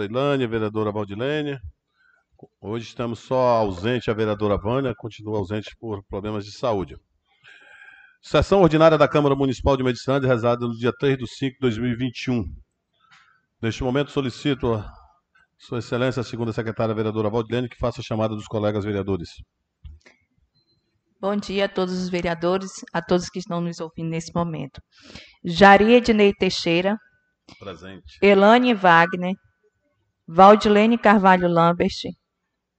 Ilane, vereadora Valdilene. Hoje estamos só ausente a vereadora Vânia, continua ausente por problemas de saúde. Sessão ordinária da Câmara Municipal de Medicina, rezada no dia 3 de 5 de 2021. Neste momento, solicito a Sua Excelência, a segunda secretária vereadora Valdilene, que faça a chamada dos colegas vereadores. Bom dia a todos os vereadores, a todos que estão nos ouvindo nesse momento. Jari Ednei Teixeira, Presente. Elane Wagner, Valdilene Carvalho Lambert,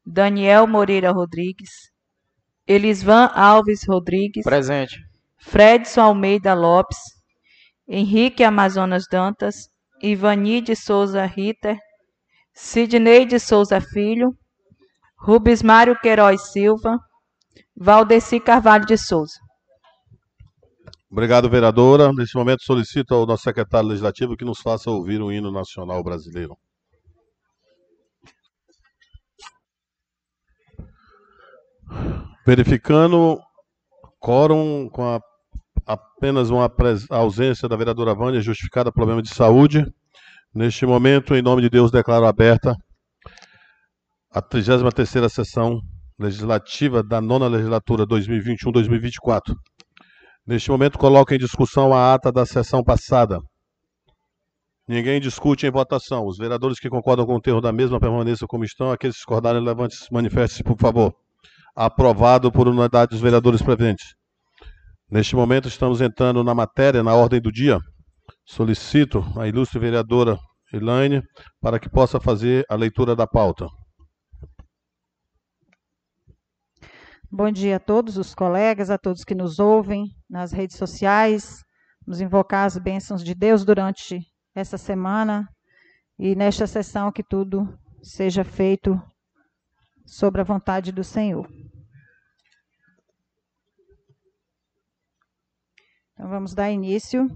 Daniel Moreira Rodrigues, Elisvan Alves Rodrigues, Presente. Fredson Almeida Lopes, Henrique Amazonas Dantas, Ivani de Souza Ritter, Sidney de Souza Filho, Rubens Mário Queiroz Silva, Valdeci Carvalho de Souza. Obrigado, vereadora. Neste momento, solicito ao nosso secretário legislativo que nos faça ouvir o hino nacional brasileiro. Verificando quórum com a- apenas uma ausência da vereadora Vânia, justificada por problema de saúde. Neste momento, em nome de Deus, declaro aberta a 33ª sessão legislativa da nona legislatura 2021-2024. Neste momento, coloco em discussão a ata da sessão passada. Ninguém discute em votação. Os vereadores que concordam com o termo da mesma permaneçam como estão. Aqueles que discordarem, levante-se, manifeste-se, por favor. Aprovado por unanimidade dos vereadores presentes. Neste momento, estamos entrando na matéria, na ordem do dia. Solicito a ilustre vereadora Elaine para que possa fazer a leitura da pauta. Bom dia a todos os colegas, a todos que nos ouvem nas redes sociais. Vamos invocar as bênçãos de Deus durante essa semana e nesta sessão que tudo seja feito sobre a vontade do Senhor. Então vamos dar início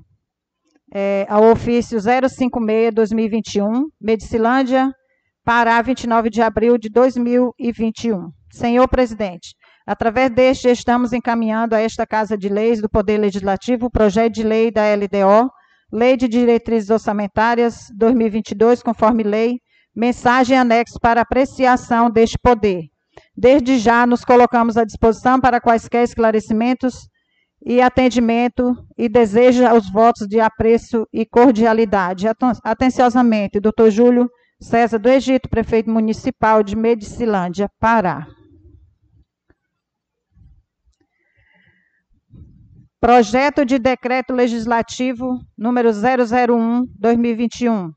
é, ao ofício 056-2021, Medicilândia, Pará, 29 de abril de 2021. Senhor presidente, Através deste, estamos encaminhando a esta Casa de Leis do Poder Legislativo o projeto de lei da LDO, Lei de Diretrizes Orçamentárias 2022, conforme lei, mensagem anexo para apreciação deste poder. Desde já nos colocamos à disposição para quaisquer esclarecimentos e atendimento e deseja os votos de apreço e cordialidade. Aten- Atenciosamente, doutor Júlio César do Egito, prefeito municipal de Medicilândia, Pará. Projeto de Decreto Legislativo número 001/2021.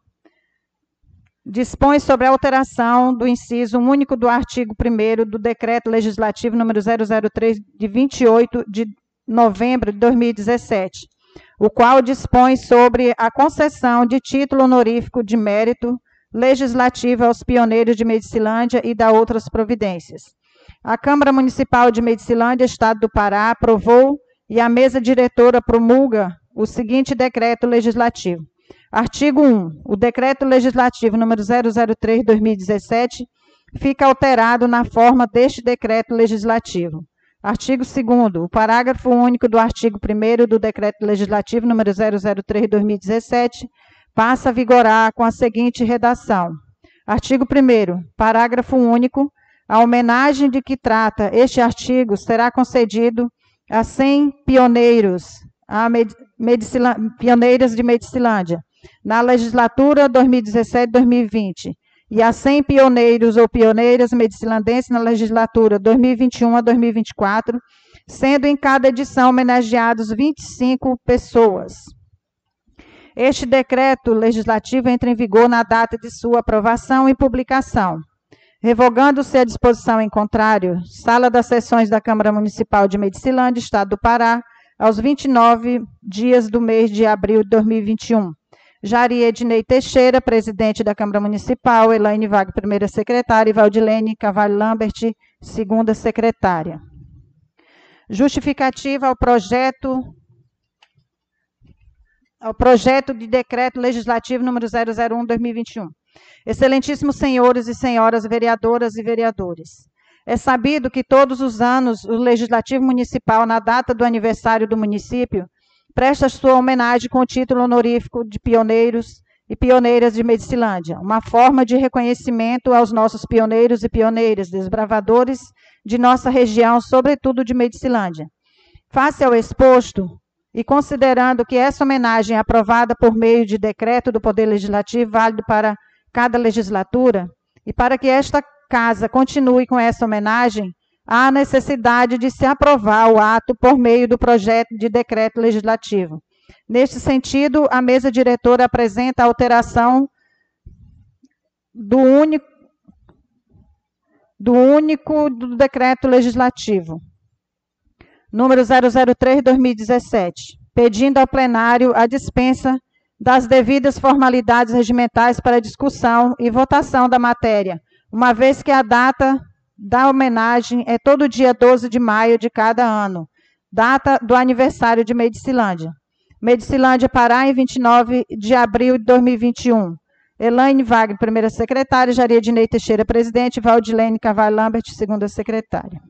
Dispõe sobre a alteração do inciso único do artigo 1 do Decreto Legislativo número 003 de 28 de novembro de 2017, o qual dispõe sobre a concessão de título honorífico de mérito legislativo aos pioneiros de Medicilândia e da outras providências. A Câmara Municipal de Medicilândia, Estado do Pará, aprovou e a mesa diretora promulga o seguinte decreto legislativo. Artigo 1. O decreto legislativo número 003/2017 fica alterado na forma deste decreto legislativo. Artigo 2 O parágrafo único do artigo 1 do decreto legislativo número 003/2017 passa a vigorar com a seguinte redação: Artigo 1 Parágrafo único. A homenagem de que trata este artigo será concedido a 100 pioneiros, a med, medicila, pioneiras de Medicilândia, na legislatura 2017-2020, e a 100 pioneiros ou pioneiras medicilandenses na legislatura 2021 a 2024, sendo em cada edição homenageados 25 pessoas. Este decreto legislativo entra em vigor na data de sua aprovação e publicação. Revogando-se a disposição em contrário, Sala das Sessões da Câmara Municipal de Medicilândia, Estado do Pará, aos 29 dias do mês de abril de 2021. Jari Ednei Teixeira, presidente da Câmara Municipal, Elaine Vague, primeira secretária, e Valdilene Cavalho Lambert, segunda secretária. Justificativa ao projeto ao projeto de decreto legislativo número 001/2021. Excelentíssimos senhores e senhoras vereadoras e vereadores. É sabido que todos os anos o Legislativo Municipal, na data do aniversário do município, presta sua homenagem com o título honorífico de pioneiros e pioneiras de Medicilândia, uma forma de reconhecimento aos nossos pioneiros e pioneiras, desbravadores de nossa região, sobretudo de Medicilândia. Face ao exposto, e considerando que essa homenagem é aprovada por meio de decreto do Poder Legislativo, válido para cada legislatura, e para que esta casa continue com essa homenagem, há necessidade de se aprovar o ato por meio do projeto de decreto legislativo. Neste sentido, a mesa diretora apresenta a alteração do único do único do decreto legislativo número 003/2017, pedindo ao plenário a dispensa das devidas formalidades regimentais para discussão e votação da matéria, uma vez que a data da homenagem é todo dia 12 de maio de cada ano, data do aniversário de Medicilândia. Medicilândia Pará, em 29 de abril de 2021. Elaine Wagner, primeira secretária, Jaria Dinei Teixeira, presidente, Valdilene Cavalho Lambert, segunda secretária.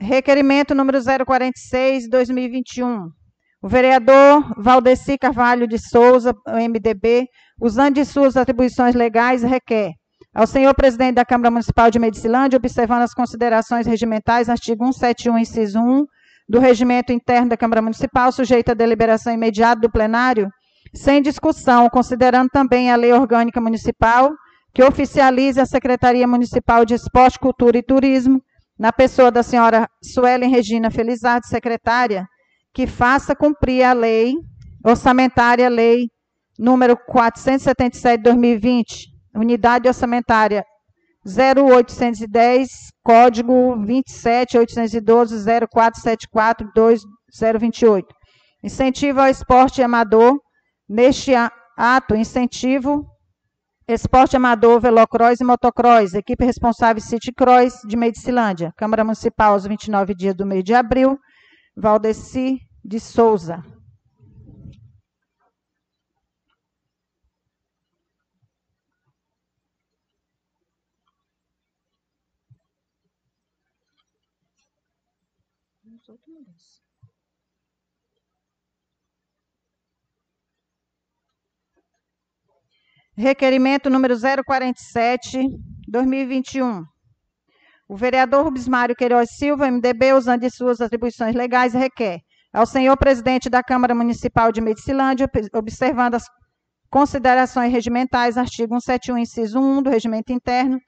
Requerimento número 046, 2021. O vereador Valdeci Carvalho de Souza, MDB, usando de suas atribuições legais, requer ao senhor presidente da Câmara Municipal de Medicilândia, observando as considerações regimentais, artigo 171, inciso 1, do regimento interno da Câmara Municipal, sujeito à deliberação imediata do plenário, sem discussão, considerando também a lei orgânica municipal, que oficialize a Secretaria Municipal de Esporte, Cultura e Turismo, na pessoa da senhora Suelen Regina Felizardo, secretária, que faça cumprir a lei orçamentária, lei número 477 de 2020, unidade orçamentária 0810, código 27812 0474 2028. Incentivo ao esporte amador. Neste ato, incentivo Esporte amador, velocross e motocross. Equipe responsável City Cross de Medicilândia. Câmara Municipal aos 29 dias do mês de abril. Valdeci de Souza. Requerimento número 047, 2021. O vereador Rubens Mário Queiroz Silva, MDB, usando de suas atribuições legais, requer ao senhor presidente da Câmara Municipal de Medicilândia, observando as considerações regimentais, artigo 171, inciso 1 do regimento interno,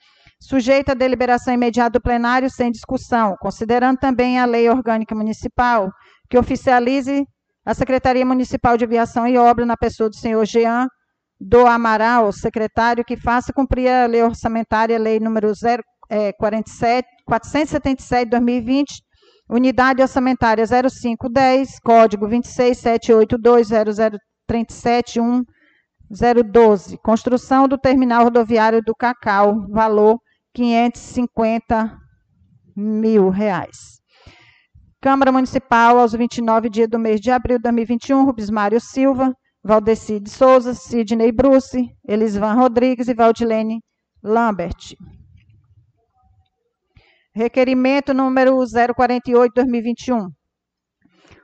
sujeita à deliberação imediata do plenário sem discussão, considerando também a lei orgânica municipal, que oficialize a Secretaria Municipal de Aviação e Obra na pessoa do senhor Jean do Amaral, secretário, que faça cumprir a lei orçamentária, lei número 0, é, 47, 477 de 2020, unidade orçamentária 0510, código 2678200371012, construção do terminal rodoviário do Cacau, valor 550 mil reais. Câmara Municipal, aos 29 dias do mês de abril de 2021, Rubens Mário Silva, Valdeci de Souza, Sidney Bruce, Elisvan Rodrigues e Valdilene Lambert. Requerimento número 048-2021.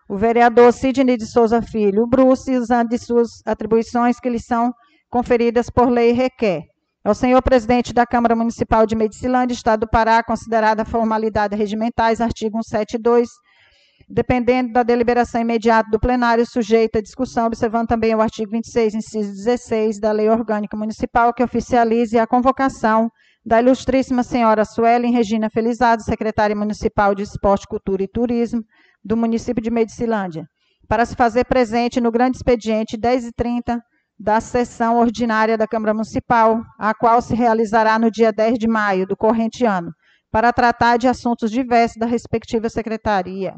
O vereador Sidney de Souza Filho Bruce, usando de suas atribuições que lhe são conferidas por lei, requer ao senhor presidente da Câmara Municipal de Medicilândia, Estado do Pará, considerada formalidade regimentais, artigo 172, dependendo da deliberação imediata do plenário, sujeita à discussão, observando também o artigo 26, inciso 16 da Lei Orgânica Municipal, que oficialize a convocação da ilustríssima senhora Suelen Regina Felizado, secretária municipal de Esporte, Cultura e Turismo do município de Medicilândia, para se fazer presente no grande expediente 10h30 da sessão ordinária da Câmara Municipal, a qual se realizará no dia 10 de maio do corrente ano, para tratar de assuntos diversos da respectiva secretaria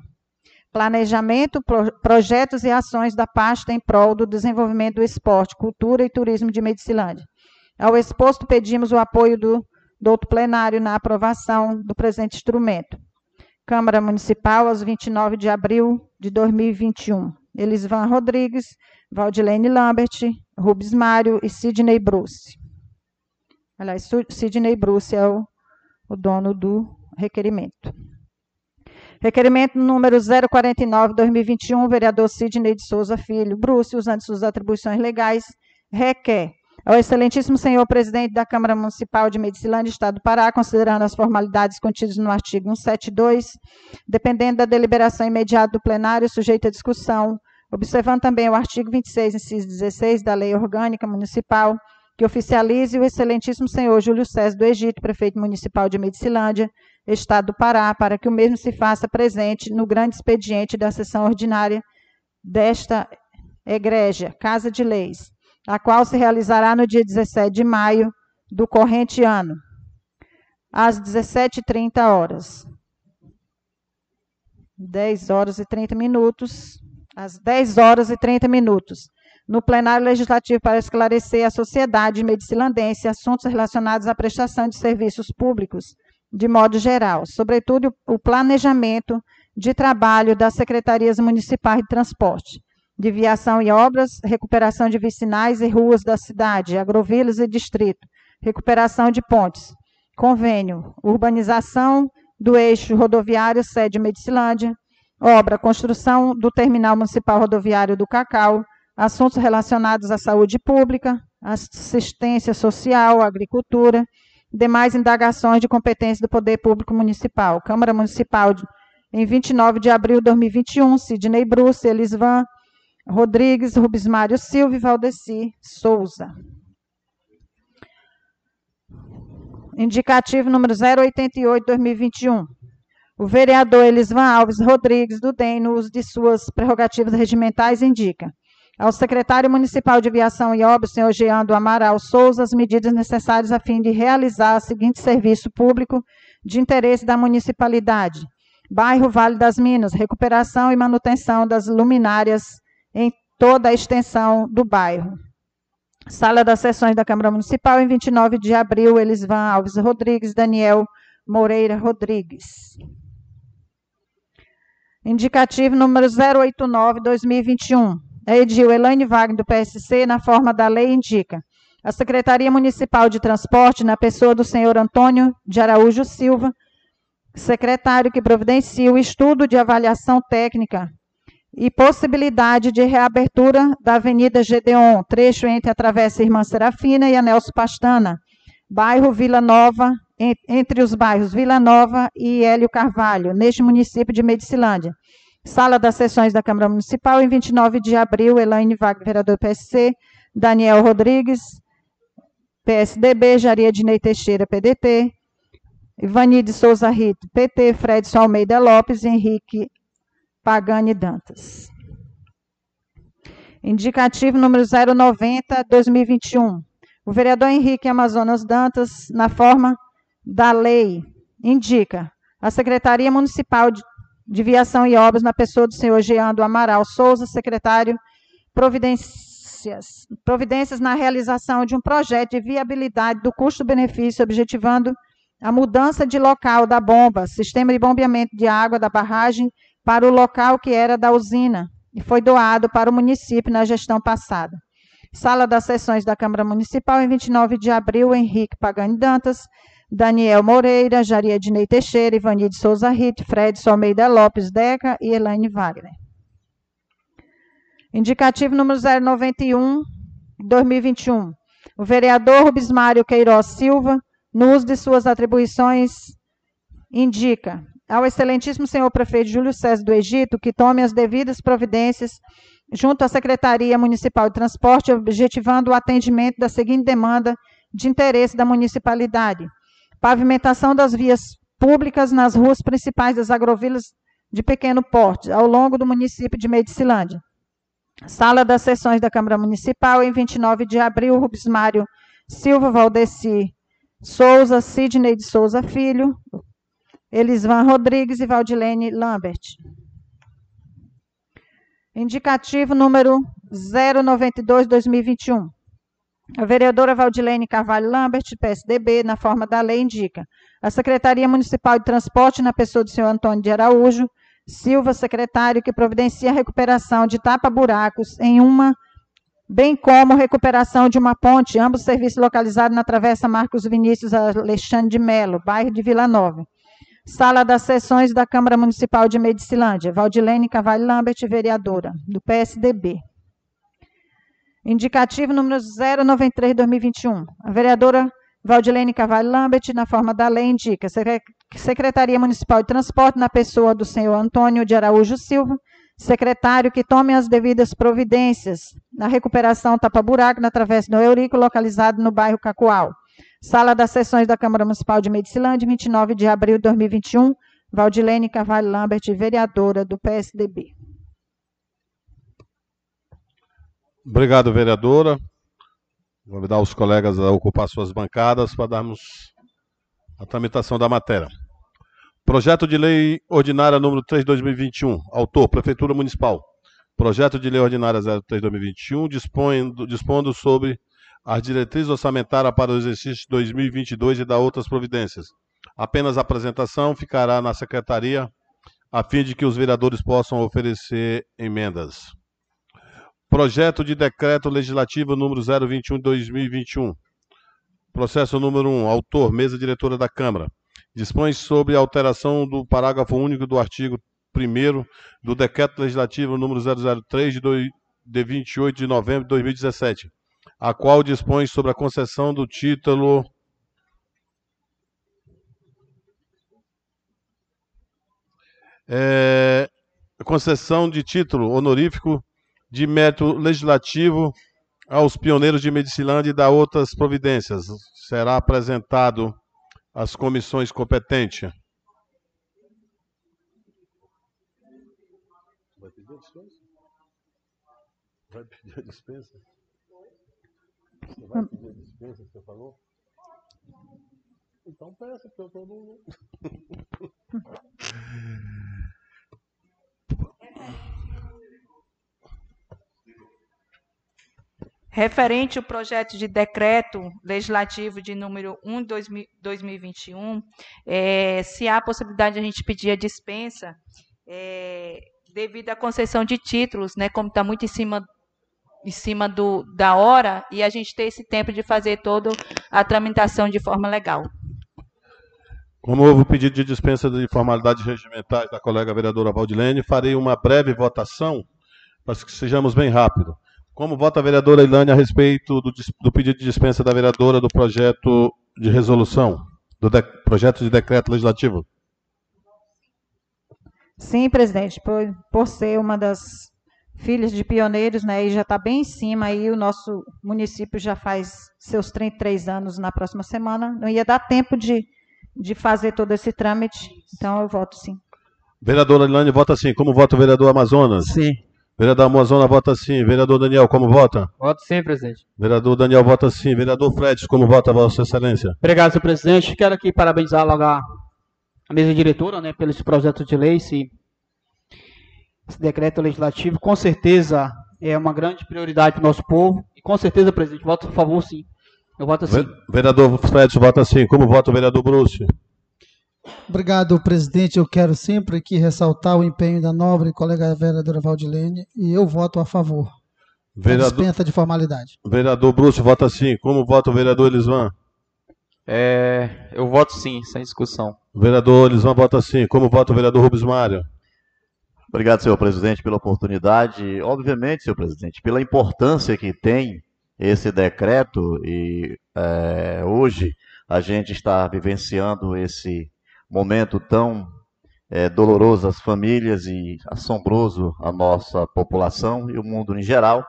planejamento, pro, projetos e ações da pasta em prol do desenvolvimento do esporte, cultura e turismo de Medicilândia. Ao exposto, pedimos o apoio do doutor plenário na aprovação do presente instrumento. Câmara Municipal, aos 29 de abril de 2021. Elisvan Rodrigues, Valdilene Lambert, Rubens Mário e Sidney Bruce. Aliás, Sidney Bruce é o, o dono do requerimento. Requerimento número 049-2021, vereador Sidney de Souza Filho, Bruce, usando suas atribuições legais, requer ao excelentíssimo senhor presidente da Câmara Municipal de Medicilândia, Estado do Pará, considerando as formalidades contidas no artigo 172, dependendo da deliberação imediata do plenário, sujeita a discussão, observando também o artigo 26, inciso 16 da Lei Orgânica Municipal, que oficialize o excelentíssimo senhor Júlio César do Egito, prefeito municipal de Medicilândia, Estado do Pará, para que o mesmo se faça presente no grande expediente da sessão ordinária desta egrégia, Casa de Leis, a qual se realizará no dia 17 de maio do corrente ano, às 17h30 horas. 10 horas e 30 minutos, às 10 horas e 30 minutos, no plenário legislativo para esclarecer à sociedade medicilandense assuntos relacionados à prestação de serviços públicos, de modo geral, sobretudo o planejamento de trabalho das secretarias municipais de transporte, de viação e obras, recuperação de vicinais e ruas da cidade, agrovilas e distrito, recuperação de pontes, convênio, urbanização do eixo rodoviário sede Medicilândia, obra, construção do terminal municipal rodoviário do Cacau, assuntos relacionados à saúde pública, assistência social, agricultura, demais indagações de competência do Poder Público Municipal. Câmara Municipal, em 29 de abril de 2021, Sidney Bruce, Elisvan Rodrigues, Rubens Mário Silva e Valdeci Souza. Indicativo número 088, 2021. O vereador Elisvan Alves Rodrigues, do DEM, no uso de suas prerrogativas regimentais, indica ao secretário municipal de Viação e Obras, senhor Geando Amaral Souza, as medidas necessárias a fim de realizar o seguinte serviço público de interesse da municipalidade. Bairro Vale das Minas, recuperação e manutenção das luminárias em toda a extensão do bairro. Sala das sessões da Câmara Municipal, em 29 de abril, Elisvan Alves Rodrigues, Daniel Moreira Rodrigues. Indicativo número 089-2021 a Edil Elaine Wagner, do PSC, na forma da lei, indica. A Secretaria Municipal de Transporte, na pessoa do senhor Antônio de Araújo Silva, secretário que providencia o estudo de avaliação técnica e possibilidade de reabertura da Avenida Gedeon, trecho entre a Travessa Irmã Serafina e a Nelson Pastana, bairro Vila Nova, entre os bairros Vila Nova e Hélio Carvalho, neste município de Medicilândia Sala das Sessões da Câmara Municipal, em 29 de abril, Elaine Wagner, vereador PSC, Daniel Rodrigues, PSDB, Jaria Dinei Teixeira, PDT, Ivani de Souza Rito, PT, Fredson Almeida Lopes Henrique Pagani Dantas. Indicativo número 090, 2021. O vereador Henrique Amazonas Dantas, na forma da lei, indica a Secretaria Municipal de de Viação e Obras, na pessoa do senhor Geando Amaral Souza, secretário, providências, providências na realização de um projeto de viabilidade do custo-benefício, objetivando a mudança de local da bomba, sistema de bombeamento de água da barragem, para o local que era da usina, e foi doado para o município na gestão passada. Sala das sessões da Câmara Municipal, em 29 de abril, Henrique Pagani Dantas, Daniel Moreira, Jaria Ednei Teixeira, Ivani de Souza Rite, Fred Almeida Lopes Deca e Elaine Wagner. Indicativo número 091, 2021. O vereador Rubens Mário Queiroz Silva, no uso de suas atribuições, indica ao excelentíssimo senhor prefeito Júlio César do Egito que tome as devidas providências junto à Secretaria Municipal de Transporte, objetivando o atendimento da seguinte demanda de interesse da municipalidade pavimentação das vias públicas nas ruas principais das agrovilas de pequeno porte, ao longo do município de Medicilândia. Sala das sessões da Câmara Municipal, em 29 de abril, Rubens Mário Silva Valdeci Souza, Sidney de Souza Filho, Elisvan Rodrigues e Valdilene Lambert. Indicativo número 092-2021. A vereadora Valdilene Carvalho Lambert, PSDB, na forma da lei, indica a Secretaria Municipal de Transporte, na pessoa do senhor Antônio de Araújo Silva, secretário, que providencia a recuperação de tapa-buracos em uma, bem como recuperação de uma ponte, ambos serviços localizados na Travessa Marcos Vinícius Alexandre de Melo, bairro de Vila Nova. Sala das Sessões da Câmara Municipal de Medicilândia, Valdilene Cavalho Lambert, vereadora, do PSDB. Indicativo número 093-2021. A vereadora Valdilene Cavalho Lambert, na forma da lei, indica Secretaria Municipal de Transporte, na pessoa do senhor Antônio de Araújo Silva, secretário que tome as devidas providências na recuperação tapa-buraco na Travessa do Eurico, localizado no bairro Cacoal. Sala das Sessões da Câmara Municipal de Medicilândia, 29 de abril de 2021. Valdilene Carvalho Lambert, vereadora do PSDB. Obrigado, vereadora. Vou convidar os colegas a ocupar suas bancadas para darmos a tramitação da matéria. Projeto de Lei Ordinária número 3 2021. Autor, Prefeitura Municipal. Projeto de Lei Ordinária 03 2021, dispondo, dispondo sobre as diretrizes orçamentárias para o exercício 2022 e da outras providências. Apenas a apresentação ficará na secretaria, a fim de que os vereadores possam oferecer emendas. Projeto de decreto legislativo número 021 2021. Processo número 1. Autor, mesa diretora da Câmara. Dispõe sobre a alteração do parágrafo único do artigo 1 do decreto legislativo número 003 de 28 de novembro de 2017 a qual dispõe sobre a concessão do título é, concessão de título honorífico de mérito legislativo aos pioneiros de Medicilândia e da outras providências. Será apresentado às comissões competentes. Vai pedir a dispensa? Vai pedir a dispensa? Você vai pedir a dispensa que você falou? Então peça, porque eu estou no. Referente ao projeto de decreto legislativo de número 1 de 2021, é, se há possibilidade de a gente pedir a dispensa, é, devido à concessão de títulos, né, como está muito em cima em cima do, da hora e a gente ter esse tempo de fazer toda a tramitação de forma legal. Como houve o pedido de dispensa de formalidades regimentais da colega vereadora Valdilene, farei uma breve votação para que sejamos bem rápido. Como vota a vereadora Ilane a respeito do, do, pedido de dispensa da vereadora do projeto de resolução, do de, projeto de decreto legislativo? Sim, presidente, por, por ser uma das filhos de pioneiros, né, e já está bem em cima, aí o nosso município já faz seus 33 anos na próxima semana, não ia dar tempo de, de fazer todo esse trâmite, então eu voto sim. Vereadora Ilane vota sim. Como vota o vereador Amazonas? Sim. Vereador Amazonas vota sim. Vereador Daniel, como vota? Voto sim, presidente. Vereador Daniel vota sim. Vereador Fred, como vota, Vossa Excelência? Obrigado, senhor presidente. Quero aqui parabenizar logo a, mesa diretora né, pelo esse projeto de lei, se esse decreto legislativo, com certeza é uma grande prioridade para o nosso povo. E com certeza, presidente, voto a favor, sim. Eu voto sim. Vereador Fred vota sim. Como vota o vereador Bruce? Obrigado, presidente. Eu quero sempre aqui ressaltar o empenho da nobre colega vereadora Valdilene e eu voto a favor. Vereador, dispensa de formalidade. Vereador Bruce vota sim. Como vota o vereador Elisvan? É, eu voto sim, sem discussão. Vereador Elisvan vota sim. Como vota o vereador Rubens Mário? Obrigado, senhor presidente, pela oportunidade. Obviamente, senhor presidente, pela importância que tem esse decreto e é, hoje a gente está vivenciando esse momento tão é, doloroso às famílias e assombroso à nossa população e o mundo em geral.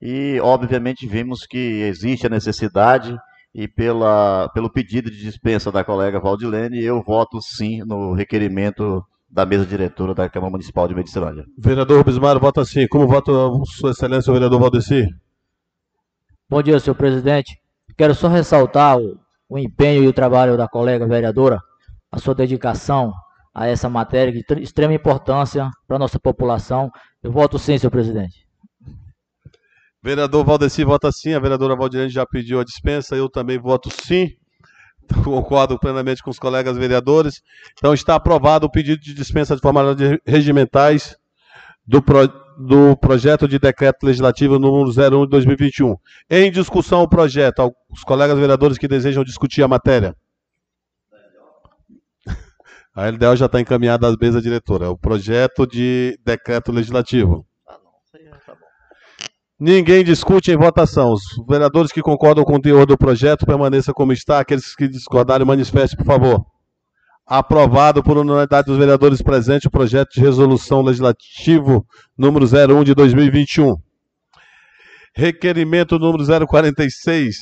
E, obviamente, vimos que existe a necessidade e pela, pelo pedido de dispensa da colega Valdilene, eu voto sim no requerimento da mesa diretora da Câmara Municipal de Medicilândia. Vereador Rubismar, vota sim. Como vota Sua Excelência, o vereador Valdeci? Bom dia, senhor presidente. Quero só ressaltar o, o empenho e o trabalho da colega vereadora, a sua dedicação a essa matéria de extrema importância para a nossa população. Eu voto sim, senhor presidente. Vereador Valdeci vota sim, a vereadora Valdirene já pediu a dispensa, eu também voto sim. Concordo plenamente com os colegas vereadores. Então está aprovado o pedido de dispensa de formalidades regimentais do, pro, do projeto de decreto legislativo número 01 de 2021. Em discussão o projeto, os colegas vereadores que desejam discutir a matéria. A LDO já está encaminhada à mesa diretora. O projeto de decreto legislativo. Ninguém discute em votação. Os vereadores que concordam com o teor do projeto permaneçam como está. Aqueles que discordarem, manifestem, por favor. Aprovado por unanimidade dos vereadores presentes o projeto de resolução legislativo número 01 de 2021. Requerimento número 046.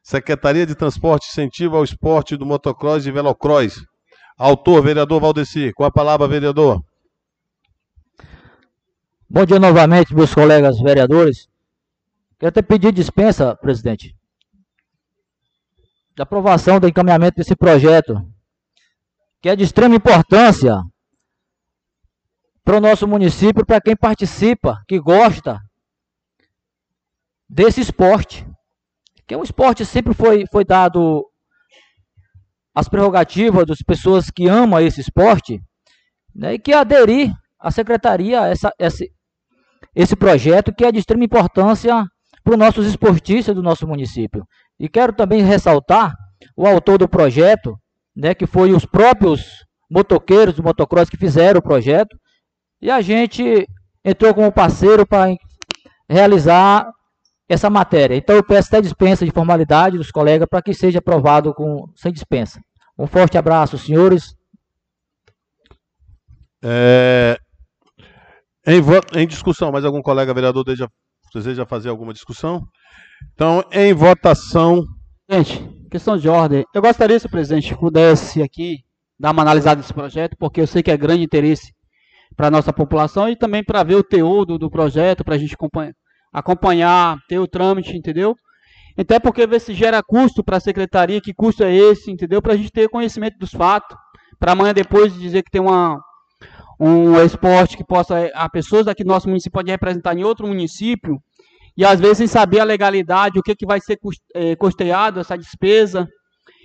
Secretaria de Transporte Incentivo ao Esporte do Motocross e Velocross. Autor, vereador Valdeci. Com a palavra, vereador. Bom dia novamente, meus colegas vereadores. Quero até pedir dispensa, presidente, da aprovação do encaminhamento desse projeto, que é de extrema importância para o nosso município, para quem participa, que gosta desse esporte. Que é um esporte que sempre foi, foi dado as prerrogativas das pessoas que amam esse esporte, né, e que aderir à secretaria a essa, esse, esse projeto que é de extrema importância para os nossos esportistas do nosso município. E quero também ressaltar o autor do projeto, né, que foi os próprios motoqueiros do motocross que fizeram o projeto, e a gente entrou como parceiro para realizar essa matéria. Então eu peço até dispensa de formalidade dos colegas para que seja aprovado com, sem dispensa. Um forte abraço, senhores. É, em, em discussão, mais algum colega vereador deseja, deseja fazer alguma discussão? Então, em votação. Gente, questão de ordem. Eu gostaria, se o presidente pudesse aqui dar uma analisada desse projeto, porque eu sei que é grande interesse para a nossa população e também para ver o teor do, do projeto, para a gente acompanhar, acompanhar, ter o trâmite, entendeu? Até porque ver se gera custo para a secretaria, que custo é esse, entendeu? Para a gente ter conhecimento dos fatos, para amanhã depois dizer que tem uma, um esporte que possa a pessoas daqui do nosso município pode representar em outro município e às vezes sem saber a legalidade, o que, que vai ser é, custeado essa despesa.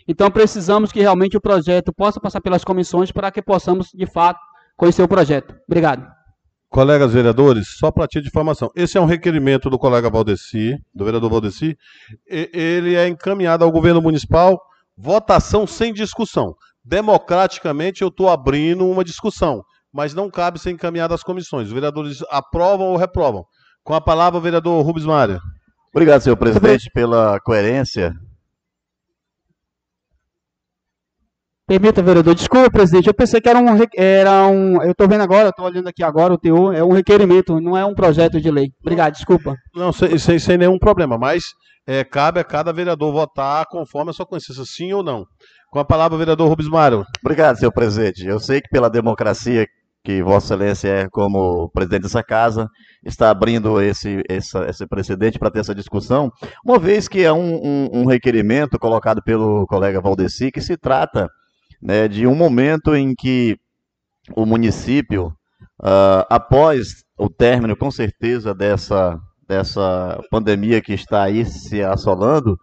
Então precisamos que realmente o projeto possa passar pelas comissões para que possamos de fato conhecer o projeto. Obrigado. Colegas vereadores, só para ti de informação, esse é um requerimento do colega Valdeci, do vereador Valdeci, ele é encaminhado ao governo municipal, votação sem discussão. Democraticamente eu estou abrindo uma discussão mas não cabe ser encaminhado às comissões. Os vereadores aprovam ou reprovam. Com a palavra, o vereador Rubens Mário. Obrigado, senhor presidente, pela coerência. Permita, vereador. Desculpa, presidente. Eu pensei que era um. Era um eu estou vendo agora, estou olhando aqui agora o teor. É um requerimento, não é um projeto de lei. Obrigado, desculpa. Não, sem, sem, sem nenhum problema. Mas é, cabe a cada vereador votar conforme a sua consciência, sim ou não. Com a palavra, o vereador Rubens Mário. Obrigado, senhor presidente. Eu sei que pela democracia que Vossa Excelência é como presidente dessa casa, está abrindo esse, essa, esse precedente para ter essa discussão, uma vez que é um, um, um, requerimento colocado pelo colega Valdeci, que se trata né, de um momento em que o município, uh, após o término, com certeza, dessa, dessa pandemia que está aí se assolando,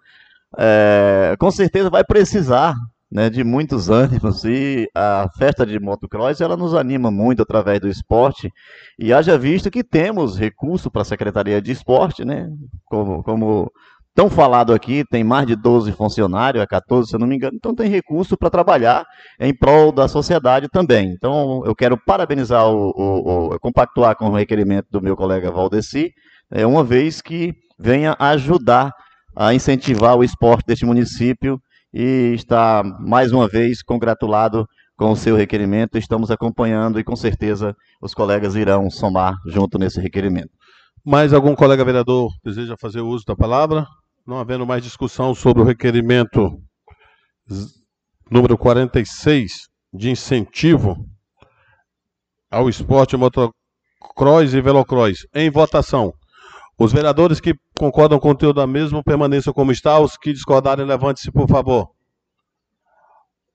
é, com certeza vai precisar né, de muitos ânimos. E a festa de motocross ela nos anima muito através do esporte. E haja visto que temos recurso para a Secretaria de Esporte, né, como, como tão falado aqui, tem mais de 12 funcionários, é 14 se eu não me engano, então tem recurso para trabalhar em prol da sociedade também. Então eu quero parabenizar, o, o, o compactuar com o requerimento do meu colega Valdeci, é, uma vez que venha ajudar a incentivar o esporte deste município e está mais uma vez congratulado com o seu requerimento. Estamos acompanhando e com certeza os colegas irão somar junto nesse requerimento. Mais algum colega vereador deseja fazer uso da palavra? Não havendo mais discussão sobre o requerimento número 46 de incentivo ao esporte motocross e velocross. Em votação. Os vereadores que concordam com o conteúdo da mesma permaneçam como está. Os que discordarem, levante-se, por favor.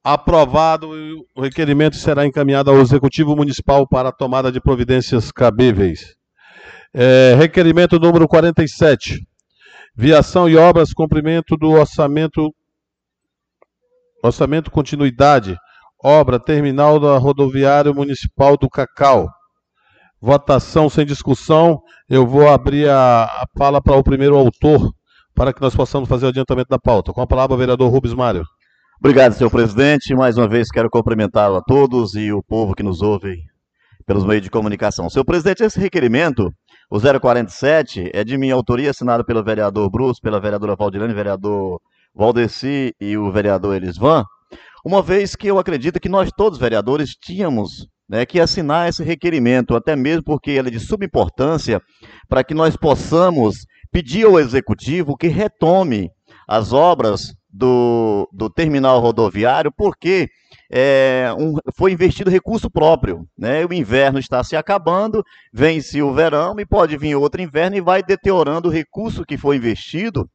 Aprovado, o requerimento será encaminhado ao Executivo Municipal para a tomada de providências cabíveis. É, requerimento número 47. Viação e obras, cumprimento do orçamento. Orçamento continuidade. Obra terminal da rodoviária municipal do Cacau. Votação sem discussão. Eu vou abrir a, a fala para o primeiro autor, para que nós possamos fazer o adiantamento da pauta. Com a palavra, o vereador Rubens Mário. Obrigado, senhor presidente. Mais uma vez quero cumprimentar a todos e o povo que nos ouve pelos meios de comunicação. Senhor presidente, esse requerimento, o 047, é de minha autoria, assinado pelo vereador Bruce, pela vereadora Valdilene, vereador Valdeci e o vereador Elisvan, uma vez que eu acredito que nós todos, vereadores, tínhamos né, que assinar esse requerimento, até mesmo porque ele é de subimportância, para que nós possamos pedir ao executivo que retome as obras do, do terminal rodoviário, porque é, um, foi investido recurso próprio. Né? O inverno está se acabando, vence o verão e pode vir outro inverno e vai deteriorando o recurso que foi investido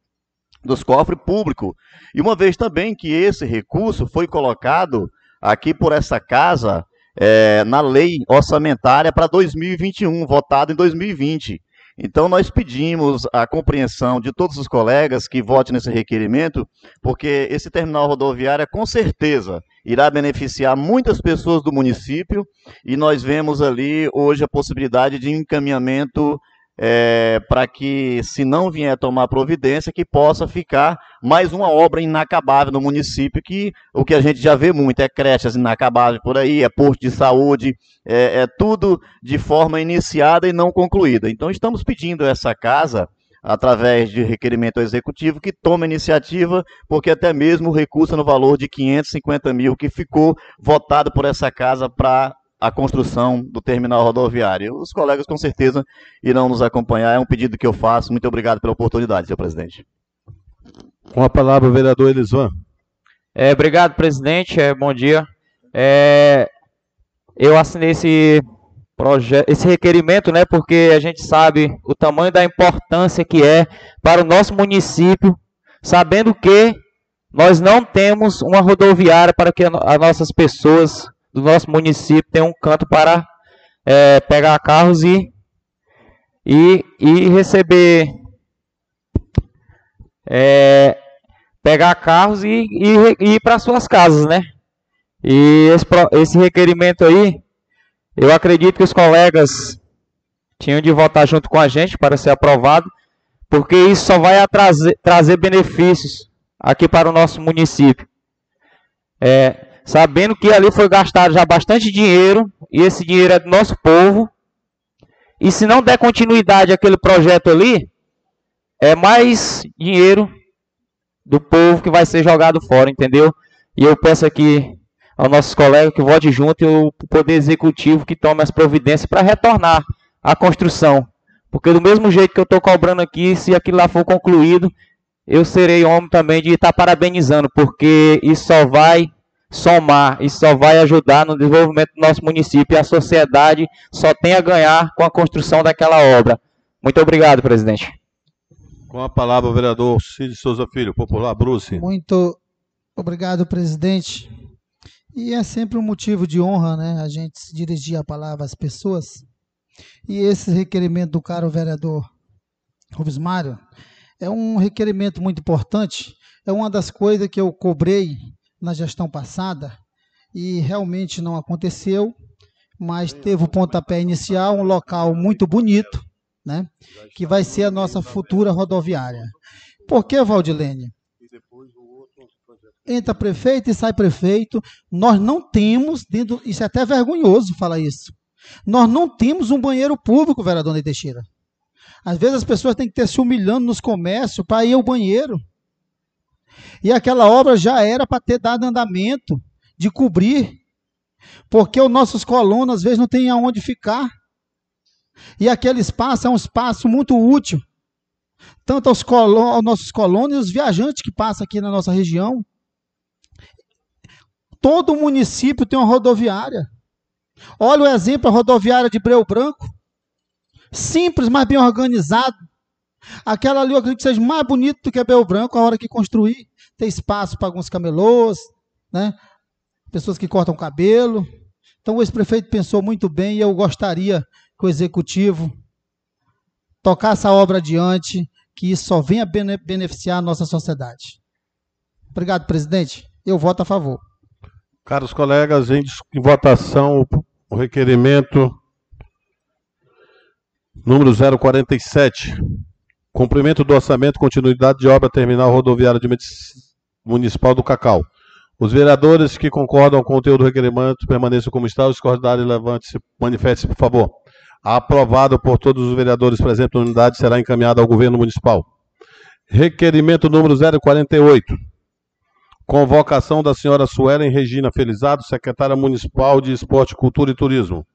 dos cofres públicos. E uma vez também que esse recurso foi colocado aqui por essa casa é, na lei orçamentária para 2021, votado em 2020. Então, nós pedimos a compreensão de todos os colegas que votem nesse requerimento, porque esse terminal rodoviário, com certeza, irá beneficiar muitas pessoas do município e nós vemos ali hoje a possibilidade de encaminhamento é, para que, se não vier tomar providência, que possa ficar mais uma obra inacabável no município, que o que a gente já vê muito é creches inacabáveis por aí, é posto de saúde, é, é tudo de forma iniciada e não concluída. Então, estamos pedindo essa casa através de requerimento executivo, que tome iniciativa, porque até mesmo o recurso no valor de 550 mil que ficou votado por essa casa para a construção do terminal rodoviário. Os colegas com certeza irão nos acompanhar. É um pedido que eu faço. Muito obrigado pela oportunidade, senhor presidente. Com a palavra, o vereador Elisvan. É, obrigado, presidente. É, bom dia. É, eu assinei esse projeto, esse requerimento, né, porque a gente sabe o tamanho da importância que é para o nosso município, sabendo que nós não temos uma rodoviária para que as nossas pessoas do nosso município tem um canto para é, pegar carros e, e, e receber. É, pegar carros e, e, e ir para suas casas, né? E esse, esse requerimento aí, eu acredito que os colegas tinham de votar junto com a gente para ser aprovado, porque isso só vai trazer, trazer benefícios aqui para o nosso município. É, sabendo que ali foi gastado já bastante dinheiro, e esse dinheiro é do nosso povo. E se não der continuidade àquele projeto ali, é mais dinheiro do povo que vai ser jogado fora, entendeu? E eu peço aqui aos nossos colegas que vote junto e o Poder Executivo que tome as providências para retornar a construção. Porque do mesmo jeito que eu estou cobrando aqui, se aquilo lá for concluído, eu serei homem também de estar tá parabenizando, porque isso só vai somar e só vai ajudar no desenvolvimento do nosso município. E a sociedade só tem a ganhar com a construção daquela obra. Muito obrigado, presidente. Com a palavra o vereador Cid Souza Filho, popular Bruce. Muito obrigado, presidente. E é sempre um motivo de honra, né, a gente se dirigir a palavra às pessoas. E esse requerimento do caro vereador Rubens Mário é um requerimento muito importante. É uma das coisas que eu cobrei na gestão passada e realmente não aconteceu, mas teve o pontapé inicial, um local muito bonito, né, que vai ser a nossa futura rodoviária. Por que, Valdilene? Entra prefeito e sai prefeito. Nós não temos, dentro, isso é até vergonhoso falar isso. Nós não temos um banheiro público, vereador Ney Teixeira. Às vezes as pessoas têm que ter se humilhando nos comércios para ir ao banheiro. E aquela obra já era para ter dado andamento, de cobrir, porque os nossos colonos às vezes não têm aonde ficar. E aquele espaço é um espaço muito útil, tanto aos, colonos, aos nossos colonos e os viajantes que passam aqui na nossa região. Todo município tem uma rodoviária. Olha o exemplo, a rodoviária de Breu Branco. Simples, mas bem organizado. Aquela ali eu acredito que seja mais bonito do que Breu Branco a hora que construir ter espaço para alguns camelôs, né? pessoas que cortam cabelo. Então o ex-prefeito pensou muito bem e eu gostaria que o executivo tocasse a obra adiante, que isso só venha beneficiar a nossa sociedade. Obrigado, presidente. Eu voto a favor. Caros colegas, em, votação o requerimento número 047. Cumprimento do orçamento, continuidade de obra terminal rodoviária Municipal do Cacau. Os vereadores que concordam com o conteúdo do requerimento permaneçam como está. Os discordarem, levante-se, manifeste-se, por favor. Aprovado por todos os vereadores presentes na unidade, será encaminhado ao governo municipal. Requerimento número 048. Convocação da senhora Suelen Regina Felizado, secretária municipal de Esporte, Cultura e Turismo.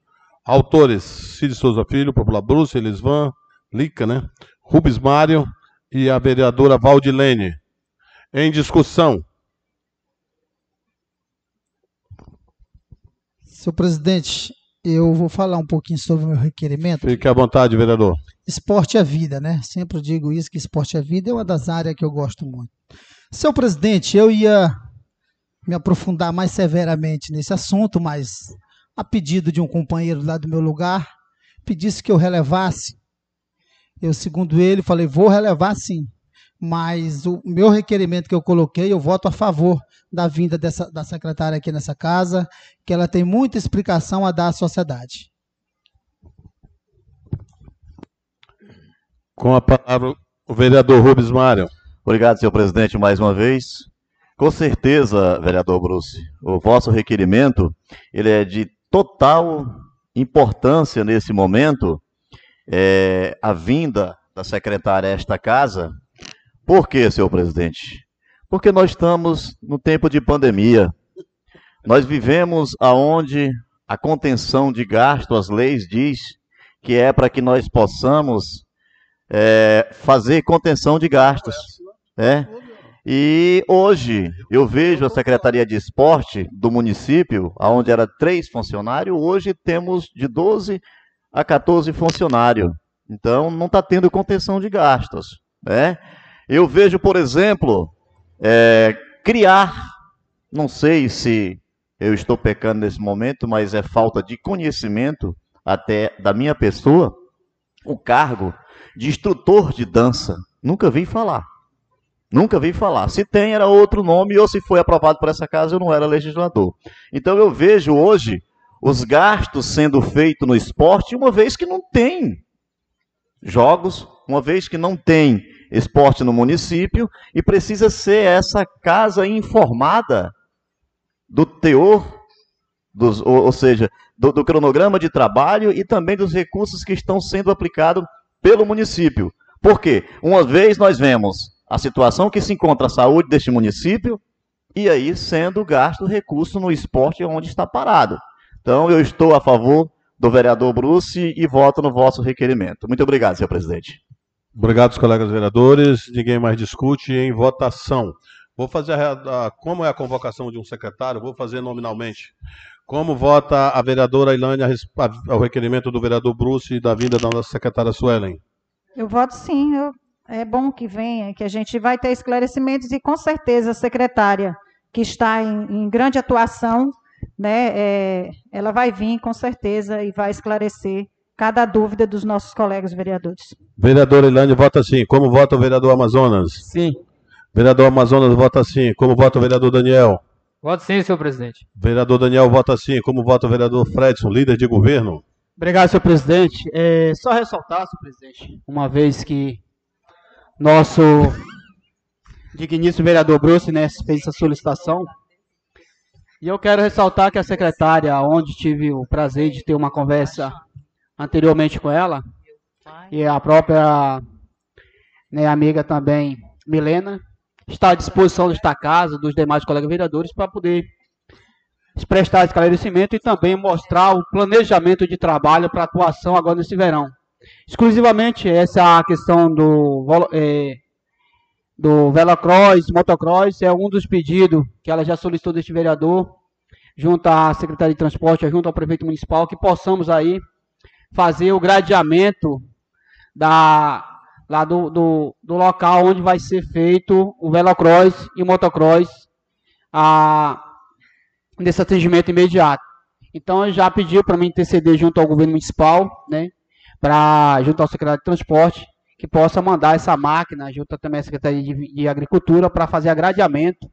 Autores: Cid Souza Filho, Popular Bruce, Elisvan, Lica, né? Rubens Mário e a vereadora Valdilene. Em discussão. Senhor presidente, eu vou falar um pouquinho sobre o meu requerimento. Fique à vontade, vereador. Esporte é vida, né? Sempre digo isso, que esporte é vida é uma das áreas que eu gosto muito. Senhor presidente, eu ia me aprofundar mais severamente nesse assunto, mas a pedido de um companheiro lá do meu lugar, pedisse que eu relevasse. Eu, segundo ele, falei, vou relevar sim. Mas o meu requerimento que eu coloquei, eu voto a favor da vinda dessa, da secretária aqui nessa casa, que ela tem muita explicação a dar à sociedade. Com a palavra, o vereador Rubens Mário. Obrigado, senhor presidente, mais uma vez. Com certeza, vereador Bruce, o vosso requerimento ele é de total importância nesse momento, é, a vinda da secretária a esta casa. Por quê, senhor presidente? Porque nós estamos no tempo de pandemia. Nós vivemos aonde a contenção de gasto, as leis diz que é para que nós possamos é, fazer contenção de gastos. Né? E hoje eu vejo a Secretaria de Esporte do município, onde era três funcionários, hoje temos de 12 a 14 funcionários. Então não está tendo contenção de gastos. Né? Eu vejo, por exemplo, é, criar, não sei se eu estou pecando nesse momento, mas é falta de conhecimento até da minha pessoa, o cargo de instrutor de dança. Nunca vi falar. Nunca vi falar. Se tem, era outro nome, ou se foi aprovado por essa casa, eu não era legislador. Então eu vejo hoje os gastos sendo feitos no esporte, uma vez que não tem jogos, uma vez que não tem esporte no município, e precisa ser essa casa informada do teor, dos, ou, ou seja, do, do cronograma de trabalho e também dos recursos que estão sendo aplicados pelo município. Por quê? Uma vez nós vemos a situação que se encontra a saúde deste município e aí sendo gasto recurso no esporte onde está parado. Então, eu estou a favor do vereador Bruce e voto no vosso requerimento. Muito obrigado, senhor presidente. Obrigado, colegas vereadores. Ninguém mais discute em votação. Vou fazer a, a, como é a convocação de um secretário, vou fazer nominalmente. Como vota a vereadora Ilânia ao requerimento do vereador Bruce e da vinda da nossa secretária Suelen? Eu voto sim. Eu é bom que venha, que a gente vai ter esclarecimentos e com certeza a secretária que está em, em grande atuação, né, é, ela vai vir com certeza e vai esclarecer cada dúvida dos nossos colegas vereadores. Vereador Ilane vota sim. Como vota o vereador Amazonas? Sim. Vereador Amazonas vota sim. Como vota o vereador Daniel? Voto sim, senhor presidente. Vereador Daniel vota sim. Como vota o vereador Fredson, líder de governo? Obrigado, senhor presidente. É, só ressaltar, senhor presidente, uma vez que nosso digníssimo vereador Bruce né, fez essa solicitação. E eu quero ressaltar que a secretária, onde tive o prazer de ter uma conversa anteriormente com ela, e a própria né, amiga também, Milena, está à disposição desta casa, dos demais colegas vereadores, para poder prestar esclarecimento e também mostrar o planejamento de trabalho para atuação agora nesse verão. Exclusivamente essa questão do, é, do velocross, motocross, é um dos pedidos que ela já solicitou deste vereador, junto à Secretaria de Transporte, junto ao prefeito municipal, que possamos aí fazer o gradeamento da, lá do, do, do local onde vai ser feito o velocross e o motocross a, nesse atendimento imediato. Então, já pediu para mim interceder junto ao governo municipal, né, para junto ao secretário de transporte, que possa mandar essa máquina, junto também à Secretaria de, de Agricultura, para fazer agradeamento,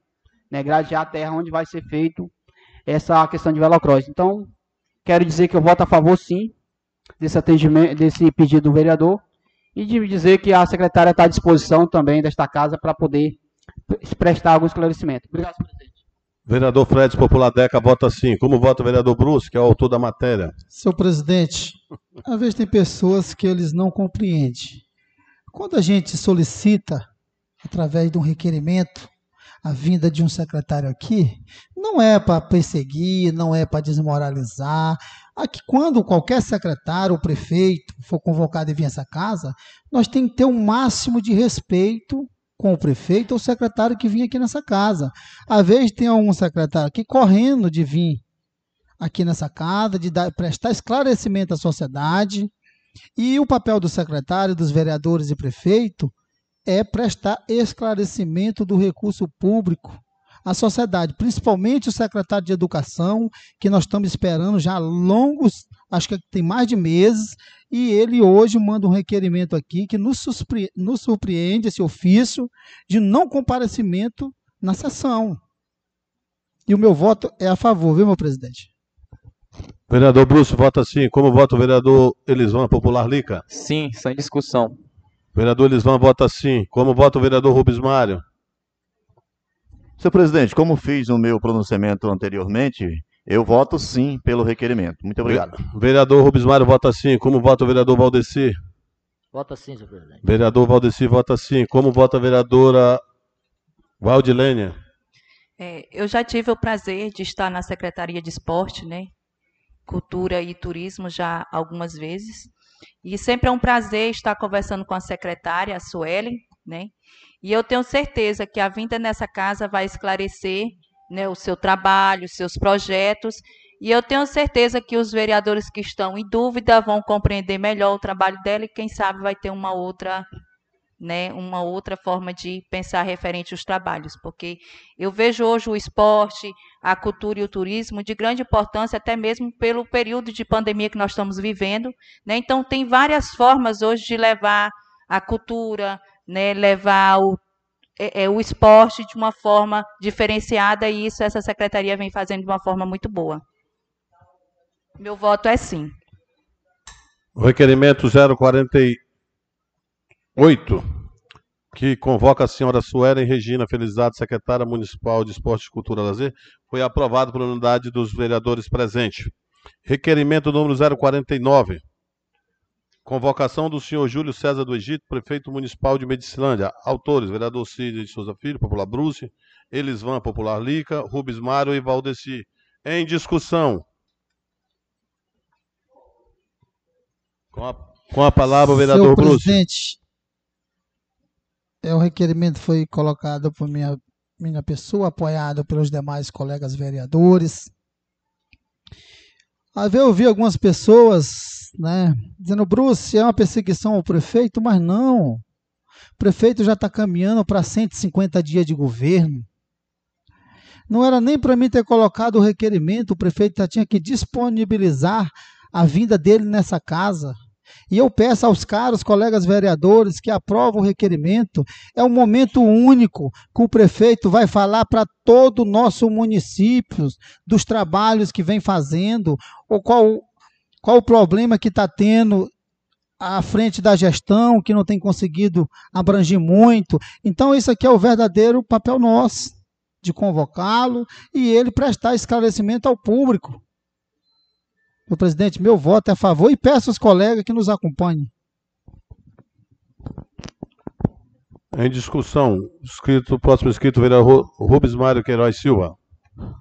né, gradear a terra onde vai ser feito essa questão de velocross. Então, quero dizer que eu voto a favor, sim, desse, atendimento, desse pedido do vereador, e de dizer que a secretária está à disposição também desta casa para poder prestar algum esclarecimento. Obrigado, presidente. Vereador Fred, Popular Deca, vota sim. Como vota o vereador Bruce, que é o autor da matéria? Senhor presidente, às vezes tem pessoas que eles não compreendem. Quando a gente solicita, através de um requerimento, a vinda de um secretário aqui, não é para perseguir, não é para desmoralizar. Aqui, quando qualquer secretário ou prefeito for convocado e vir a essa casa, nós temos que ter o um máximo de respeito com o prefeito ou secretário que vinha aqui nessa casa. Às vezes tem algum secretário aqui correndo de vir aqui nessa casa, de dar, prestar esclarecimento à sociedade. E o papel do secretário, dos vereadores e prefeito é prestar esclarecimento do recurso público à sociedade, principalmente o secretário de Educação, que nós estamos esperando já longos, acho que tem mais de meses, e ele hoje manda um requerimento aqui que nos, surpreende, nos surpreende esse ofício de não comparecimento na sessão. E o meu voto é a favor, viu, meu presidente? Vereador Bruce, vota sim. Como vota o vereador Elisvan Popular Lica? Sim, sem discussão. Vereador Elisvan vota sim. Como vota o vereador Rubens Mário? Senhor presidente, como fiz no meu pronunciamento anteriormente, eu voto sim pelo requerimento. Muito obrigado. Vereador Rubens Mário vota sim. Como vota o vereador Valdeci? Vota sim, senhor presidente. Vereador Valdeci vota sim. Como vota a vereadora Valdilênia? É, eu já tive o prazer de estar na Secretaria de Esporte, né? Cultura e Turismo já algumas vezes. E sempre é um prazer estar conversando com a secretária, a Suelen, né? E eu tenho certeza que a vinda nessa casa vai esclarecer né, o seu trabalho, os seus projetos. E eu tenho certeza que os vereadores que estão em dúvida vão compreender melhor o trabalho dela e quem sabe vai ter uma outra né, uma outra forma de pensar referente aos trabalhos, porque eu vejo hoje o esporte, a cultura e o turismo de grande importância, até mesmo pelo período de pandemia que nós estamos vivendo. Né? Então, tem várias formas hoje de levar a cultura, né, levar o, é, é, o esporte de uma forma diferenciada, e isso essa secretaria vem fazendo de uma forma muito boa. Meu voto é sim. O requerimento 048 8, que convoca a senhora Suelen Regina Felizardo, secretária municipal de Esporte, Cultura e Lazer, foi aprovado por unidade dos vereadores presentes. Requerimento número 049, convocação do senhor Júlio César do Egito, prefeito municipal de Medicilândia. Autores, vereador Cid de Souza Filho, Popular Bruce, Elisvan, Popular Lica, Rubens Mário e Valdeci. Em discussão. Com a, com a palavra o vereador Senhor Bruce. presidente, é, o requerimento foi colocado por minha, minha pessoa, apoiado pelos demais colegas vereadores. Eu vi algumas pessoas né, dizendo, Bruce, é uma perseguição ao prefeito, mas não. O prefeito já está caminhando para 150 dias de governo. Não era nem para mim ter colocado o requerimento, o prefeito já tinha que disponibilizar a vinda dele nessa casa. E eu peço aos caros colegas vereadores que aprovam o requerimento, é um momento único que o prefeito vai falar para todo o nosso município dos trabalhos que vem fazendo, ou qual, qual o problema que está tendo à frente da gestão, que não tem conseguido abranger muito. Então, isso aqui é o verdadeiro papel nosso, de convocá-lo e ele prestar esclarecimento ao público. Meu presidente, meu voto é a favor e peço aos colegas que nos acompanhem. Em discussão, escrito, próximo escrito, vereador Rubens Mário Queiroz Silva.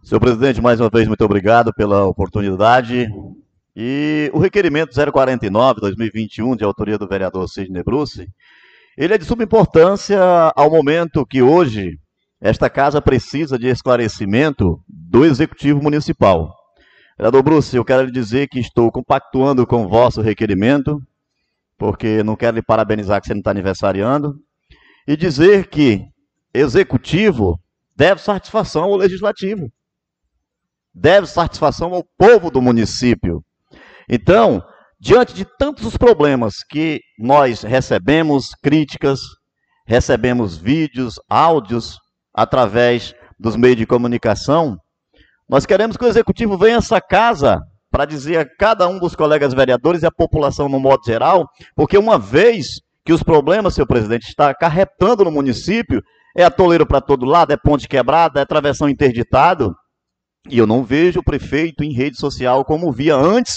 Senhor presidente, mais uma vez, muito obrigado pela oportunidade. E o requerimento 049-2021, de autoria do vereador Sidney Bruce, ele é de suma importância ao momento que hoje esta casa precisa de esclarecimento do Executivo Municipal. Vereador Bruce, eu quero lhe dizer que estou compactuando com o vosso requerimento, porque não quero lhe parabenizar que você não está aniversariando, e dizer que executivo deve satisfação ao legislativo, deve satisfação ao povo do município. Então, diante de tantos os problemas que nós recebemos críticas, recebemos vídeos, áudios através dos meios de comunicação, nós queremos que o executivo venha a essa casa para dizer a cada um dos colegas vereadores e a população no modo geral, porque uma vez que os problemas, senhor presidente, está acarretando no município, é atoleiro para todo lado, é ponte quebrada, é travessão interditado, e eu não vejo o prefeito em rede social como via antes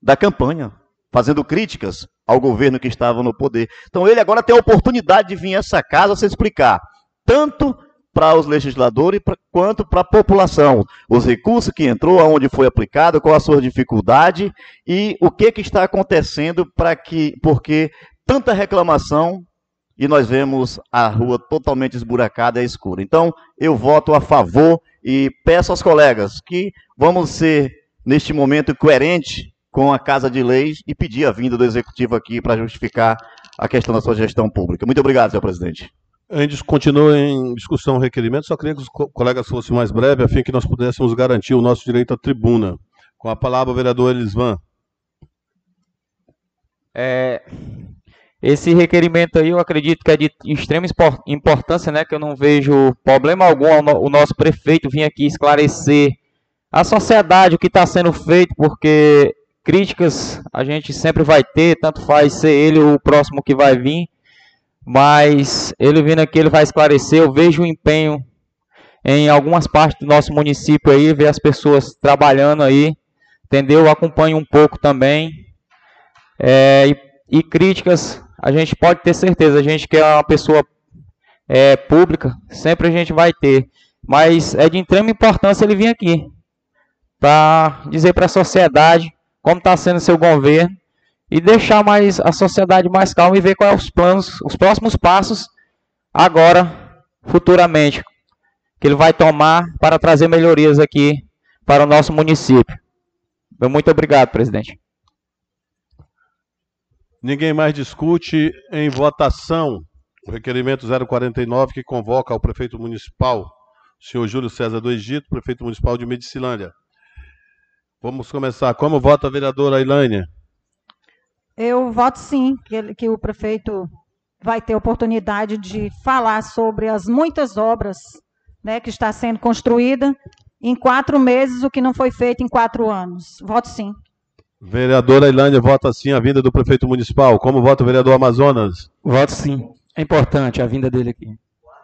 da campanha, fazendo críticas ao governo que estava no poder. Então ele agora tem a oportunidade de vir a essa casa se explicar, tanto para os legisladores pra, quanto para a população. Os recursos que entrou, aonde foi aplicado, qual a sua dificuldade e o que, que está acontecendo para que, porque tanta reclamação e nós vemos a rua totalmente esburacada e escura. Então, eu voto a favor e peço aos colegas que vamos ser, neste momento, coerente com a Casa de Leis e pedir a vinda do Executivo aqui para justificar a questão da sua gestão pública. Muito obrigado, senhor presidente. Antes continua em discussão o requerimento, só queria que os colegas fossem mais breves, a fim que nós pudéssemos garantir o nosso direito à tribuna. Com a palavra, o vereador Elisvan. É, esse requerimento aí eu acredito que é de extrema importância, né? Que eu não vejo problema algum o nosso prefeito vir aqui esclarecer a sociedade o que está sendo feito, porque críticas a gente sempre vai ter, tanto faz ser ele o próximo que vai vir, mas ele vindo aqui ele vai esclarecer. Eu vejo o empenho em algumas partes do nosso município aí, ver as pessoas trabalhando aí, entendeu? Eu acompanho um pouco também. É, e, e críticas a gente pode ter certeza, a gente que é uma pessoa é, pública, sempre a gente vai ter. Mas é de extrema importância ele vir aqui para dizer para a sociedade como está sendo seu governo e deixar mais a sociedade mais calma e ver quais são os planos, os próximos passos agora, futuramente, que ele vai tomar para trazer melhorias aqui para o nosso município. Muito obrigado, presidente. Ninguém mais discute em votação o requerimento 049 que convoca ao prefeito municipal, senhor Júlio César do Egito, prefeito municipal de Medicilândia. Vamos começar. Como vota a vereadora Ilânia? Eu voto sim, que, que o prefeito vai ter oportunidade de falar sobre as muitas obras né, que está sendo construída em quatro meses, o que não foi feito em quatro anos. Voto sim. Vereadora Ilândia vota sim a vinda do prefeito municipal. Como vota o vereador Amazonas? Voto sim. É importante a vinda dele aqui.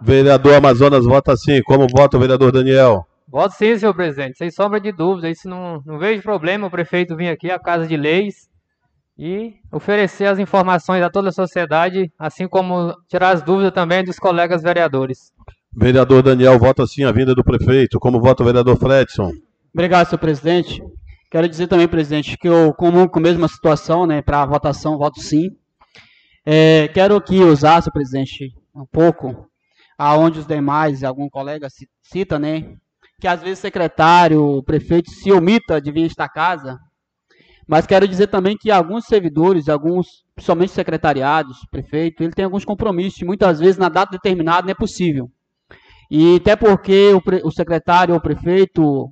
Vereador Amazonas vota sim. Como vota o vereador Daniel? Voto sim, senhor presidente. Sem sombra de dúvida. Isso não, não vejo problema o prefeito vir aqui à Casa de Leis e oferecer as informações a toda a sociedade, assim como tirar as dúvidas também dos colegas vereadores. Vereador Daniel vota sim a vinda do prefeito. Como vota o vereador Fredson? Obrigado, senhor presidente. Quero dizer também, presidente, que eu comum com a mesma situação, né, para a votação, voto sim. É, quero aqui usar, senhor presidente, um pouco aonde os demais, algum colega cita, né, que às vezes o secretário, o prefeito se omita de vir esta casa, mas quero dizer também que alguns servidores, alguns, principalmente secretariados, prefeito, ele tem alguns compromissos, e muitas vezes na data determinada não é possível. E até porque o, o secretário ou o prefeito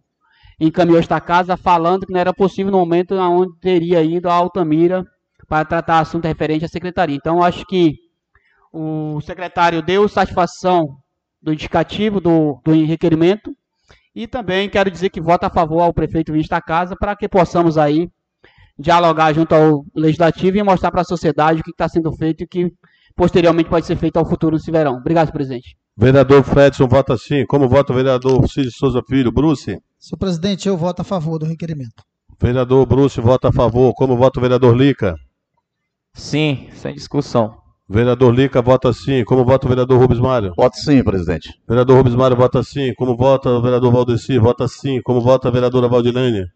encaminhou esta casa falando que não era possível no momento onde teria ido a Altamira para tratar assunto referente à secretaria. Então, acho que o secretário deu satisfação do indicativo do, do requerimento e também quero dizer que vota a favor ao prefeito vir esta casa para que possamos aí dialogar junto ao legislativo e mostrar para a sociedade o que está sendo feito e o que posteriormente pode ser feito ao futuro nesse verão. Obrigado, presidente. Vereador Fredson vota sim. Como vota o vereador Cid Souza Filho? Bruce? Senhor presidente, eu voto a favor do requerimento. Vereador Bruce vota a favor. Como vota o vereador Lica? Sim, sem discussão. Vereador Lica vota sim. Como vota o vereador Rubens Mário? Voto sim, presidente. Vereador Rubens Mário vota sim. Como vota o vereador Valdeci? Vota sim. Como vota a vereadora Valdilene?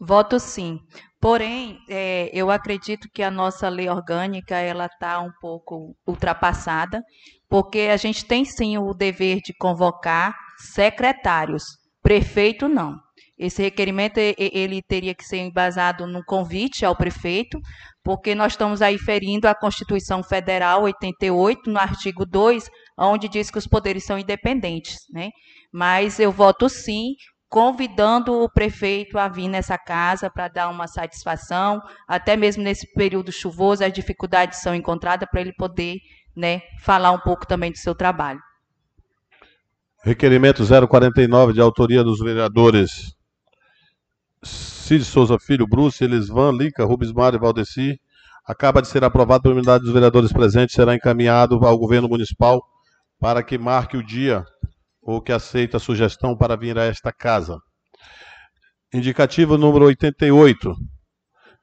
Voto sim. Porém, é, eu acredito que a nossa lei orgânica ela está um pouco ultrapassada, porque a gente tem sim o dever de convocar secretários, prefeito não. Esse requerimento ele teria que ser embasado no convite ao prefeito, porque nós estamos aí ferindo a Constituição Federal 88, no artigo 2, onde diz que os poderes são independentes, né? Mas eu voto sim, convidando o prefeito a vir nessa casa para dar uma satisfação, até mesmo nesse período chuvoso, as dificuldades são encontradas para ele poder né, falar um pouco também do seu trabalho. Requerimento 049, de autoria dos vereadores Cid Souza Filho, Bruce, Elisvan, Lica, Rubens e Valdeci, acaba de ser aprovado pela unidade dos vereadores presentes, será encaminhado ao governo municipal para que marque o dia ou que aceite a sugestão para vir a esta casa. Indicativo número 88,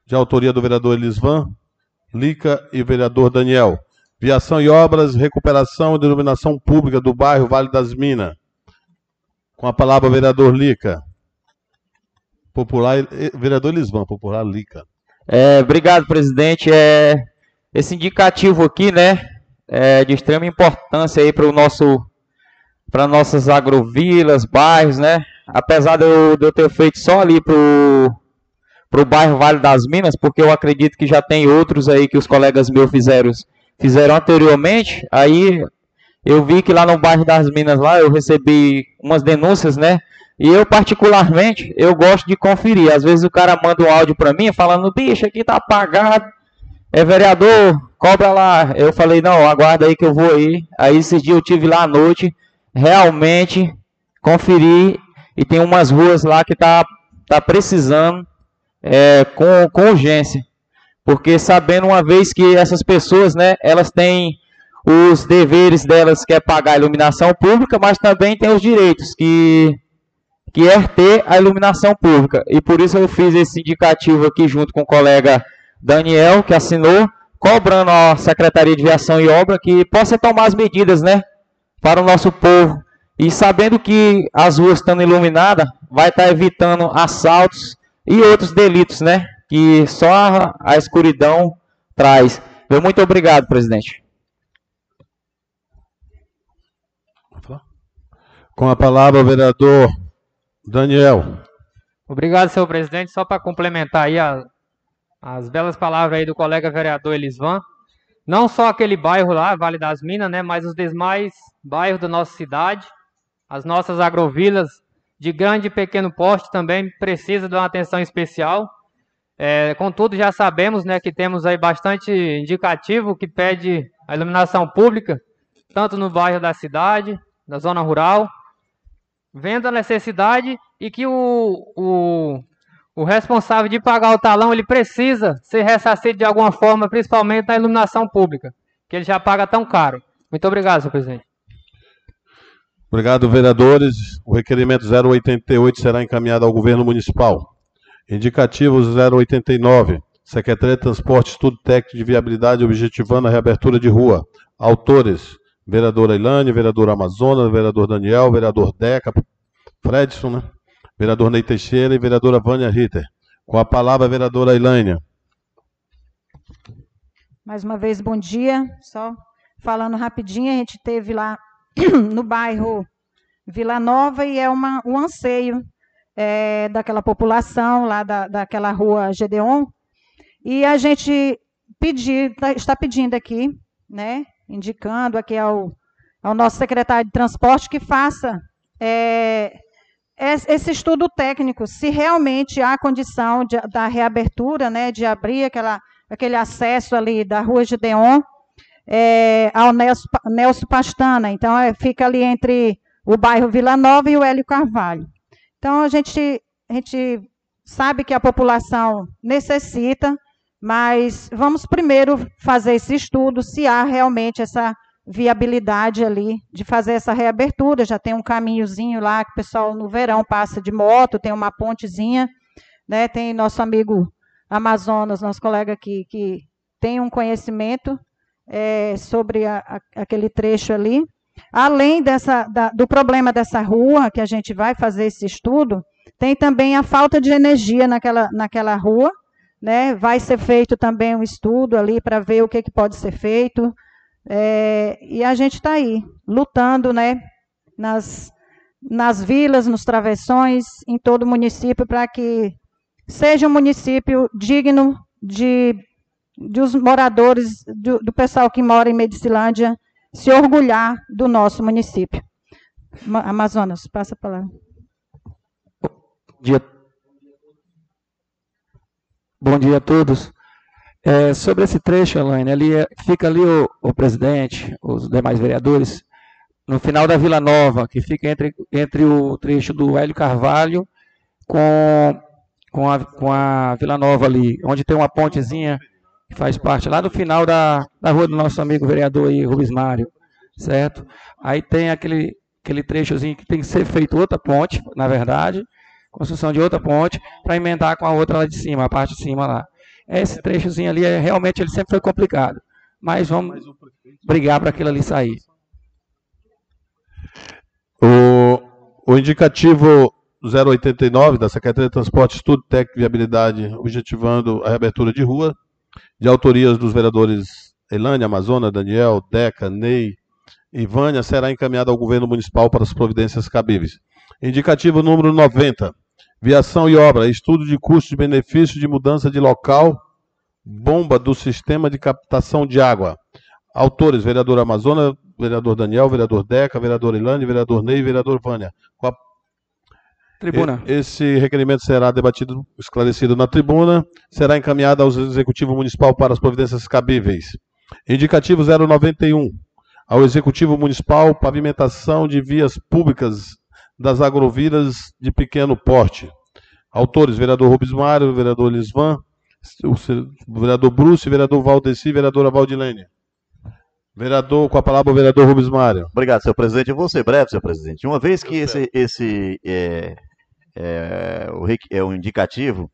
de autoria do vereador Elisvan, Lica e vereador Daniel. Viação e obras, recuperação e iluminação pública do bairro Vale das Minas. Com a palavra, vereador Lica. Popular, eh, vereador Elisvan, popular Lica. É, obrigado, presidente. É, esse indicativo aqui, né, é de extrema importância aí para o nosso, para nossas agrovilas, bairros, né. Apesar de eu, de eu ter feito só ali pro para o bairro Vale das Minas, porque eu acredito que já tem outros aí que os colegas meus fizeram, fizeram anteriormente. Aí eu vi que lá no bairro das Minas lá eu recebi umas denúncias, né? E eu particularmente eu gosto de conferir. Às vezes o cara manda um áudio para mim falando: "Bicho, aqui tá apagado. É vereador, cobra lá". Eu falei: "Não, aguarda aí que eu vou aí". Aí esse dia eu tive lá à noite, realmente conferi e tem umas ruas lá que tá tá precisando é, com, com urgência. Porque sabendo uma vez que essas pessoas, né, elas têm os deveres delas, que é pagar a iluminação pública, mas também tem os direitos, que, que é ter a iluminação pública. E por isso eu fiz esse indicativo aqui junto com o colega Daniel, que assinou, cobrando a Secretaria de Viação e Obra que possa tomar as medidas, né, para o nosso povo. E sabendo que as ruas estando iluminadas, vai estar evitando assaltos e outros delitos, né? Que só a, a escuridão traz. Meu muito obrigado, presidente. Com a palavra, o vereador Daniel. Obrigado, senhor presidente. Só para complementar aí a, as belas palavras aí do colega vereador Elisvan. Não só aquele bairro lá, Vale das Minas, né, mas os demais bairros da nossa cidade, as nossas agrovilas, de grande e pequeno porte também precisa de uma atenção especial. É, contudo, já sabemos né, que temos aí bastante indicativo que pede a iluminação pública, tanto no bairro da cidade, da zona rural, vendo a necessidade e que o, o, o responsável de pagar o talão ele precisa ser ressarcido de alguma forma, principalmente na iluminação pública, que ele já paga tão caro. Muito obrigado, senhor presidente. Obrigado, vereadores. O requerimento 088 será encaminhado ao governo municipal. Indicativo 089. Secretaria de Transporte, Estudo Técnico de Viabilidade objetivando a reabertura de rua. Autores: vereadora Ilane, vereador Amazonas, vereador Daniel, vereador Deca, Fredson, né? Vereador Ney Teixeira e vereadora Vânia Ritter. Com a palavra, vereadora Ilânia. Mais uma vez, bom dia. Só falando rapidinho, a gente teve lá no bairro Vila Nova e é uma, um anseio é, daquela população lá da, daquela rua Gedeon. E a gente pedir, tá, está pedindo aqui, né, indicando aqui ao, ao nosso secretário de transporte que faça é, esse estudo técnico, se realmente há condição de, da reabertura, né, de abrir aquela, aquele acesso ali da rua Gedeon, é, ao Nelson, Nelson Pastana. Então, é, fica ali entre o bairro Vila Nova e o Hélio Carvalho. Então, a gente, a gente sabe que a população necessita, mas vamos primeiro fazer esse estudo, se há realmente essa viabilidade ali de fazer essa reabertura. Já tem um caminhozinho lá que o pessoal no verão passa de moto, tem uma pontezinha, né? Tem nosso amigo Amazonas, nosso colega aqui, que tem um conhecimento é, sobre a, a, aquele trecho ali. Além dessa, da, do problema dessa rua, que a gente vai fazer esse estudo, tem também a falta de energia naquela, naquela rua. Né? Vai ser feito também um estudo ali para ver o que, que pode ser feito. É, e a gente está aí, lutando né, nas, nas vilas, nos travessões, em todo o município, para que seja um município digno de dos moradores, do, do pessoal que mora em Medicilândia, se orgulhar do nosso município. Amazonas, passa a palavra. Bom dia, Bom dia a todos. É, sobre esse trecho, Elaine, ali é, fica ali o, o, presidente, os demais vereadores, no final da Vila Nova, que fica entre, entre o trecho do Hélio Carvalho com, com, a, com a Vila Nova ali, onde tem uma pontezinha que faz parte lá do final da, da rua do nosso amigo vereador aí, Rubens Mário, certo? Aí tem aquele, aquele trechozinho que tem que ser feito outra ponte, na verdade, construção de outra ponte, para emendar com a outra lá de cima, a parte de cima lá. Esse trechozinho ali, é, realmente, ele sempre foi complicado. Mas vamos brigar para aquilo ali sair. O, o indicativo 089 da Secretaria de Transporte, Estudo Técnico e Viabilidade, objetivando a reabertura de rua, de autorias dos vereadores Elânia, Amazônia, Daniel, Deca, Ney e Vânia, será encaminhado ao governo municipal para as providências cabíveis. Indicativo número 90, viação e obra, estudo de custo de benefício de mudança de local, bomba do sistema de captação de água. Autores, vereador Amazônia, vereador Daniel, vereador Deca, vereador Ilane, vereador Ney e vereador Vânia. Com a Tribuna. Esse requerimento será debatido, esclarecido na tribuna, será encaminhado ao Executivo Municipal para as providências cabíveis. Indicativo 091, ao Executivo Municipal, pavimentação de vias públicas das agrovilas de pequeno porte. Autores, vereador Rubens Mário, vereador Lisvan, vereador Bruce, vereador Valdeci, vereadora Valdilene. Vereador, com a palavra o vereador Rubens Mário. Obrigado, senhor presidente. Eu vou ser breve, senhor presidente. Uma vez que esse, esse é, é, o, é o indicativo,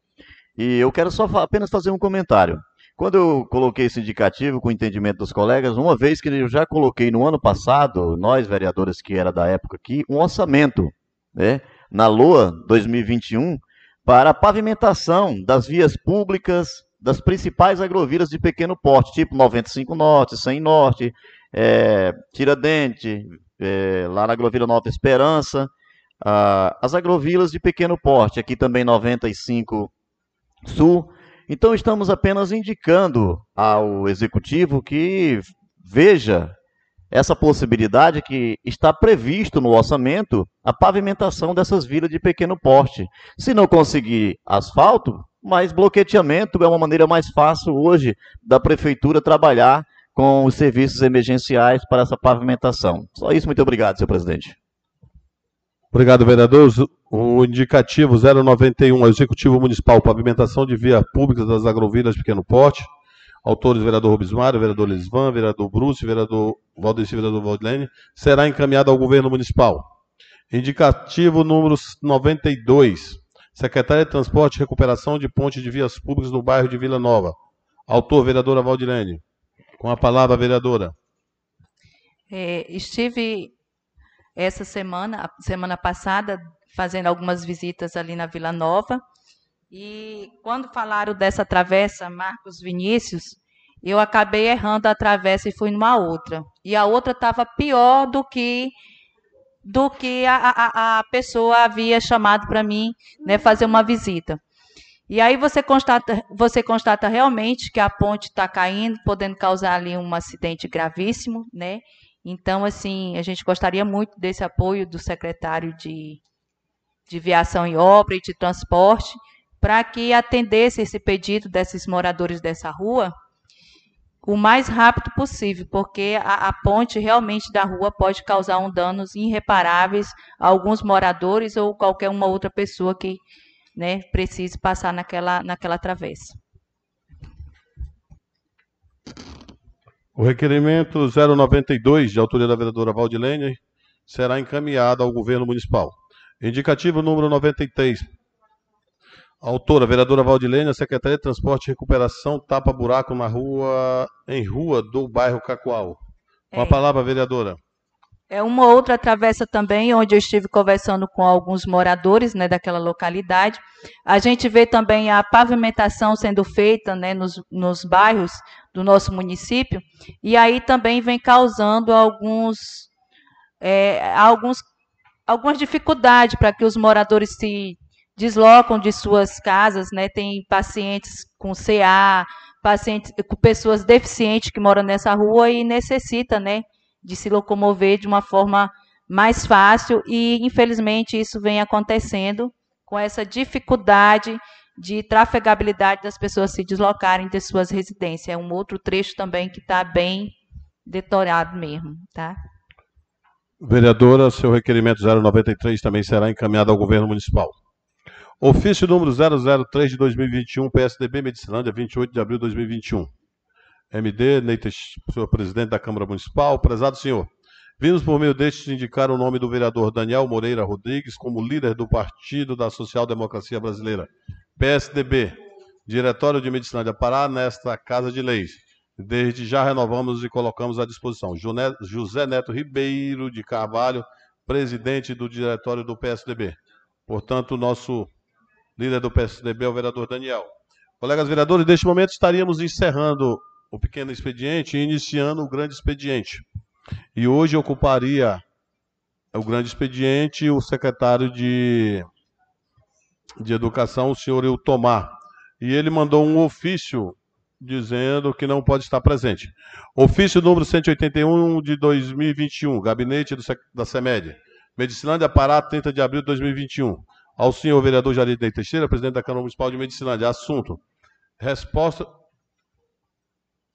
e eu quero só apenas fazer um comentário. Quando eu coloquei esse indicativo com o entendimento dos colegas, uma vez que eu já coloquei no ano passado, nós vereadores que era da época aqui, um orçamento, né, na LOA 2021, para a pavimentação das vias públicas das principais agrovilas de pequeno porte, tipo 95 Norte, 100 Norte, é, Tiradente, é, lá na agrovila Nova Esperança, ah, as agrovilas de pequeno porte, aqui também 95 Sul. Então, estamos apenas indicando ao executivo que veja essa possibilidade que está previsto no orçamento a pavimentação dessas vilas de pequeno porte. Se não conseguir asfalto, mas bloqueteamento é uma maneira mais fácil hoje da prefeitura trabalhar com os serviços emergenciais para essa pavimentação. Só isso, muito obrigado, senhor presidente. Obrigado, vereador. O indicativo 091, Executivo Municipal, pavimentação de via pública das agrovilas pequeno porte. Autores, vereador Rubens vereador Lisvan, vereador Bruce, vereador Valdeci, vereador Valdilene, será encaminhado ao governo municipal. Indicativo número 92, Secretaria de Transporte e Recuperação de Ponte de Vias Públicas no bairro de Vila Nova. Autor, vereadora Valdilene. Com a palavra, vereadora. É, estive essa semana, semana passada, fazendo algumas visitas ali na Vila Nova. E quando falaram dessa travessa Marcos Vinícius, eu acabei errando a travessa e fui numa outra. E a outra estava pior do que do que a, a, a pessoa havia chamado para mim né, fazer uma visita. E aí você constata, você constata realmente que a ponte está caindo, podendo causar ali um acidente gravíssimo, né? Então, assim, a gente gostaria muito desse apoio do secretário de, de Viação e Obra e de Transporte, para que atendesse esse pedido desses moradores dessa rua o mais rápido possível, porque a, a, ponte realmente da rua pode causar um danos irreparáveis a alguns moradores ou qualquer uma outra pessoa que né, precise passar naquela, naquela travessa. O requerimento 092, de autoria da vereadora Valdilene, será encaminhado ao governo municipal. Indicativo número 93. Autora, vereadora Valdilene, Secretaria de Transporte e Recuperação, tapa buraco na rua, em rua do bairro Cacoal. Com a é. palavra, vereadora. É uma outra travessa também, onde eu estive conversando com alguns moradores né, daquela localidade. A gente vê também a pavimentação sendo feita né, nos, nos bairros do nosso município, e aí também vem causando alguns, é, alguns, algumas dificuldades para que os moradores se deslocam de suas casas, né? Tem pacientes com CA, pacientes com pessoas deficientes que moram nessa rua e necessita, né, de se locomover de uma forma mais fácil e infelizmente isso vem acontecendo com essa dificuldade de trafegabilidade das pessoas se deslocarem de suas residências. É um outro trecho também que está bem detoriado mesmo, tá? Vereadora, seu requerimento 093 também será encaminhado ao governo municipal. Ofício número 003 de 2021, PSDB Medicilândia, 28 de abril de 2021. MD, Neites, senhor presidente da Câmara Municipal. Prezado senhor, vimos por meio destes indicar o nome do vereador Daniel Moreira Rodrigues como líder do Partido da Social Democracia Brasileira, PSDB, Diretório de Medicina de Pará, nesta Casa de Leis. Desde já renovamos e colocamos à disposição José- Neto Ribeiro de Carvalho, presidente do Diretório do PSDB. Portanto, nosso líder do PSDB é o vereador Daniel. Colegas vereadores, neste momento estaríamos encerrando o pequeno expediente e iniciando o grande expediente. E hoje ocuparia o grande expediente o secretário de, de Educação, o senhor Eutomar. E ele mandou um ofício dizendo que não pode estar presente. Ofício número 181 de 2021, gabinete do da CEMED. Medicilândia, Pará, 30 de abril de 2021. Ao senhor vereador Jair Ney Teixeira, presidente da Câmara Municipal de Medicilândia. Assunto. Resposta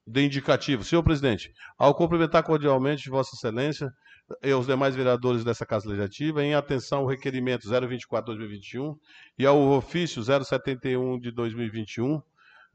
de indicativo. Senhor presidente, ao cumprimentar cordialmente Vossa Excelência e os demais vereadores dessa Casa Legislativa, em atenção ao requerimento 024-2021 e ao ofício 071 de 2021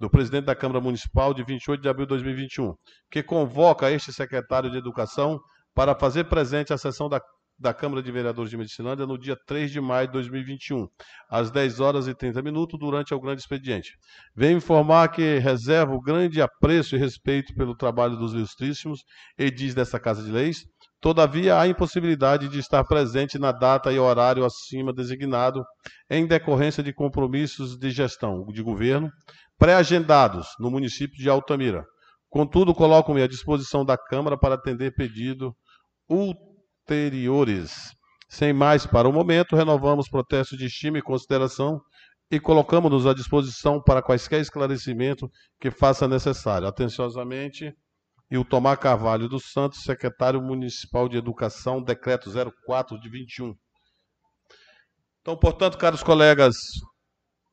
do presidente da Câmara Municipal de 28 de abril de 2021, que convoca este secretário de Educação para fazer presente a sessão da, da Câmara de Vereadores de Medicilândia no dia 3 de maio de 2021, às 10 horas e 30 minutos, durante o grande expediente. Venho informar que reservo grande apreço e respeito pelo trabalho dos ilustríssimos edis dessa Casa de Leis, Todavia, há impossibilidade de estar presente na data e horário acima designado, em decorrência de compromissos de gestão de governo pré-agendados no município de Altamira. Contudo, coloco-me à disposição da Câmara para atender pedido ulteriores. Sem mais, para o momento, renovamos protestos de estima e consideração e colocamos-nos à disposição para quaisquer esclarecimento que faça necessário. Atenciosamente, e o Tomar Carvalho dos Santos, secretário municipal de Educação, decreto 04 de 21. Então, portanto, caros colegas,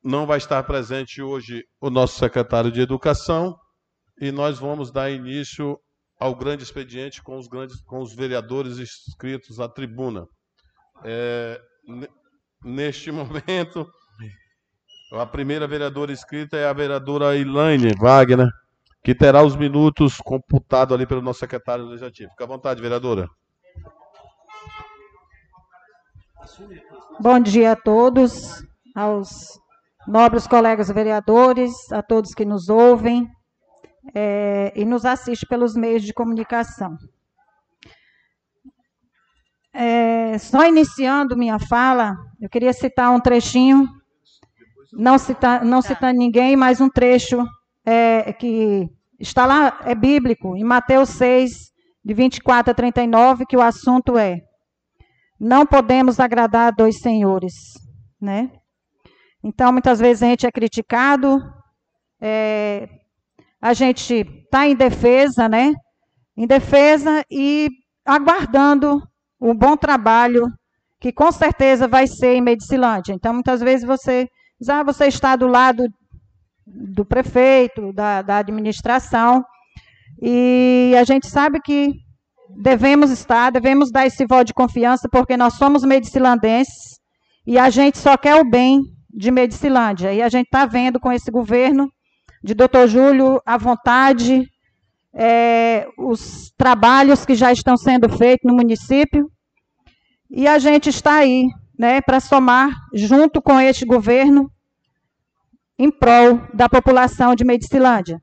não vai estar presente hoje o nosso secretário de Educação e nós vamos dar início ao grande expediente com os grandes com os vereadores inscritos à tribuna. É, ne- neste momento, a primeira vereadora inscrita é a vereadora Elaine Wagner, que terá os minutos computados ali pelo nosso secretário legislativo. Fica à vontade, vereadora. Bom dia a todos, aos nobres colegas vereadores, a todos que nos ouvem eh, e nos assistem pelos meios de comunicação. Eh, só iniciando minha fala, eu queria citar um trechinho, não, citar, não citando ninguém, mas um trecho eh, que está lá, é bíblico, em Mateus 6, de 24 a 39, que o assunto é não podemos agradar a dois senhores, né? Então, muitas vezes a gente é criticado, é, a gente está em defesa, né? Em defesa e aguardando o bom trabalho que com certeza vai ser em Medicilândia. Então, muitas vezes você ah, você está do lado do prefeito, da, da administração, e a gente sabe que devemos estar, devemos dar esse voto de confiança, porque nós somos medicilandenses e a gente só quer o bem de Medicilândia. E a gente está vendo com esse governo de doutor Júlio a vontade, é, os trabalhos que já estão sendo feitos no município. E a gente está aí né, para somar, junto com este governo, em prol da população de Medicilândia.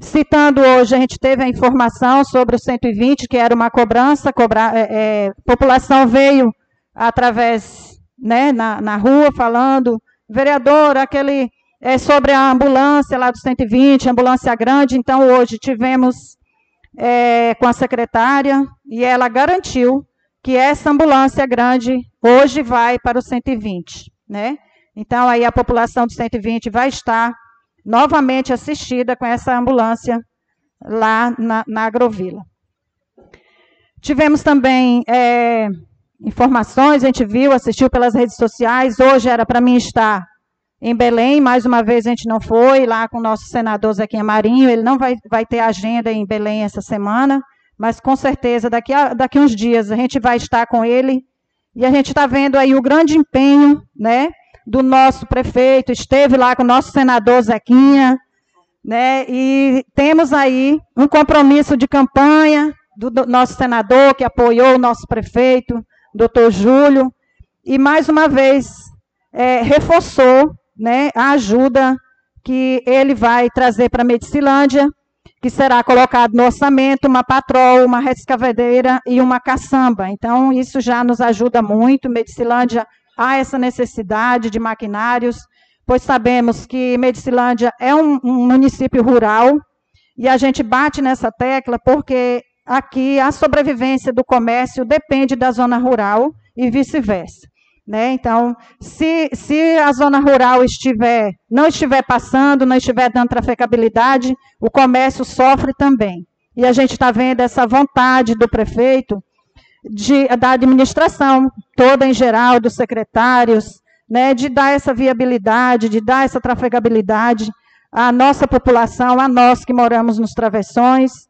Citando hoje, a gente teve a informação sobre o 120, que era uma cobrança, cobra, é, é, população veio através, né, na, na rua, falando, vereador, aquele, é, sobre a ambulância lá do 120, ambulância grande, então hoje tivemos é, com a secretária, e ela garantiu que essa ambulância grande hoje vai para o 120, né? Então, aí a população do 120 vai estar novamente assistida com essa ambulância lá na, na Agrovila. Tivemos também é, informações, a gente viu, assistiu pelas redes sociais. Hoje era para mim estar em Belém, mais uma vez a gente não foi, lá com o nosso senador Zequinha Marinho. Ele não vai, vai ter agenda em Belém essa semana, mas com certeza daqui a daqui uns dias a gente vai estar com ele. E a gente está vendo aí o grande empenho, né? do nosso prefeito, esteve lá com o nosso senador Zequinha, né? E temos aí um compromisso de campanha do, do nosso senador, que apoiou o nosso prefeito, doutor Júlio, e mais uma vez é, reforçou né, a ajuda que ele vai trazer para a Medicilândia, que será colocado no orçamento uma patrol, uma rescavadeira e uma caçamba. Então, isso já nos ajuda muito. Medicilândia há essa necessidade de maquinários, pois sabemos que Medicilândia é um, um município rural e a gente bate nessa tecla porque aqui a sobrevivência do comércio depende da zona rural e vice-versa. Né? Então, se, se a zona rural estiver, não estiver passando, não estiver dando trafegabilidade, o comércio sofre também. E a gente está vendo essa vontade do prefeito, de, da administração toda em geral, dos secretários, né, de dar essa viabilidade, de dar essa trafegabilidade à nossa população, a nós que moramos nos travessões,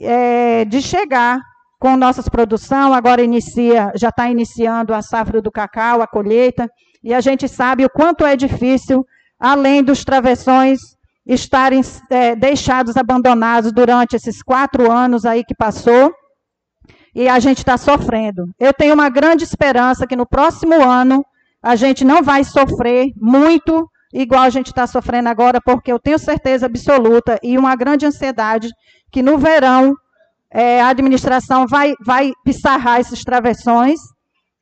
é, de chegar com nossas produção, agora inicia, já está iniciando a safra do cacau, a colheita, e a gente sabe o quanto é difícil, além dos travessões estarem é, deixados abandonados durante esses quatro anos aí que passou, e a gente está sofrendo. Eu tenho uma grande esperança que no próximo ano a gente não vai sofrer muito igual a gente está sofrendo agora, porque eu tenho certeza absoluta e uma grande ansiedade que no verão é, a administração vai, vai pissarrar esses travessões,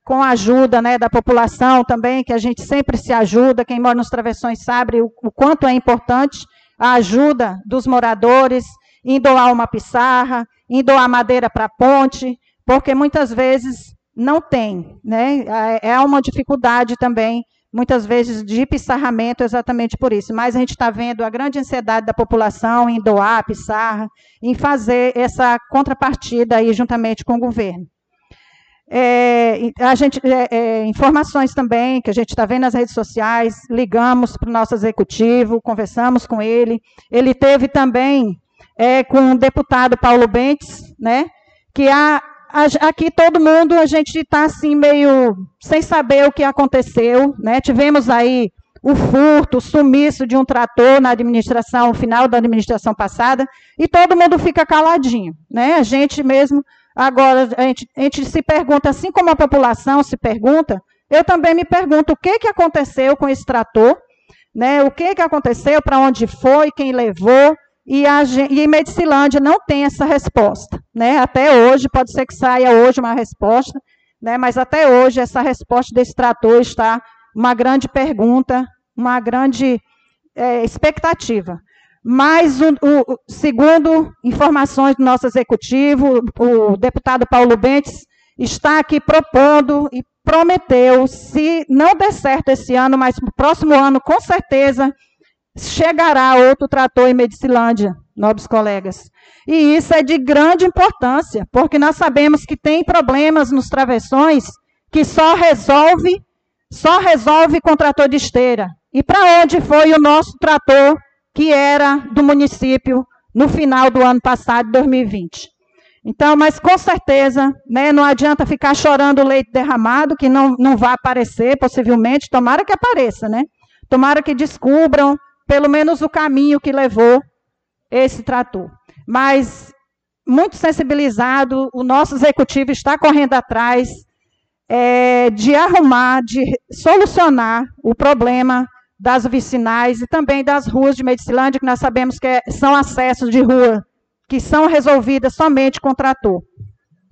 com a ajuda né, da população também, que a gente sempre se ajuda, quem mora nos travessões sabe o, o quanto é importante a ajuda dos moradores em doar uma pissarra, em doar madeira para a ponte, porque muitas vezes não tem, né? É, é uma dificuldade também muitas vezes de pissarramento exatamente por isso. Mas a gente está vendo a grande ansiedade da população em doar pissarra, em fazer essa contrapartida aí juntamente com o governo. É, a gente, é, é, informações também que a gente está vendo nas redes sociais, ligamos para o nosso executivo, conversamos com ele. Ele teve também é, com o deputado Paulo Bentes, né, que há aqui todo mundo, a gente está assim meio sem saber o que aconteceu, né? Tivemos aí o furto, o sumiço de um trator na administração, final da administração passada, e todo mundo fica caladinho, né? A gente mesmo, agora, a gente, a gente se pergunta, assim como a população se pergunta, eu também me pergunto o que, que aconteceu com esse trator, né? O que, que aconteceu, para onde foi, quem levou, e, a, e em Medicilândia não tem essa resposta. Né? Até hoje, pode ser que saia hoje uma resposta, né? mas até hoje essa resposta desse trator está uma grande pergunta, uma grande é, expectativa. Mas, o, o, segundo informações do nosso executivo, o deputado Paulo Bentes está aqui propondo e prometeu, se não der certo esse ano, mas no próximo ano, com certeza, chegará outro trator em Medicilândia, nobres colegas. E isso é de grande importância, porque nós sabemos que tem problemas nos travessões que só resolve, só resolve com trator de esteira. E para onde foi o nosso trator que era do município no final do ano passado, 2020? Então, mas com certeza, né, não adianta ficar chorando o leite derramado, que não, não vai aparecer, possivelmente, tomara que apareça, né? Tomara que descubram pelo menos o caminho que levou esse trator. Mas, muito sensibilizado, o nosso executivo está correndo atrás é, de arrumar, de solucionar o problema das vicinais e também das ruas de Medicilândia, que nós sabemos que é, são acessos de rua que são resolvidas somente com trator.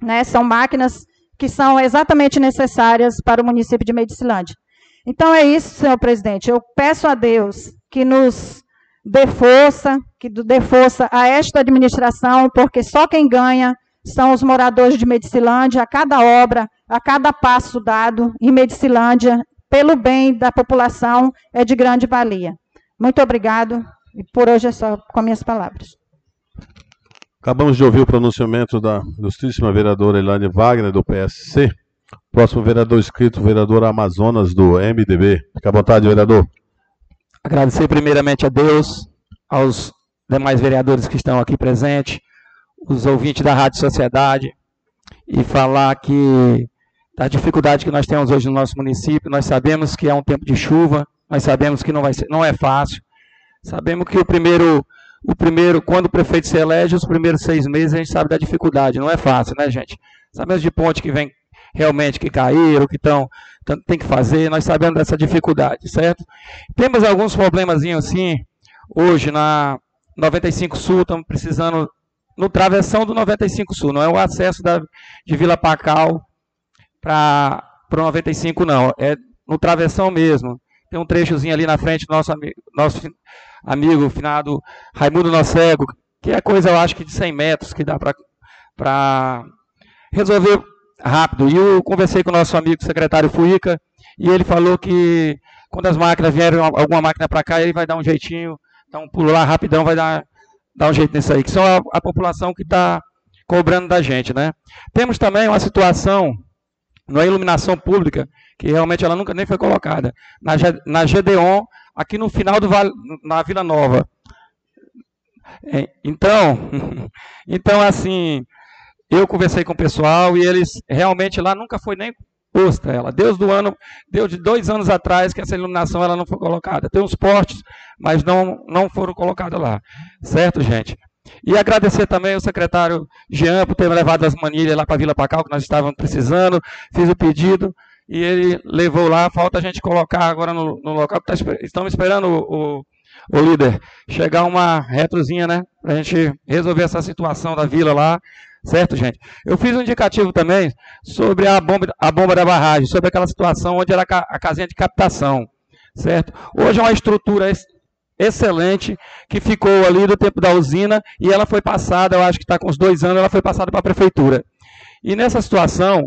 Né? São máquinas que são exatamente necessárias para o município de Medicilândia. Então é isso, senhor presidente. Eu peço a Deus que nos dê força, que dê força a esta administração, porque só quem ganha são os moradores de Medicilândia, a cada obra, a cada passo dado em Medicilândia, pelo bem da população, é de grande valia. Muito obrigado, e por hoje é só com minhas palavras. Acabamos de ouvir o pronunciamento da ilustríssima vereadora Elaine Wagner, do PSC. Próximo vereador inscrito, vereador Amazonas, do MDB. Fique à vontade, vereador. Agradecer primeiramente a Deus, aos demais vereadores que estão aqui presentes, os ouvintes da Rádio Sociedade, e falar que da dificuldade que nós temos hoje no nosso município, nós sabemos que é um tempo de chuva, nós sabemos que não, vai ser, não é fácil, sabemos que o primeiro, o primeiro, quando o prefeito se elege, os primeiros seis meses a gente sabe da dificuldade, não é fácil, né, gente? Sabemos de ponte que vem realmente que caíram, que estão tem que fazer, nós sabemos dessa dificuldade, certo? Temos alguns problemazinhos assim, hoje na 95 Sul, estamos precisando no travessão do 95 Sul, não é o acesso da, de Vila Pacal para o 95 não, é no travessão mesmo. Tem um trechozinho ali na frente do nosso, amigo, nosso amigo finado Raimundo Nocego, que é coisa, eu acho que de 100 metros, que dá para resolver rápido. E eu conversei com o nosso amigo secretário Fuica, e ele falou que quando as máquinas vierem, alguma máquina para cá, ele vai dar um jeitinho, dar um pulo lá rapidão, vai dar, dar um jeito nisso aí, que são a, a população que está cobrando da gente, né? Temos também uma situação na iluminação pública, que realmente ela nunca nem foi colocada, na, na Gedeon, aqui no final do na Vila Nova. É, então, então assim, eu conversei com o pessoal e eles realmente lá nunca foi nem posta ela. Deus do ano, deu de dois anos atrás que essa iluminação ela não foi colocada. Tem uns postes, mas não não foram colocados lá, certo, gente? E agradecer também ao secretário Jean por ter levado as manilhas lá para a Vila Pacal, que nós estávamos precisando. Fiz o pedido e ele levou lá. Falta a gente colocar agora no, no local. Tá, estamos esperando o, o, o, líder chegar uma retrozinha, né? Para a gente resolver essa situação da vila lá. Certo, gente? Eu fiz um indicativo também sobre a bomba, a bomba da barragem, sobre aquela situação onde era a casinha de captação. Certo? Hoje é uma estrutura excelente que ficou ali do tempo da usina e ela foi passada, eu acho que está com uns dois anos, ela foi passada para a prefeitura. E nessa situação,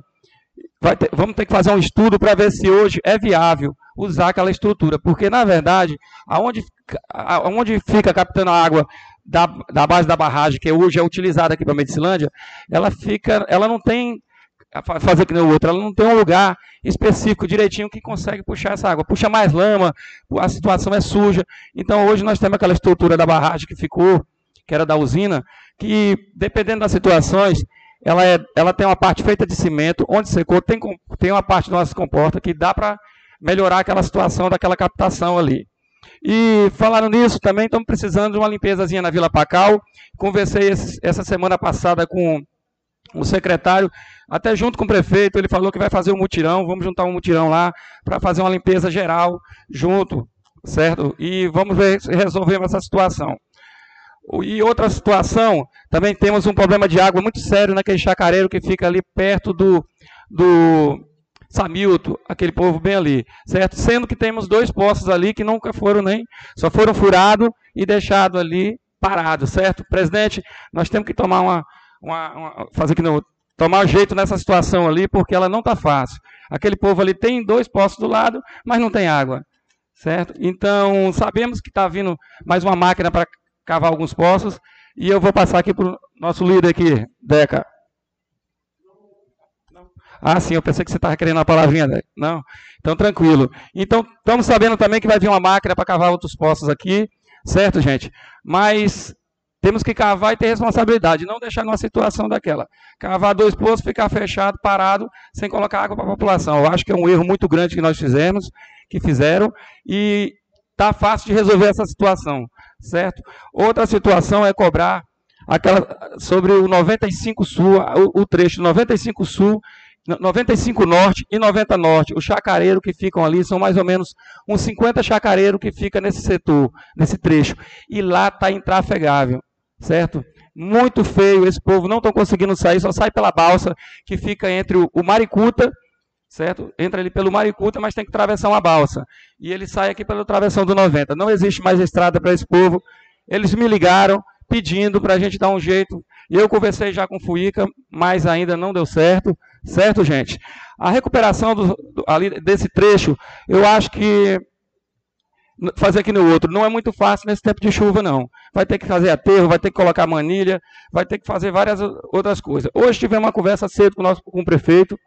ter, vamos ter que fazer um estudo para ver se hoje é viável usar aquela estrutura, porque na verdade, aonde, aonde fica captando a água da, da base da barragem, que hoje é utilizada aqui para a Medicilândia, ela fica, ela não tem fazer que nem o outro. Ela não tem um lugar específico direitinho que consegue puxar essa água. Puxa mais lama, a situação é suja. Então hoje nós temos aquela estrutura da barragem que ficou, que era da usina, que dependendo das situações, ela, é, ela tem uma parte feita de cimento, onde secou, tem, tem uma parte do nosso comporta que dá para melhorar aquela situação daquela captação ali. E falando nisso, também estamos precisando de uma limpezazinha na Vila Pacal. Conversei esse, essa semana passada com o secretário, até junto com o prefeito, ele falou que vai fazer um mutirão, vamos juntar um mutirão lá para fazer uma limpeza geral junto, certo? E vamos ver se resolvemos essa situação. E outra situação, também temos um problema de água muito sério naquele chacareiro que fica ali perto do, do Samilto, aquele povo bem ali, certo? Sendo que temos dois poços ali que nunca foram nem, só foram furados e deixados ali parados, certo? Presidente, nós temos que tomar uma, uma, uma, fazer que não, tomar jeito nessa situação ali, porque ela não está fácil. Aquele povo ali tem dois poços do lado, mas não tem água, certo? Então, sabemos que está vindo mais uma máquina para cavar alguns poços, e eu vou passar aqui para o nosso líder aqui, Deca. Ah, sim, eu pensei que você estava querendo uma palavrinha. Deca. Não, então tranquilo. Então, estamos sabendo também que vai vir uma máquina para cavar outros poços aqui, certo, gente? Mas temos que cavar e ter responsabilidade, não deixar numa situação daquela. Cavar dois poços, ficar fechado, parado, sem colocar água para a população. Eu acho que é um erro muito grande que nós fizemos, que fizeram, e está fácil de resolver essa situação, certo? Outra situação é cobrar aquela sobre o 95 Sul, o, o trecho 95 Sul 95 Norte e 90 Norte, o chacareiro que ficam ali são mais ou menos uns 50 chacareiros que fica nesse setor, nesse trecho. E lá está intrafegável certo? Muito feio, esse povo não estão conseguindo sair, só sai pela balsa que fica entre o, o Maricuta, certo? Entra ali pelo Maricuta, mas tem que atravessar uma balsa. E ele sai aqui pela travessão do 90. Não existe mais estrada para esse povo. Eles me ligaram pedindo para a gente dar um jeito. Eu conversei já com o Fuica, mas ainda não deu certo. Certo, gente? A recuperação do, do, ali desse trecho, eu acho que fazer aqui no outro. Não é muito fácil nesse tempo de chuva, não. Vai ter que fazer aterro, vai ter que colocar manilha, vai ter que fazer várias outras coisas. Hoje tivemos uma conversa cedo com o, nosso, com o prefeito,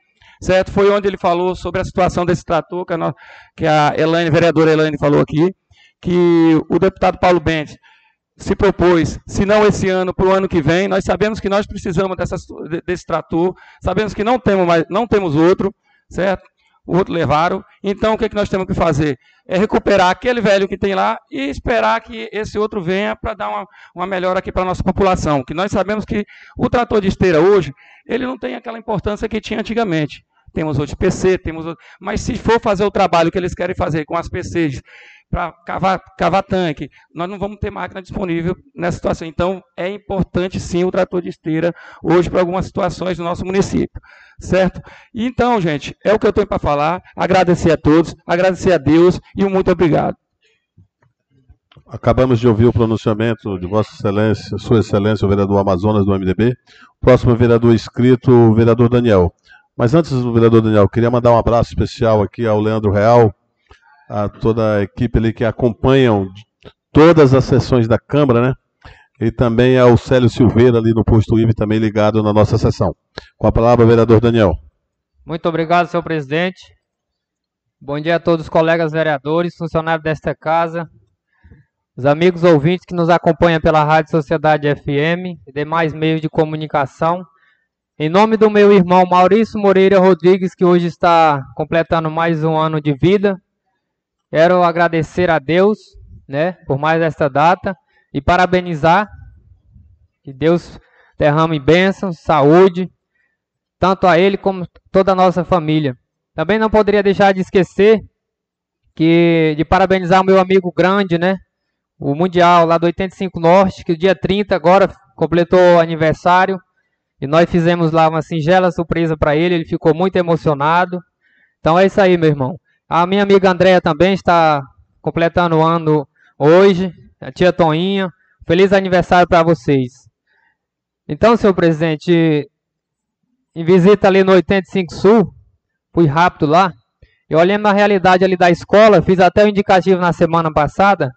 certo? Foi onde ele falou sobre a situação desse trator, que a, que a Elaine, vereadora Elaine falou aqui, que o deputado Paulo Bentes se propôs, se não esse ano, para o ano que vem, nós sabemos que nós precisamos dessa, desse trator, sabemos que não temos, mais, não temos outro, certo? o outro levaram. Então, o que, é que nós temos que fazer? É recuperar aquele velho que tem lá e esperar que esse outro venha para dar uma, uma melhora aqui para a nossa população. Que nós sabemos que o trator de esteira hoje, ele não tem aquela importância que tinha antigamente. Temos outros PC, temos outros, mas se for fazer o trabalho que eles querem fazer com as PCs para cavar, cavar tanque, nós não vamos ter máquina disponível nessa situação. Então, é importante sim o trator de esteira hoje para algumas situações do nosso município, certo? Então, gente, é o que eu tenho para falar. Agradecer a todos, agradecer a Deus e um muito obrigado. Acabamos de ouvir o pronunciamento de Vossa Excelência, Sua Excelência, o vereador Amazonas do MDB. Próximo vereador inscrito, o vereador Daniel. Mas antes do vereador Daniel, queria mandar um abraço especial aqui ao Leandro Real, a toda a equipe ali que acompanham todas as sessões da Câmara, né? E também ao Célio Silveira ali no posto IVE, também ligado na nossa sessão. Com a palavra, vereador Daniel. Muito obrigado, senhor presidente. Bom dia a todos os colegas vereadores, funcionários desta casa, os amigos ouvintes que nos acompanham pela Rádio Sociedade FM e demais meios de comunicação. Em nome do meu irmão Maurício Moreira Rodrigues, que hoje está completando mais um ano de vida, Quero agradecer a Deus, né, por mais esta data e parabenizar que Deus derrame bênçãos, saúde, tanto a ele como toda a nossa família. Também não poderia deixar de esquecer que de parabenizar o meu amigo grande, né, o Mundial lá do 85 Norte, que dia 30 agora completou aniversário e nós fizemos lá uma singela surpresa para ele, ele ficou muito emocionado. Então é isso aí, meu irmão. A minha amiga Andréia também está completando o ano hoje. A tia Toninha. Feliz aniversário para vocês. Então, senhor presidente, em visita ali no 85 Sul, fui rápido lá. Eu olhei na realidade ali da escola, fiz até o indicativo na semana passada.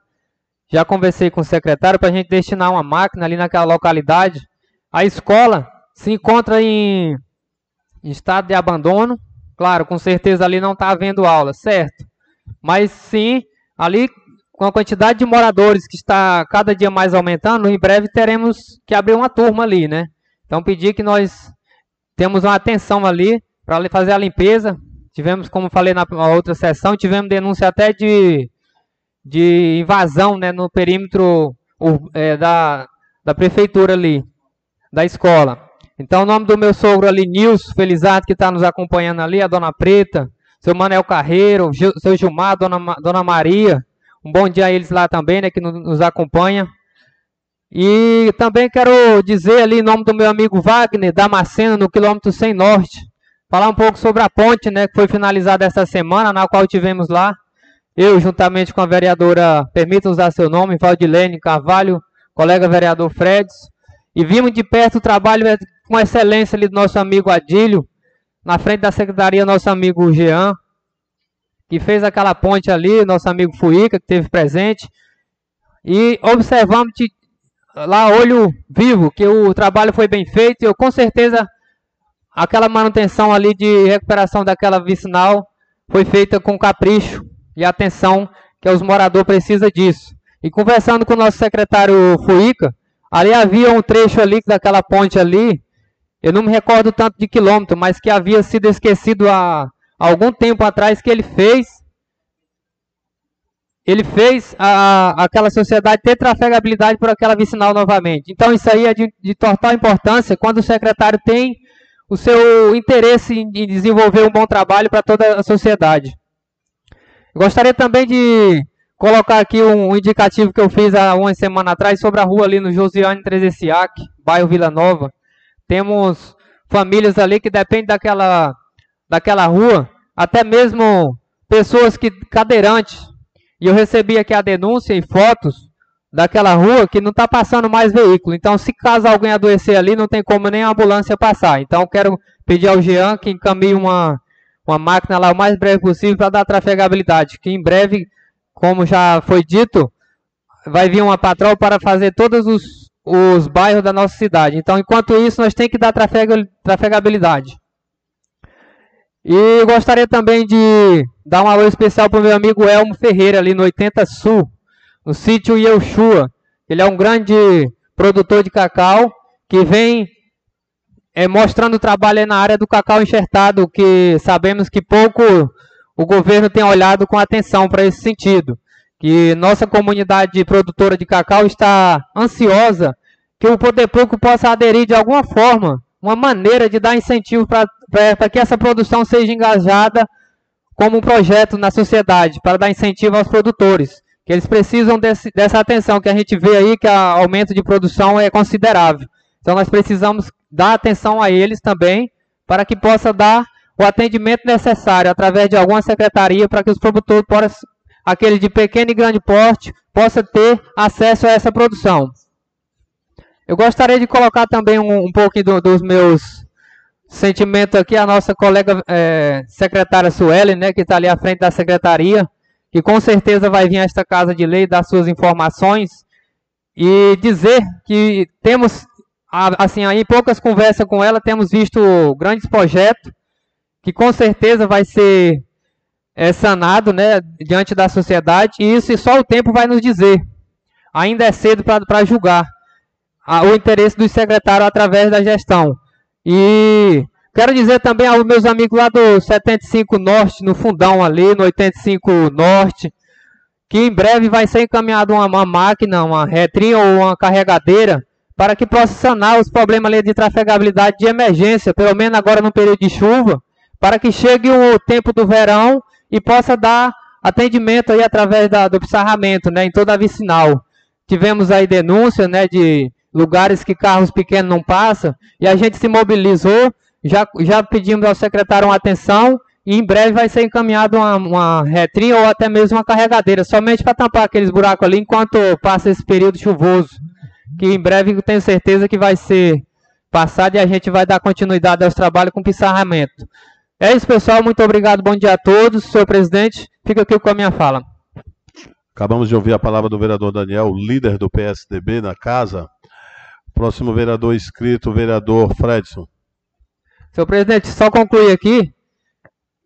Já conversei com o secretário para a gente destinar uma máquina ali naquela localidade. A escola se encontra em, em estado de abandono. Claro, com certeza ali não está havendo aula, certo? Mas sim, ali com a quantidade de moradores que está cada dia mais aumentando, em breve teremos que abrir uma turma ali, né? Então pedir que nós temos uma atenção ali para fazer a limpeza. Tivemos, como falei na outra sessão, tivemos denúncia até de, de invasão né, no perímetro é, da, da prefeitura ali, da escola. Então, o nome do meu sogro ali, Nilson Felizardo, que está nos acompanhando ali, a dona Preta, seu Manel Carreiro, seu Gilmar, dona, dona Maria. Um bom dia a eles lá também, né, que nos acompanha. E também quero dizer ali, em nome do meu amigo Wagner, Damasceno, no quilômetro 100 Norte, falar um pouco sobre a ponte, né, que foi finalizada essa semana, na qual tivemos lá. Eu, juntamente com a vereadora, permita usar seu nome, Valdilene Carvalho, colega vereador Freds, e vimos de perto o trabalho com excelência ali do nosso amigo Adílio, na frente da secretaria, nosso amigo Jean, que fez aquela ponte ali, nosso amigo Fuica, que teve presente. E observamos lá, olho vivo, que o trabalho foi bem feito. E eu, com certeza, aquela manutenção ali de recuperação daquela vicinal foi feita com capricho e atenção que os moradores precisam disso. E conversando com o nosso secretário Fuica, ali havia um trecho ali daquela ponte ali, eu não me recordo tanto de quilômetro, mas que havia sido esquecido há, algum tempo atrás que ele fez. Ele fez a, aquela sociedade ter trafegabilidade por aquela vicinal novamente. Então isso aí é de, de total importância quando o secretário tem o seu interesse em, em desenvolver um bom trabalho para toda a sociedade. Gostaria também de colocar aqui um indicativo que eu fiz há uma semana atrás sobre a rua ali no Josiane Trezessiac, bairro Vila Nova. Temos famílias ali que dependem daquela, daquela rua, até mesmo pessoas que cadeirantes. E eu recebi aqui a denúncia e fotos daquela rua que não está passando mais veículo. Então, se caso alguém adoecer ali, não tem como nem a ambulância passar. Então, quero pedir ao Jean que encaminhe uma, uma máquina lá o mais breve possível para dar trafegabilidade. Que em breve, como já foi dito, vai vir uma patrol para fazer todos os os bairros da nossa cidade. Então, enquanto isso, nós temos que dar trafegabilidade. E gostaria também de dar um alô especial para o meu amigo Elmo Ferreira, ali no 80 Sul, no sítio Yeushua. Ele é um grande produtor de cacau que vem é, mostrando o trabalho na área do cacau enxertado, que sabemos que pouco o governo tem olhado com atenção para esse sentido. Que nossa comunidade produtora de cacau está ansiosa que o poder público possa aderir de alguma forma, uma maneira de dar incentivo para que essa produção seja engajada como um projeto na sociedade, para dar incentivo aos produtores. Que eles precisam desse, dessa atenção, que a gente vê aí que o aumento de produção é considerável. Então nós precisamos dar atenção a eles também, para que possa dar o atendimento necessário através de alguma secretaria para que os produtores, aqueles de pequeno e grande porte, possa ter acesso a essa produção. Eu gostaria de colocar também um, um pouco do, dos meus sentimentos aqui, a nossa colega é, secretária Suelen, né, que está ali à frente da secretaria, que com certeza vai vir a esta Casa de Lei dar suas informações e dizer que temos, assim, em poucas conversas com ela, temos visto grandes projetos que com certeza vai ser é, sanado né, diante da sociedade, e isso só o tempo vai nos dizer. Ainda é cedo para julgar a, o interesse dos secretários através da gestão. E quero dizer também aos meus amigos lá do 75 Norte, no fundão ali, no 85 Norte, que em breve vai ser encaminhada uma, uma, máquina, uma retrinha ou uma carregadeira, para que possa sanar os problemas ali de trafegabilidade de emergência, pelo menos agora no período de chuva, para que chegue o tempo do verão e possa dar atendimento aí através da, do pissarramento, né, em toda a vicinal. Tivemos aí denúncia, né, de lugares que carros pequenos não passam, e a gente se mobilizou, já, já pedimos ao secretário uma atenção, e em breve vai ser encaminhado uma, uma ou até mesmo uma carregadeira, somente para tampar aqueles buracos ali enquanto passa esse período chuvoso, que em breve tenho certeza que vai ser passado e a gente vai dar continuidade aos trabalhos com pissarramento. É isso, pessoal. Muito obrigado. Bom dia a todos. Senhor presidente, fica aqui com a minha fala. Acabamos de ouvir a palavra do vereador Daniel, líder do PSDB na casa. Próximo vereador inscrito, vereador Fredson. Senhor presidente, só concluir aqui,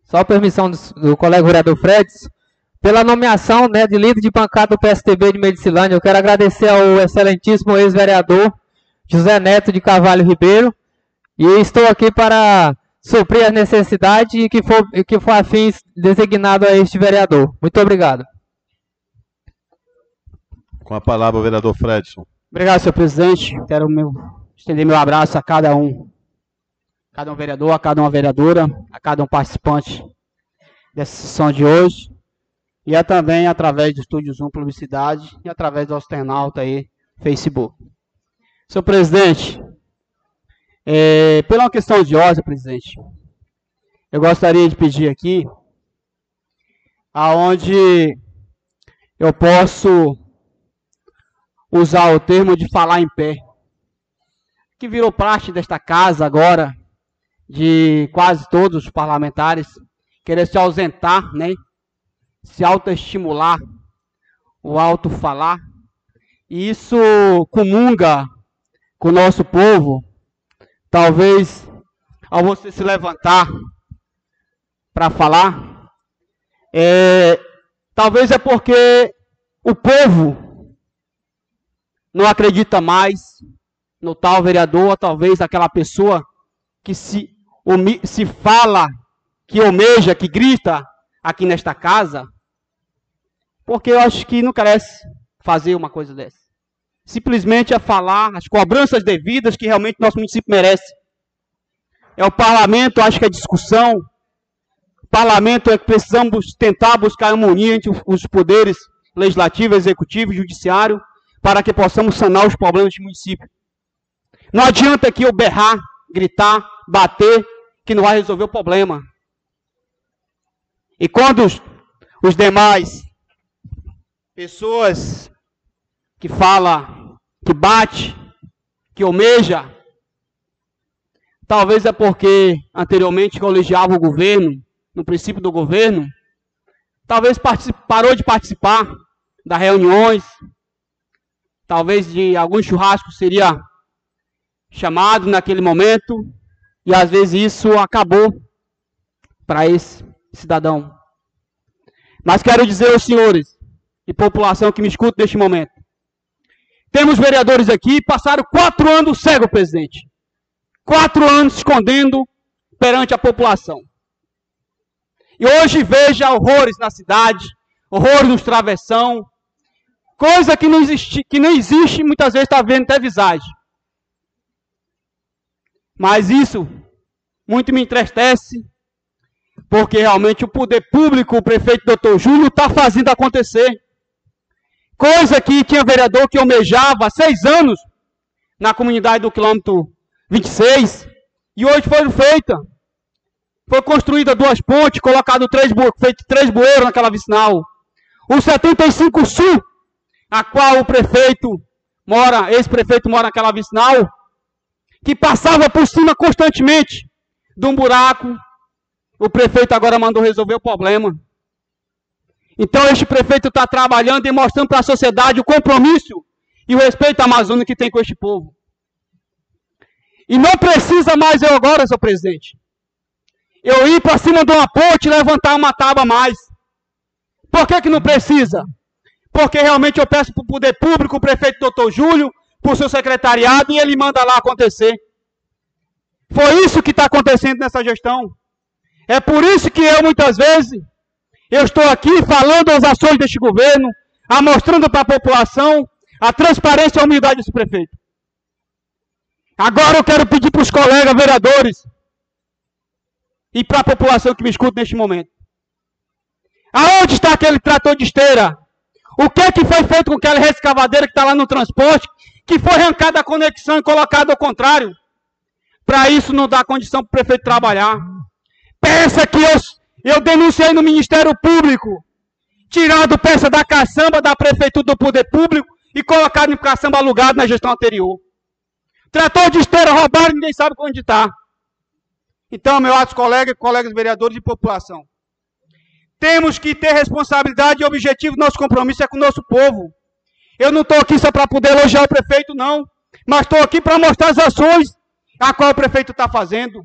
só permissão do, do colega vereador Fredson, pela nomeação né, de líder de bancada do PSTB de Medicilândia, eu quero agradecer ao excelentíssimo ex-vereador José Neto de Carvalho Ribeiro, e estou aqui para suprir as necessidades e que for, que for afins designado a este vereador. Muito obrigado. Com a palavra o vereador Fredson. Obrigado, senhor presidente. Quero meu, estender meu abraço a cada um, cada um vereador, a cada uma vereadora, a cada um participante dessa sessão de hoje. E é também através do Estúdio Zoom Publicidade e através do alternauta aí, Facebook. Senhor presidente, é, pela questão ordem, presidente, eu gostaria de pedir aqui aonde eu posso usar o termo de falar em pé, que virou parte desta casa agora, de quase todos os parlamentares, querer se ausentar, né? se autoestimular, o alto falar, e isso comunga com o nosso povo, talvez ao você se levantar para falar, é, talvez é porque o povo não acredita mais no tal vereador, talvez aquela pessoa que se, se fala, que almeja, que grita aqui nesta casa, porque eu acho que não carece fazer uma coisa dessa. Simplesmente é falar as cobranças devidas que realmente nosso município merece. É o parlamento, acho que é discussão. O parlamento é que precisamos tentar buscar harmonia entre os poderes legislativo, executivo e judiciário para que possamos sanar os problemas do município. Não adianta aqui eu berrar, gritar, bater, que não vai resolver o problema. E quando os, os demais pessoas que fala, que bate, que almeja, talvez é porque anteriormente colegiava o governo, no princípio do governo, talvez parou de participar das reuniões, talvez de algum churrasco seria chamado naquele momento, e às vezes isso acabou para esse cidadão. Mas quero dizer aos senhores e população que me escuta neste momento. Temos vereadores aqui, passaram quatro anos cego, presidente. quatro anos escondendo perante a população. E hoje veja horrores na cidade, horrores nos travessão, coisa que não existe, que não existe muitas vezes está vendo até visagem. Mas isso muito me entristece, porque realmente o poder público, o prefeito doutor Júlio, está fazendo acontecer. Coisa que tinha vereador que almejava há seis anos na comunidade do quilômetro 26, e hoje foi feita. Foi construída duas pontes, colocado três, feito três bueiros naquela vicinal. O 75 Sul, a qual o prefeito mora, ex-prefeito mora naquela vicinal, que passava por cima constantemente de um buraco. O prefeito agora mandou resolver o problema. Então este prefeito está trabalhando e mostrando para a sociedade o compromisso e o respeito amazônico que tem com este povo. E não precisa mais eu agora, seu presidente, eu ir para cima de uma ponte e levantar uma tábua mais. Por que, que não precisa? Porque realmente eu peço para o poder público, o prefeito doutor Júlio, para o seu secretariado, e ele manda lá acontecer. Foi isso que está acontecendo nessa gestão. É por isso que eu, muitas vezes, eu estou aqui falando das ações deste governo, mostrando para a população a transparência e a humildade desse prefeito. Agora eu quero pedir para os colegas vereadores e para a população que me escuta neste momento. Aonde está aquele trator de esteira? O que é que foi feito com aquela rescavadeira que está lá no transporte, que foi arrancada a conexão e colocada ao contrário? Para isso não dá condição para o prefeito trabalhar. Peça que eu, eu denunciei no Ministério Público, tirando peça da caçamba da Prefeitura do Poder Público e colocado em caçamba alugado na gestão anterior. Trator de esteira roubaram, ninguém sabe onde está. Então, meus altos colegas, colegas vereadores e população, temos que ter responsabilidade e objetivo, nosso compromisso é com o nosso povo. Eu não estou aqui só para poder elogiar o prefeito, não, mas estou aqui para mostrar as ações a qual o prefeito está fazendo.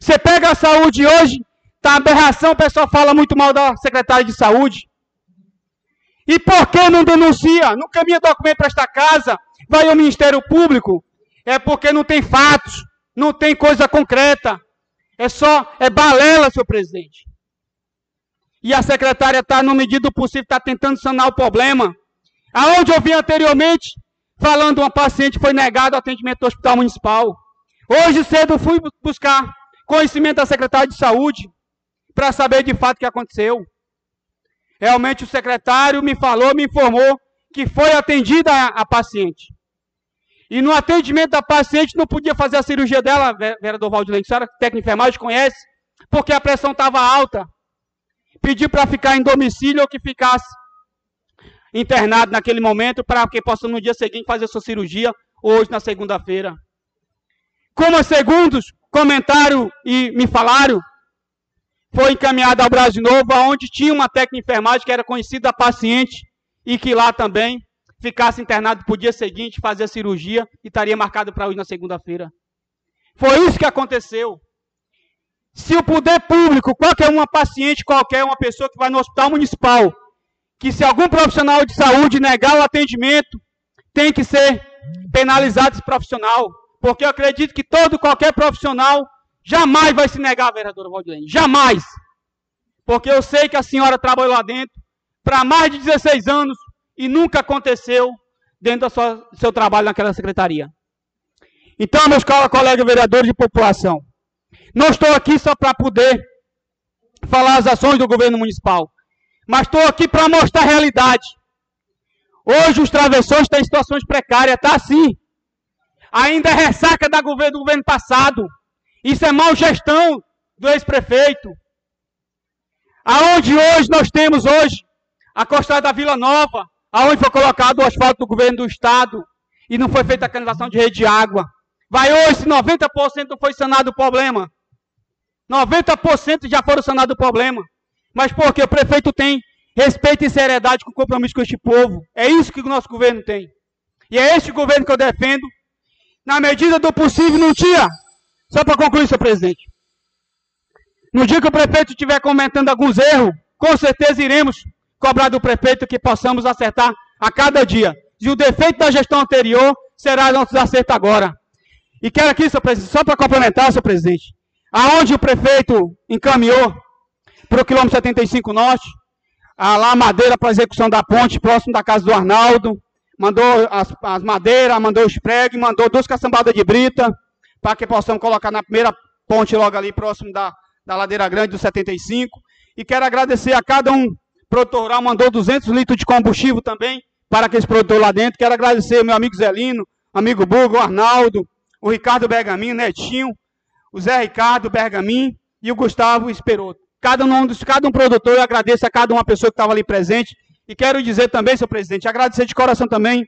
Você pega a saúde hoje, tá aberração, o pessoal fala muito mal da secretária de saúde. E por que não denuncia? Não caminha documento para esta casa, vai ao Ministério Público. É porque não tem fatos, não tem coisa concreta. É só, é balela, senhor presidente. E a secretária está, no medida do possível, está tentando sanar o problema. Aonde eu vi anteriormente, falando uma paciente foi negado atendimento do hospital municipal. Hoje cedo fui buscar conhecimento da secretária de saúde para saber de fato o que aconteceu. Realmente o secretário me falou, me informou que foi atendida a, a paciente. E no atendimento da paciente não podia fazer a cirurgia dela, vereador Valdilene, senhora técnica de enfermagem conhece, porque a pressão estava alta. Pediu para ficar em domicílio ou que ficasse internado naquele momento para que possa no dia seguinte fazer sua cirurgia, hoje na segunda-feira. Como segundos comentaram e me falaram, foi encaminhado ao Brasil Novo, onde tinha uma técnica de enfermagem que era conhecida da paciente e que lá também ficasse internado para o dia seguinte, fazer a cirurgia e estaria marcado para hoje na segunda-feira. Foi isso que aconteceu. Se o poder público, qualquer uma paciente, qualquer uma pessoa que vai no hospital municipal, que se algum profissional de saúde negar o atendimento, tem que ser penalizado esse profissional. Porque eu acredito que todo qualquer profissional jamais vai se negar, vereadora Valdilene. Jamais. Porque eu sei que a senhora trabalhou lá dentro para mais de 16 anos, e nunca aconteceu dentro do sua, seu trabalho naquela secretaria. Então, meus colegas vereadores e população, não estou aqui só para poder falar as ações do governo municipal, mas estou aqui para mostrar a realidade. Hoje os travessões têm situações precárias, está assim. Ainda é ressaca da governo, do governo passado. Isso é mal gestão do ex-prefeito. Aonde hoje nós temos hoje a costa da Vila Nova, aonde foi colocado o asfalto do governo do estado e não foi feita a canalização de rede de água. Vai hoje, 90% não foi sanado o problema. 90% já foram sanado o problema. Mas porque o prefeito tem respeito e seriedade com compromisso com este povo. É isso que o nosso governo tem. E é este governo que eu defendo. Na medida do possível, num dia. Só para concluir, senhor presidente. No dia que o prefeito estiver comentando alguns erros, com certeza iremos cobrar do prefeito que possamos acertar a cada dia. E o defeito da gestão anterior será nosso acerto agora. E quero aqui, senhor presidente, só para complementar, senhor presidente, aonde o prefeito encaminhou para o quilômetro 75 norte, a lá madeira para execução da ponte próximo da casa do Arnaldo, mandou as, as madeiras, mandou os pregos, mandou duas caçambadas de brita, para que possamos colocar na primeira ponte logo ali próximo da, da ladeira grande do 75. E quero agradecer a cada um produtor rural, mandou 200 litros de combustível também para aqueles produtores lá dentro. Quero agradecer meu amigo Zelino, amigo Bugo, o Arnaldo, o Ricardo Bergamin, Netinho, o Zé Ricardo Bergamin e o Gustavo Esperoto. Cada um, cada um produtor, eu agradeço a cada uma pessoa que estava ali presente. E quero dizer também, senhor presidente, agradecer de coração também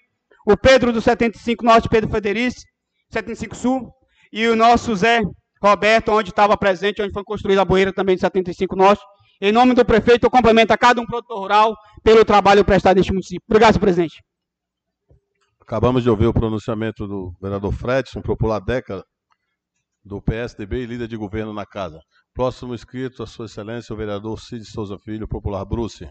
o Pedro do 75 Norte, Pedro Federici, 75 Sul, e o nosso Zé Roberto, onde estava presente, onde foi construída a boeira também de 75 Norte. Em nome do prefeito, eu complemento a cada um produtor rural pelo trabalho prestado neste município. Obrigado, presidente. Acabamos de ouvir o pronunciamento do vereador Fredson, popular década do PSDB e líder de governo na casa. Próximo inscrito, a sua excelência, o vereador Cid Souza Filho, popular Bruce.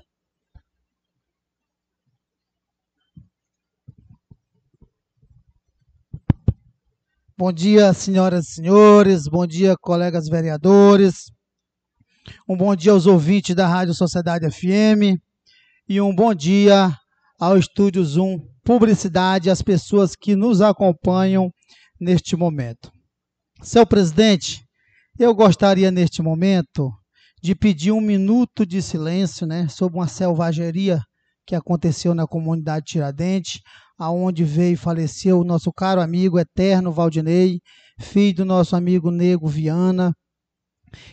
Bom dia, senhoras e senhores. Bom dia, colegas vereadores. Um bom dia aos ouvintes da Rádio Sociedade FM. E um bom dia ao Estúdio Zoom Publicidade, às pessoas que nos acompanham neste momento. Seu presidente, eu gostaria neste momento de pedir um minuto de silêncio né, sobre uma selvageria que aconteceu na comunidade Tiradentes, aonde veio e faleceu o nosso caro amigo eterno Valdinei, filho do nosso amigo Nego Viana.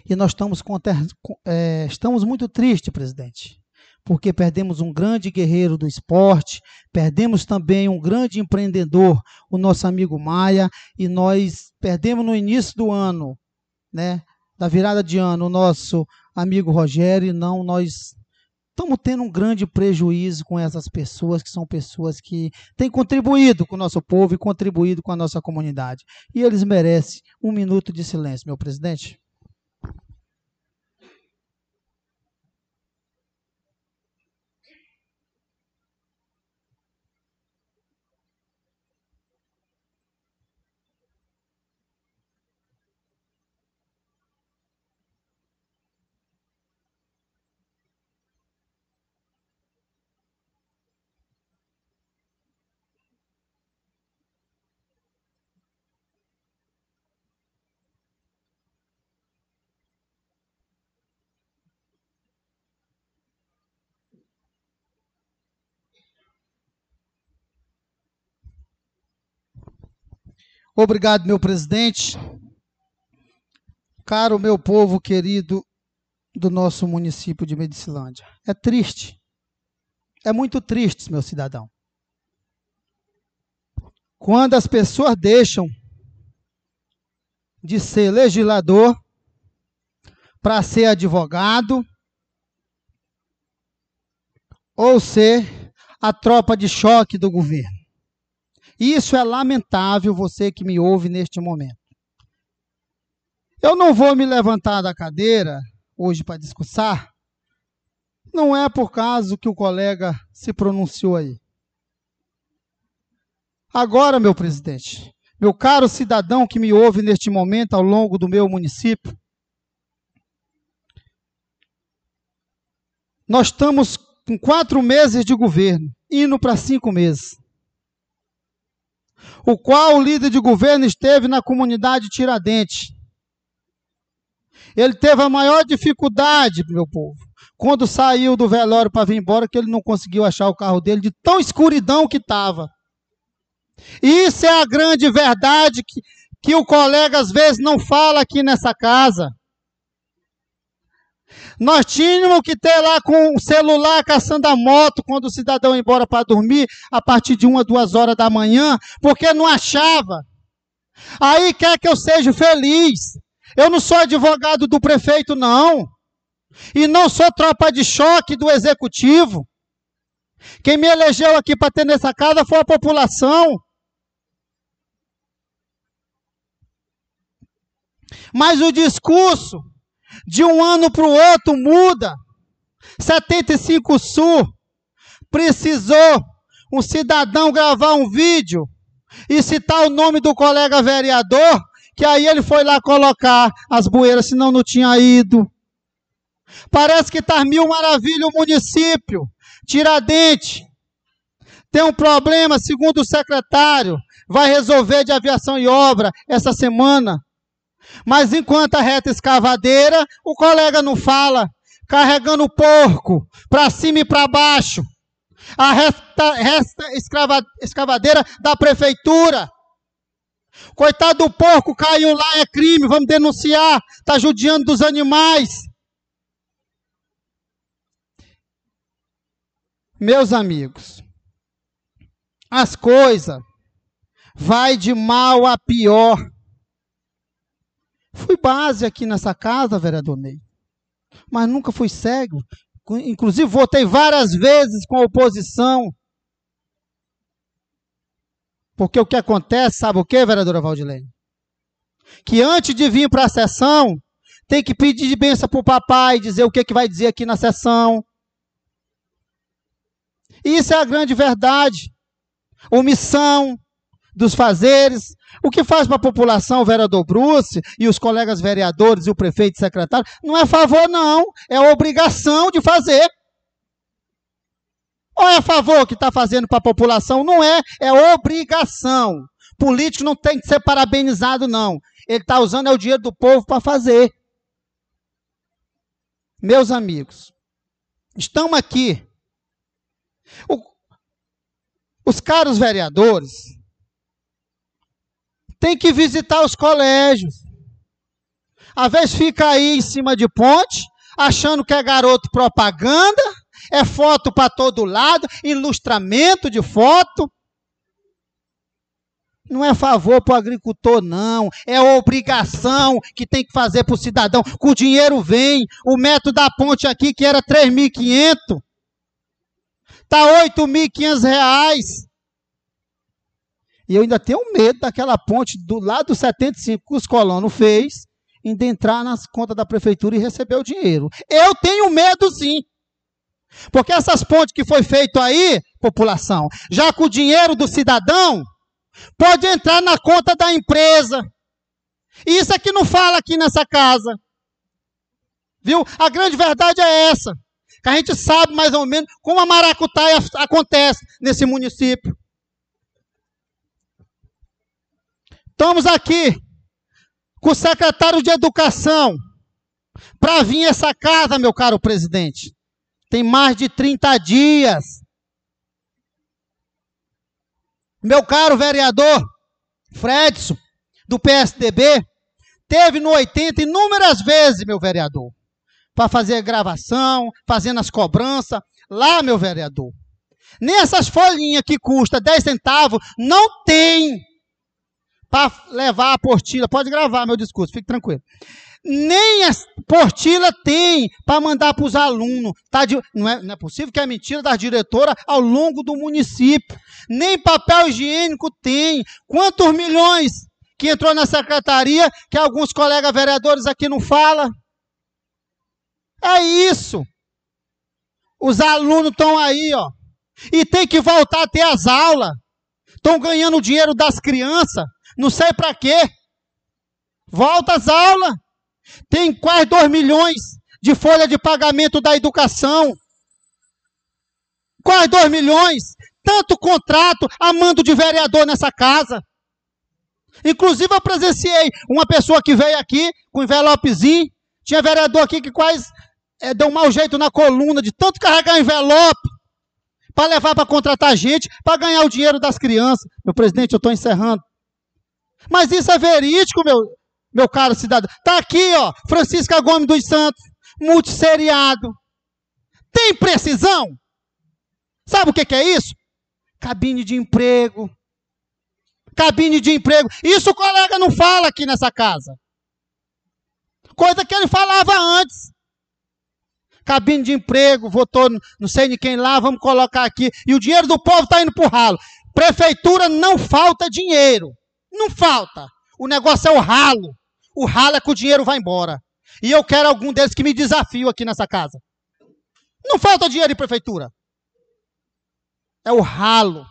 E nós estamos, é, estamos muito tristes, presidente, porque perdemos um grande guerreiro do esporte, perdemos também um grande empreendedor, o nosso amigo Maia, e nós perdemos no início do ano, né, da virada de ano, o nosso amigo Rogério, e não nós estamos tendo um grande prejuízo com essas pessoas, que são pessoas que têm contribuído com o nosso povo e contribuído com a nossa comunidade. E eles merecem um minuto de silêncio, meu presidente. Obrigado, meu presidente. Caro meu povo querido do nosso município de Medicilândia. É triste. É muito triste, meu cidadão. Quando as pessoas deixam de ser legislador para ser advogado ou ser a tropa de choque do governo. Isso é lamentável, você que me ouve neste momento. Eu não vou me levantar da cadeira hoje para discursar, não é por causa que o colega se pronunciou aí. Agora, meu presidente, meu caro cidadão que me ouve neste momento ao longo do meu município, nós estamos com quatro meses de governo, indo para cinco meses o qual o líder de governo esteve na comunidade Tiradentes. Ele teve a maior dificuldade, meu povo, quando saiu do velório para vir embora, que ele não conseguiu achar o carro dele, de tão escuridão que estava. Isso é a grande verdade que, que o colega às vezes não fala aqui nessa casa. Nós tínhamos que ter lá com o celular caçando a moto quando o cidadão ia embora para dormir a partir de uma, duas horas da manhã, porque não achava. Aí quer que eu seja feliz. Eu não sou advogado do prefeito, não. E não sou tropa de choque do executivo. Quem me elegeu aqui para ter nessa casa foi a população. Mas o discurso de um ano para o outro muda. 75 Sul precisou um cidadão gravar um vídeo e citar o nome do colega vereador, que aí ele foi lá colocar as bueiras, senão não tinha ido. Parece que está mil maravilha o município. Tiradentes tem um problema, segundo o secretário, vai resolver de aviação e obra essa semana. Mas enquanto a reta escavadeira, o colega não fala, carregando o porco para cima e para baixo. A reta, resta escrava, escavadeira da prefeitura. Coitado do porco, caiu lá, é crime, vamos denunciar, está judiando dos animais. Meus amigos, as coisas vai de mal a pior. Fui base aqui nessa casa, vereador Ney, mas nunca fui cego. Inclusive, votei várias vezes com a oposição. Porque o que acontece, sabe o que, vereadora Valdilene? Que antes de vir para a sessão, tem que pedir de benção para o papai, dizer o que, que vai dizer aqui na sessão. Isso é a grande verdade. Omissão dos fazeres. O que faz para a população o vereador Bruce e os colegas vereadores e o prefeito e secretário não é favor, não. É obrigação de fazer. Ou é favor que está fazendo para a população? Não é, é obrigação. Político não tem que ser parabenizado, não. Ele está usando é o dinheiro do povo para fazer. Meus amigos, estamos aqui. O, os caros vereadores têm que visitar os colégios. Às vezes fica aí em cima de ponte, achando que é garoto propaganda, é foto para todo lado, ilustramento de foto. Não é favor para o agricultor, não. É obrigação que tem que fazer para o cidadão. Com o dinheiro vem. O metro da ponte aqui, que era 3.500, Está R$ 8.500. E eu ainda tenho medo daquela ponte do lado do 75 que os colonos fez, ainda entrar nas contas da prefeitura e receber o dinheiro. Eu tenho medo sim. Porque essas pontes que foi feito aí, população, já com o dinheiro do cidadão, pode entrar na conta da empresa. Isso é que não fala aqui nessa casa. Viu? A grande verdade é essa que a gente sabe mais ou menos como a maracutaia acontece nesse município. Estamos aqui com o secretário de Educação para vir essa casa, meu caro presidente. Tem mais de 30 dias. Meu caro vereador Fredson, do PSDB, teve no 80 inúmeras vezes, meu vereador para fazer gravação, fazendo as cobranças. Lá, meu vereador, nessas folhinhas que custa 10 centavos, não tem para levar a portilha. Pode gravar meu discurso, fique tranquilo. Nem a portilha tem para mandar para os alunos. Tá de, não, é, não é possível que é mentira da diretora ao longo do município. Nem papel higiênico tem. Quantos milhões que entrou na secretaria que alguns colegas vereadores aqui não falam? É isso. Os alunos estão aí, ó. E tem que voltar a ter as aulas. Estão ganhando o dinheiro das crianças. Não sei para quê. Volta às aulas. Tem quase 2 milhões de folha de pagamento da educação. Quase 2 milhões. Tanto contrato a mando de vereador nessa casa. Inclusive, eu presenciei uma pessoa que veio aqui com envelopezinho. Tinha vereador aqui que quase é, deu um mau jeito na coluna de tanto carregar envelope para levar para contratar gente, para ganhar o dinheiro das crianças. Meu presidente, eu estou encerrando. Mas isso é verídico, meu, meu caro cidadão. Está aqui, ó, Francisca Gomes dos Santos, multisseriado. Tem precisão? Sabe o que, que é isso? Cabine de emprego. Cabine de emprego. Isso o colega não fala aqui nessa casa. Coisa que ele falava antes cabine de emprego, votou não sei de quem lá, vamos colocar aqui. E o dinheiro do povo está indo para o ralo. Prefeitura não falta dinheiro. Não falta. O negócio é o ralo. O ralo é que o dinheiro vai embora. E eu quero algum deles que me desafio aqui nessa casa. Não falta dinheiro em prefeitura. É o ralo.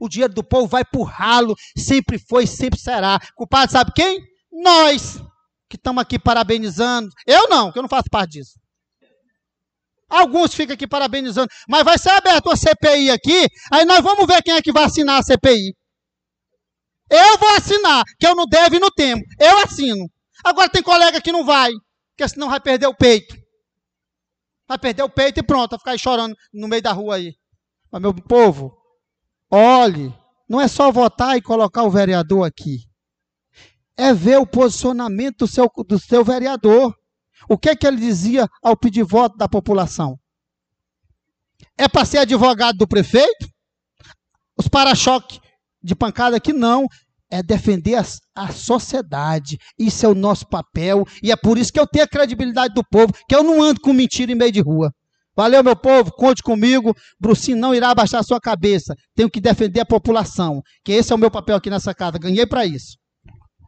O dinheiro do povo vai pro ralo, sempre foi, sempre será. Culpado sabe quem? Nós, que estamos aqui parabenizando. Eu não, que eu não faço parte disso. Alguns ficam aqui parabenizando, mas vai ser aberta uma CPI aqui, aí nós vamos ver quem é que vai assinar a CPI. Eu vou assinar, que eu não devo e não temo. Eu assino. Agora tem colega que não vai, porque senão vai perder o peito. Vai perder o peito e pronto, vai ficar aí chorando no meio da rua aí. Mas, meu povo, olhe, não é só votar e colocar o vereador aqui. É ver o posicionamento do seu, do seu vereador. O que, é que ele dizia ao pedir voto da população? É para ser advogado do prefeito? Os para-choque de pancada aqui não. É defender a, a, sociedade. Isso é o nosso papel. E é por isso que eu tenho a credibilidade do povo, que eu não ando com mentira em meio de rua. Valeu, meu povo, conte comigo. Brucinho não irá abaixar a sua cabeça. Tenho que defender a população. Que esse é o meu papel aqui nessa casa. Ganhei para isso.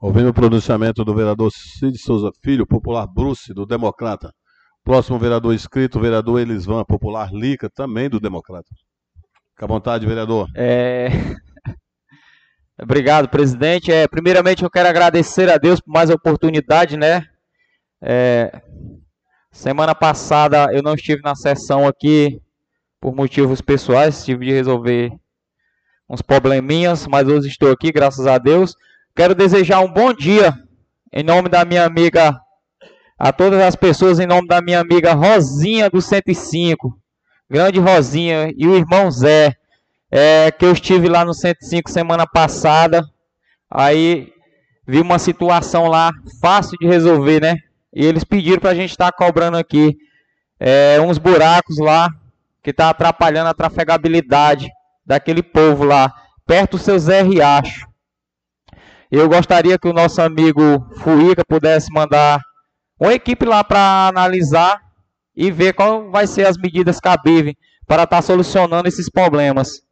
Ouvindo o pronunciamento do vereador Cid Souza Filho, popular Bruce, do Democrata. Próximo vereador inscrito, o vereador Elisvan, popular Lica, também do Democrata. Fica à vontade, vereador. É... Obrigado, presidente. É, primeiramente, eu quero agradecer a Deus por mais a oportunidade, né? É, semana passada eu não estive na sessão aqui por motivos pessoais, tive de resolver uns probleminhas, mas hoje estou aqui, graças a Deus. Quero desejar um bom dia em nome da minha amiga, a todas as pessoas, em nome da minha amiga Rosinha do 105, grande Rosinha, e o irmão Zé é, que eu estive lá no 105 semana passada, aí vi uma situação lá fácil de resolver, né? E eles pediram para a gente estar tá cobrando aqui é, uns buracos lá que tá atrapalhando a trafegabilidade daquele povo lá, perto do seu Zé Riacho. Eu gostaria que o nosso amigo Fuica pudesse mandar uma equipe lá para analisar e ver qual vai ser as medidas cabíveis para estar tá solucionando esses problemas.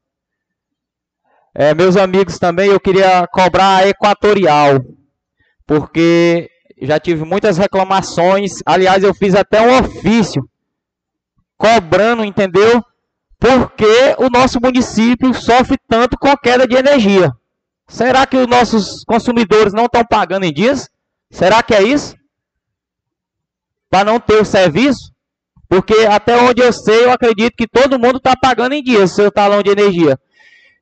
É, meus amigos também, eu queria cobrar a Equatorial, porque já tive muitas reclamações. Aliás, eu fiz até um ofício cobrando, entendeu? Porque o nosso município sofre tanto com a queda de energia. Será que os nossos consumidores não estão pagando em dias? Será que é isso? Para não ter o serviço? Porque até onde eu sei, eu acredito que todo mundo está pagando em dias seu talão de energia.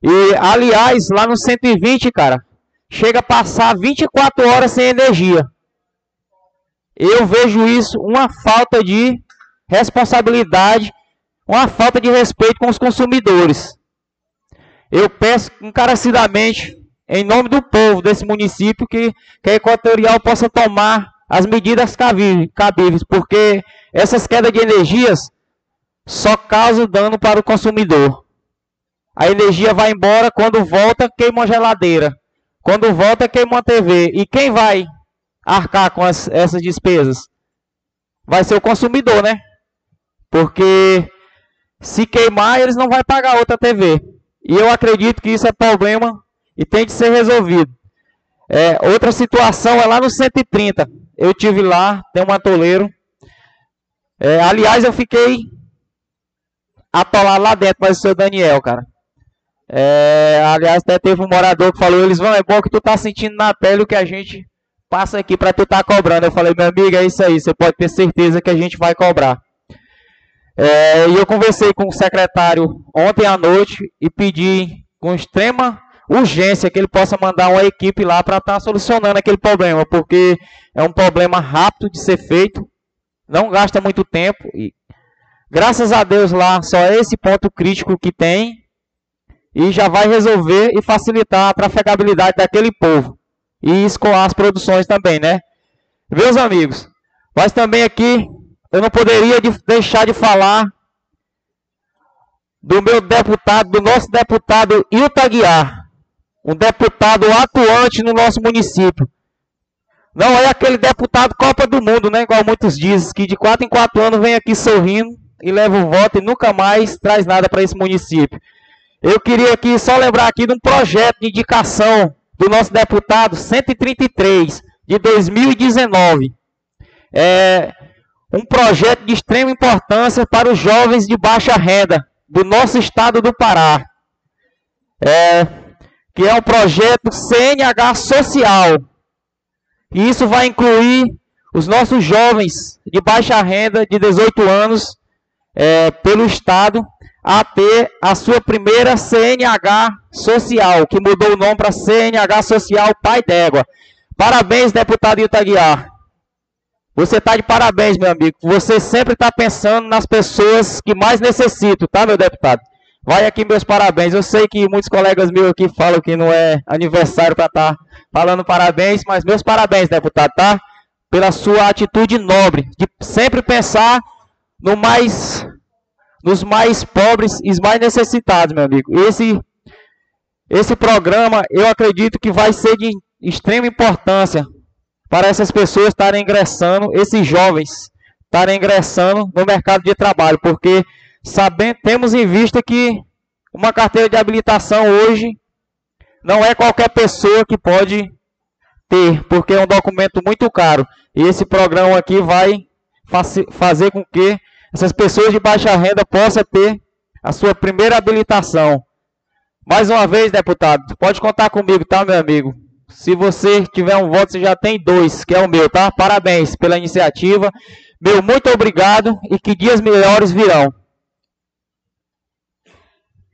E, aliás, lá no 120, cara, chega a passar 24 horas sem energia. Eu vejo isso uma falta de responsabilidade, uma falta de respeito com os consumidores. Eu peço encarecidamente, em nome do povo desse município, que, que a Equatorial possa tomar as medidas cabíveis, porque essas quedas de energias só causam dano para o consumidor. A energia vai embora, quando volta, queima uma geladeira. Quando volta, queima uma TV. E quem vai arcar com as, essas despesas? Vai ser o consumidor, né? Porque se queimar, eles não vão pagar outra TV. E eu acredito que isso é problema e tem de ser resolvido. É, outra situação é lá no 130. Eu tive lá, tem um atoleiro. É, aliás, eu fiquei atolado lá dentro, mas o seu Daniel, cara. É, aliás, até teve um morador que falou, eles vão, é bom que tu tá sentindo na pele o que a gente passa aqui para tu tá cobrando. Eu falei, meu amigo, é isso aí, você pode ter certeza que a gente vai cobrar. É, e eu conversei com o secretário ontem à noite e pedi com extrema urgência que ele possa mandar uma equipe lá para estar tá solucionando aquele problema, porque é um problema rápido de ser feito, não gasta muito tempo e graças a Deus lá só é esse ponto crítico que tem e já vai resolver e facilitar a trafegabilidade daquele povo e escoar as produções também, né? Meus amigos, mas também aqui eu não poderia de deixar de falar do meu deputado, do nosso deputado Ilta Guiar, um deputado atuante no nosso município. Não é aquele deputado Copa do Mundo, né? Igual muitos dizem, que de 4 em 4 anos vem aqui sorrindo e leva o voto e nunca mais traz nada para esse município. Eu queria aqui só lembrar aqui de um projeto de indicação do nosso deputado 133 de 2019. É um projeto de extrema importância para os jovens de baixa renda do nosso estado do Pará. é, que é um projeto CNH social. E isso vai incluir os nossos jovens de baixa renda, de 18 anos, é, pelo Estado, a ter a sua primeira CNH social, que mudou o nome para CNH Social Pai d'Égua. Parabéns, deputado Itaguiar. Você está de parabéns, meu amigo. Você sempre está pensando nas pessoas que mais necessitam, tá, meu deputado? Vai aqui meus parabéns. Eu sei que muitos colegas meus aqui falam que não é aniversário para estar tá falando parabéns, mas meus parabéns, deputado, tá? Pela sua atitude nobre de sempre pensar no mais nos mais pobres e mais necessitados, meu amigo. Esse esse programa, eu acredito que vai ser de extrema importância para essas pessoas estarem ingressando, esses jovens estarem ingressando no mercado de trabalho, porque sabendo, temos em vista que uma carteira de habilitação hoje não é qualquer pessoa que pode ter, porque é um documento muito caro. E esse programa aqui vai fazer com que essas pessoas de baixa renda possam ter a sua primeira habilitação. Mais uma vez, deputado, pode contar comigo, tá, meu amigo? Se você tiver um voto, você já tem dois, que é o meu, tá? Parabéns pela iniciativa. Meu muito obrigado e que dias melhores virão.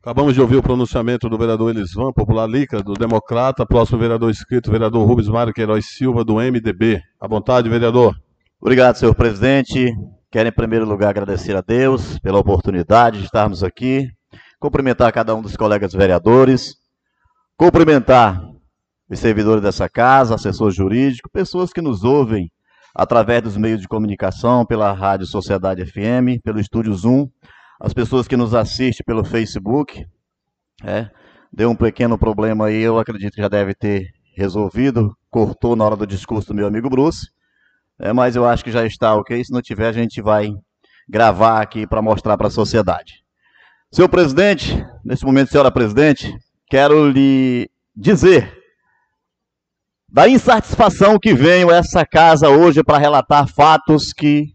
Acabamos de ouvir o pronunciamento do vereador Elisvan, popular Lica, do Democrata. Próximo vereador inscrito, vereador Rubens Mário Queiroz Silva, do MDB. À vontade, vereador. Obrigado, senhor presidente. Quero, em primeiro lugar, agradecer a Deus pela oportunidade de estarmos aqui. Cumprimentar cada um dos colegas vereadores. Cumprimentar os servidores dessa casa, assessor jurídico, pessoas que nos ouvem através dos meios de comunicação, pela Rádio Sociedade FM, pelo Estúdio Zoom as pessoas que nos assistem pelo Facebook. É, deu um pequeno problema aí, eu acredito que já deve ter resolvido. Cortou na hora do discurso do meu amigo Bruce. É, mas eu acho que já está ok. Se não tiver, a gente vai gravar aqui para mostrar para a sociedade. Senhor presidente, nesse momento, senhora presidente, quero lhe dizer da insatisfação que venho essa casa hoje para relatar fatos que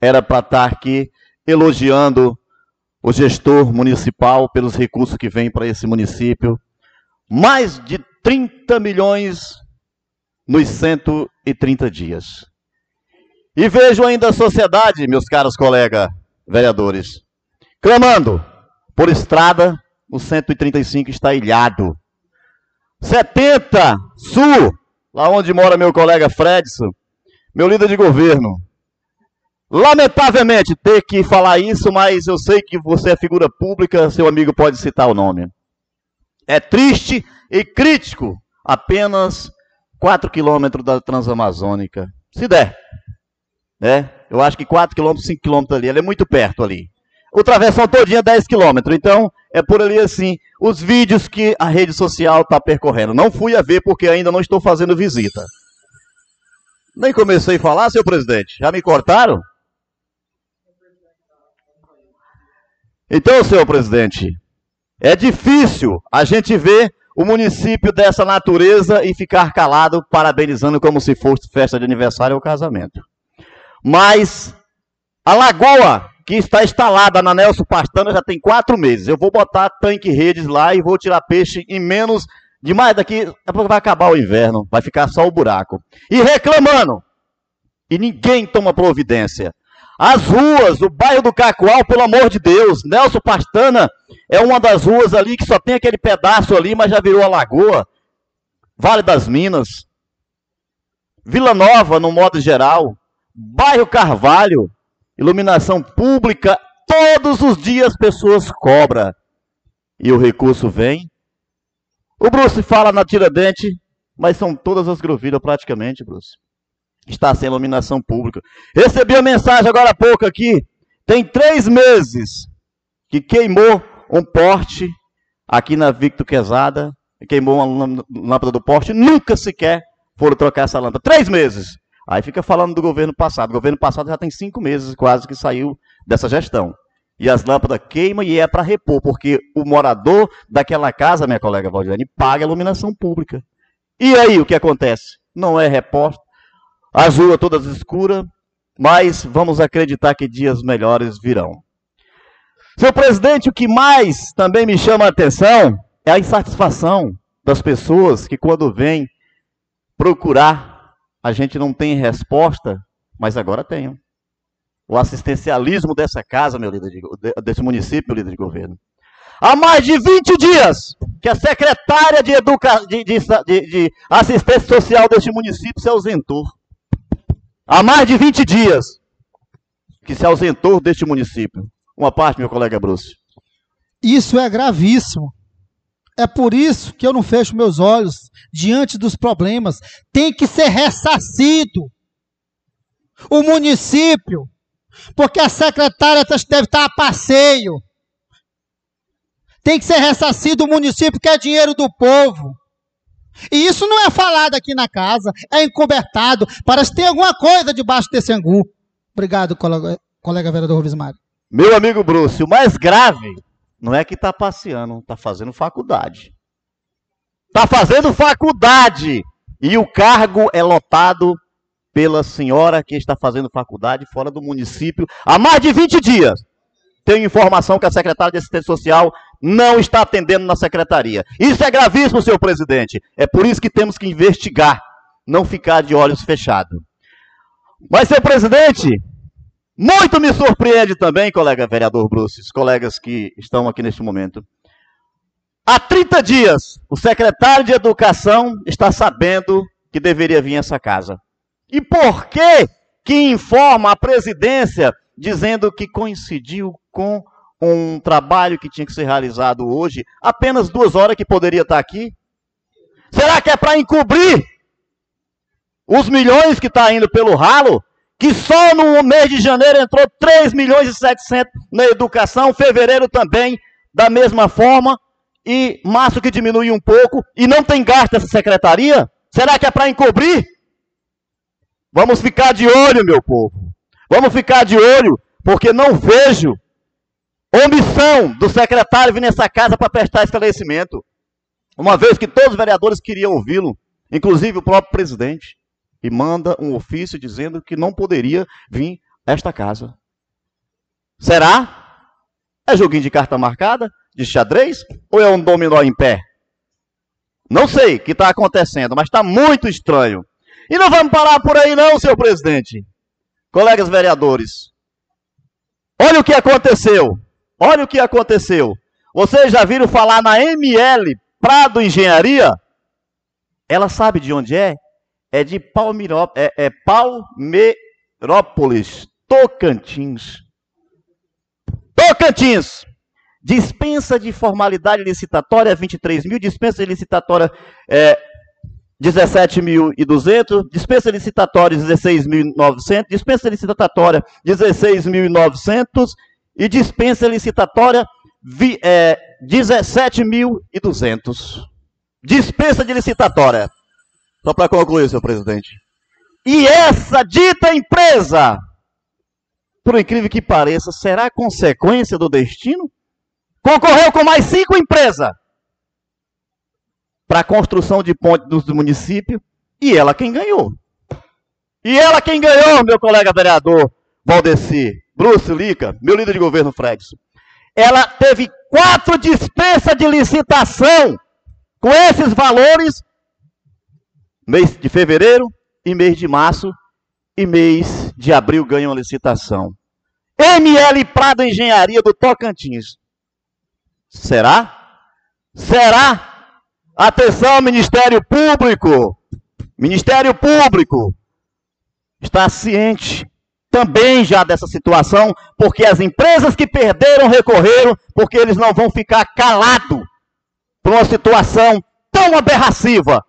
era para estar aqui elogiando o gestor municipal pelos recursos que vêm para esse município. Mais de 30 milhões nos 130 dias. E vejo ainda a sociedade, meus caros colegas vereadores, clamando por estrada, o 135 está ilhado. 70 Sul, lá onde mora meu colega Fredson, meu líder de governo, Lamentavelmente ter que falar isso, mas eu sei que você é figura pública, seu amigo pode citar o nome. É triste e crítico apenas 4 quilômetros da Transamazônica. Se der. Né? Eu acho que 4 quilômetros, 5 quilômetros ali, ela é muito perto ali. O travessão todinha é 10 quilômetros, então é por ali assim, os vídeos que a rede social está percorrendo. Não fui a ver porque ainda não estou fazendo visita. Nem comecei a falar, seu presidente. Já me cortaram? Então, senhor presidente, é difícil a gente ver o município dessa natureza e ficar calado, parabenizando como se fosse festa de aniversário ou casamento. Mas a lagoa que está instalada na Nelson Pastana já tem quatro meses. Eu vou botar tanque redes lá e vou tirar peixe em menos de mais daqui. Vai acabar o inverno, vai ficar só o buraco. E reclamando. E ninguém toma providência. As ruas, o bairro do Cacoal, pelo amor de Deus, Nelson Pastana é uma das ruas ali que só tem aquele pedaço ali, mas já virou a lagoa. Vale das Minas. Vila Nova, no modo geral. Bairro Carvalho, iluminação pública, todos os dias pessoas cobram. E o recurso vem. O Bruce fala na Tiradente, mas são todas as grovilhas praticamente, Bruce está sem iluminação pública. Recebi a mensagem agora há pouco aqui. Tem três meses que queimou um porte aqui na Victor Quezada. Queimou uma lâmpada do porte. Nunca sequer foram trocar essa lâmpada. Três meses. Aí fica falando do governo passado. O governo passado já tem cinco meses quase que saiu dessa gestão. E as lâmpadas queimam e é para repor, porque o morador daquela casa, minha colega Valdirene, paga a iluminação pública. E aí o que acontece? Não é reposto, as ruas todas escuras, mas vamos acreditar que dias melhores virão. Senhor presidente, o que mais também me chama a atenção é a insatisfação das pessoas que quando vêm procurar, a gente não tem resposta, mas agora tenho. O assistencialismo dessa casa, meu líder de, desse município, líder de governo. Há mais de 20 dias que a secretária de, educa... de, de, de assistência social deste município se ausentou. Há mais de 20 dias que se ausentou deste município. Uma parte, meu colega Bruce. Isso é gravíssimo. É por isso que eu não fecho meus olhos diante dos problemas. Tem que ser ressarcido. O município, porque a secretária deve estar a passeio. Tem que ser ressarcido o município, que é dinheiro do povo. E isso não é falado aqui na casa, é encobertado. Parece que tem alguma coisa debaixo desse angu. Obrigado, colega, colega vereador Rubens Mário. Meu amigo Bruce, o mais grave não é que está passeando, está fazendo faculdade. Está fazendo faculdade. E o cargo é lotado pela senhora que está fazendo faculdade fora do município há mais de 20 dias. Tenho informação que a secretária de Assistência Social não está atendendo na secretaria. Isso é gravíssimo, senhor presidente. É por isso que temos que investigar, não ficar de olhos fechados. Mas, senhor presidente, muito me surpreende também, colega vereador Bruce, colegas que estão aqui neste momento. Há 30 dias, o secretário de Educação está sabendo que deveria vir essa casa. E por que que informa a presidência dizendo que coincidiu com um trabalho que tinha que ser realizado hoje, apenas duas horas que poderia estar aqui? Será que é para encobrir os milhões que está indo pelo ralo? Que só no mês de janeiro entrou 3 milhões e 700 na educação, fevereiro também, da mesma forma, e março que diminui um pouco, e não tem gasto essa secretaria? Será que é para encobrir? Vamos ficar de olho, meu povo. Vamos ficar de olho, porque não vejo omissão do secretário vir nessa casa para prestar esclarecimento. Uma vez que todos os vereadores queriam ouvi-lo, inclusive o próprio presidente, e manda um ofício dizendo que não poderia vir a esta casa. Será? É joguinho de carta marcada? De xadrez? Ou é um dominó em pé? Não sei o que está acontecendo, mas está muito estranho. E não vamos parar por aí, não, senhor presidente. Colegas vereadores, olha o que aconteceu. Olha o que aconteceu. Vocês já viram falar na ML Prado Engenharia? Ela sabe de onde é? É de Palmiró, é, é Palmeirópolis, Tocantins. Tocantins. Dispensa de formalidade licitatória 23 mil, dispensa de licitatória é, 17.200, dispensa licitatória 16.900, dispensa licitatória 16.900 e dispensa licitatória é, 17.200. Dispensa de licitatória. Só para concluir, senhor presidente. E essa dita empresa, por incrível que pareça, será consequência do destino? Concorreu com mais cinco empresas para a construção de pontes do município e ela quem ganhou. E ela quem ganhou, meu colega vereador Valdeci. Bruce Lica, meu líder de governo Fredson, ela teve quatro dispensas de licitação com esses valores, mês de fevereiro e mês de março e mês de abril ganham licitação. ML Prado Engenharia do Tocantins. Será? Será? Atenção, Ministério Público. Ministério Público está ciente também já dessa situação, porque as empresas que perderam recorreram, porque eles não vão ficar calados por uma situação tão aberrativa,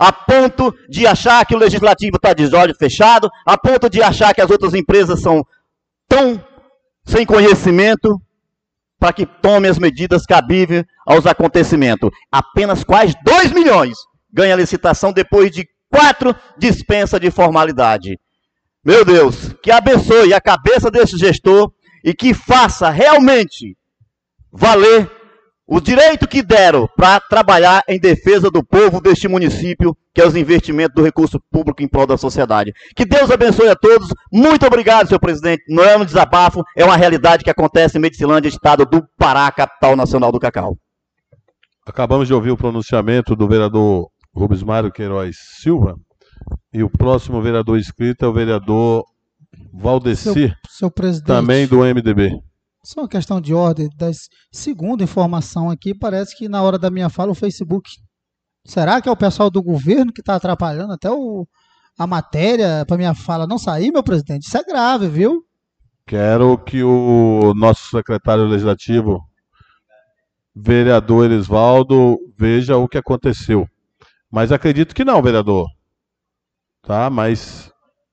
a ponto de achar que o legislativo está de olho fechado, a ponto de achar que as outras empresas são tão sem conhecimento para que tome as medidas cabíveis aos acontecimentos. Apenas quase 2 milhões ganha licitação depois de quatro dispensas de formalidade. Meu Deus, que abençoe a cabeça desse gestor e que faça realmente valer o direito que deram para trabalhar em defesa do povo deste município, que é os investimentos do recurso público em prol da sociedade. Que Deus abençoe a todos. Muito obrigado, senhor presidente. Não é um desabafo, é uma realidade que acontece em Medicilândia, estado do Pará, capital nacional do cacau. acabamos de ouvir o pronunciamento do vereador Rubens Mário Queiroz Silva. E o próximo vereador inscrito é o vereador Valdeci, Seu, seu presidente. também do MDB. Só uma questão de ordem. Das, segunda informação aqui, parece que na hora da minha fala o Facebook. Será que é o pessoal do governo que está atrapalhando até o, a matéria para minha fala não sair, meu presidente? Isso é grave, viu? Quero que o nosso secretário legislativo, vereador Elisvaldo, veja o que aconteceu. Mas acredito que não, vereador. Tá? Mas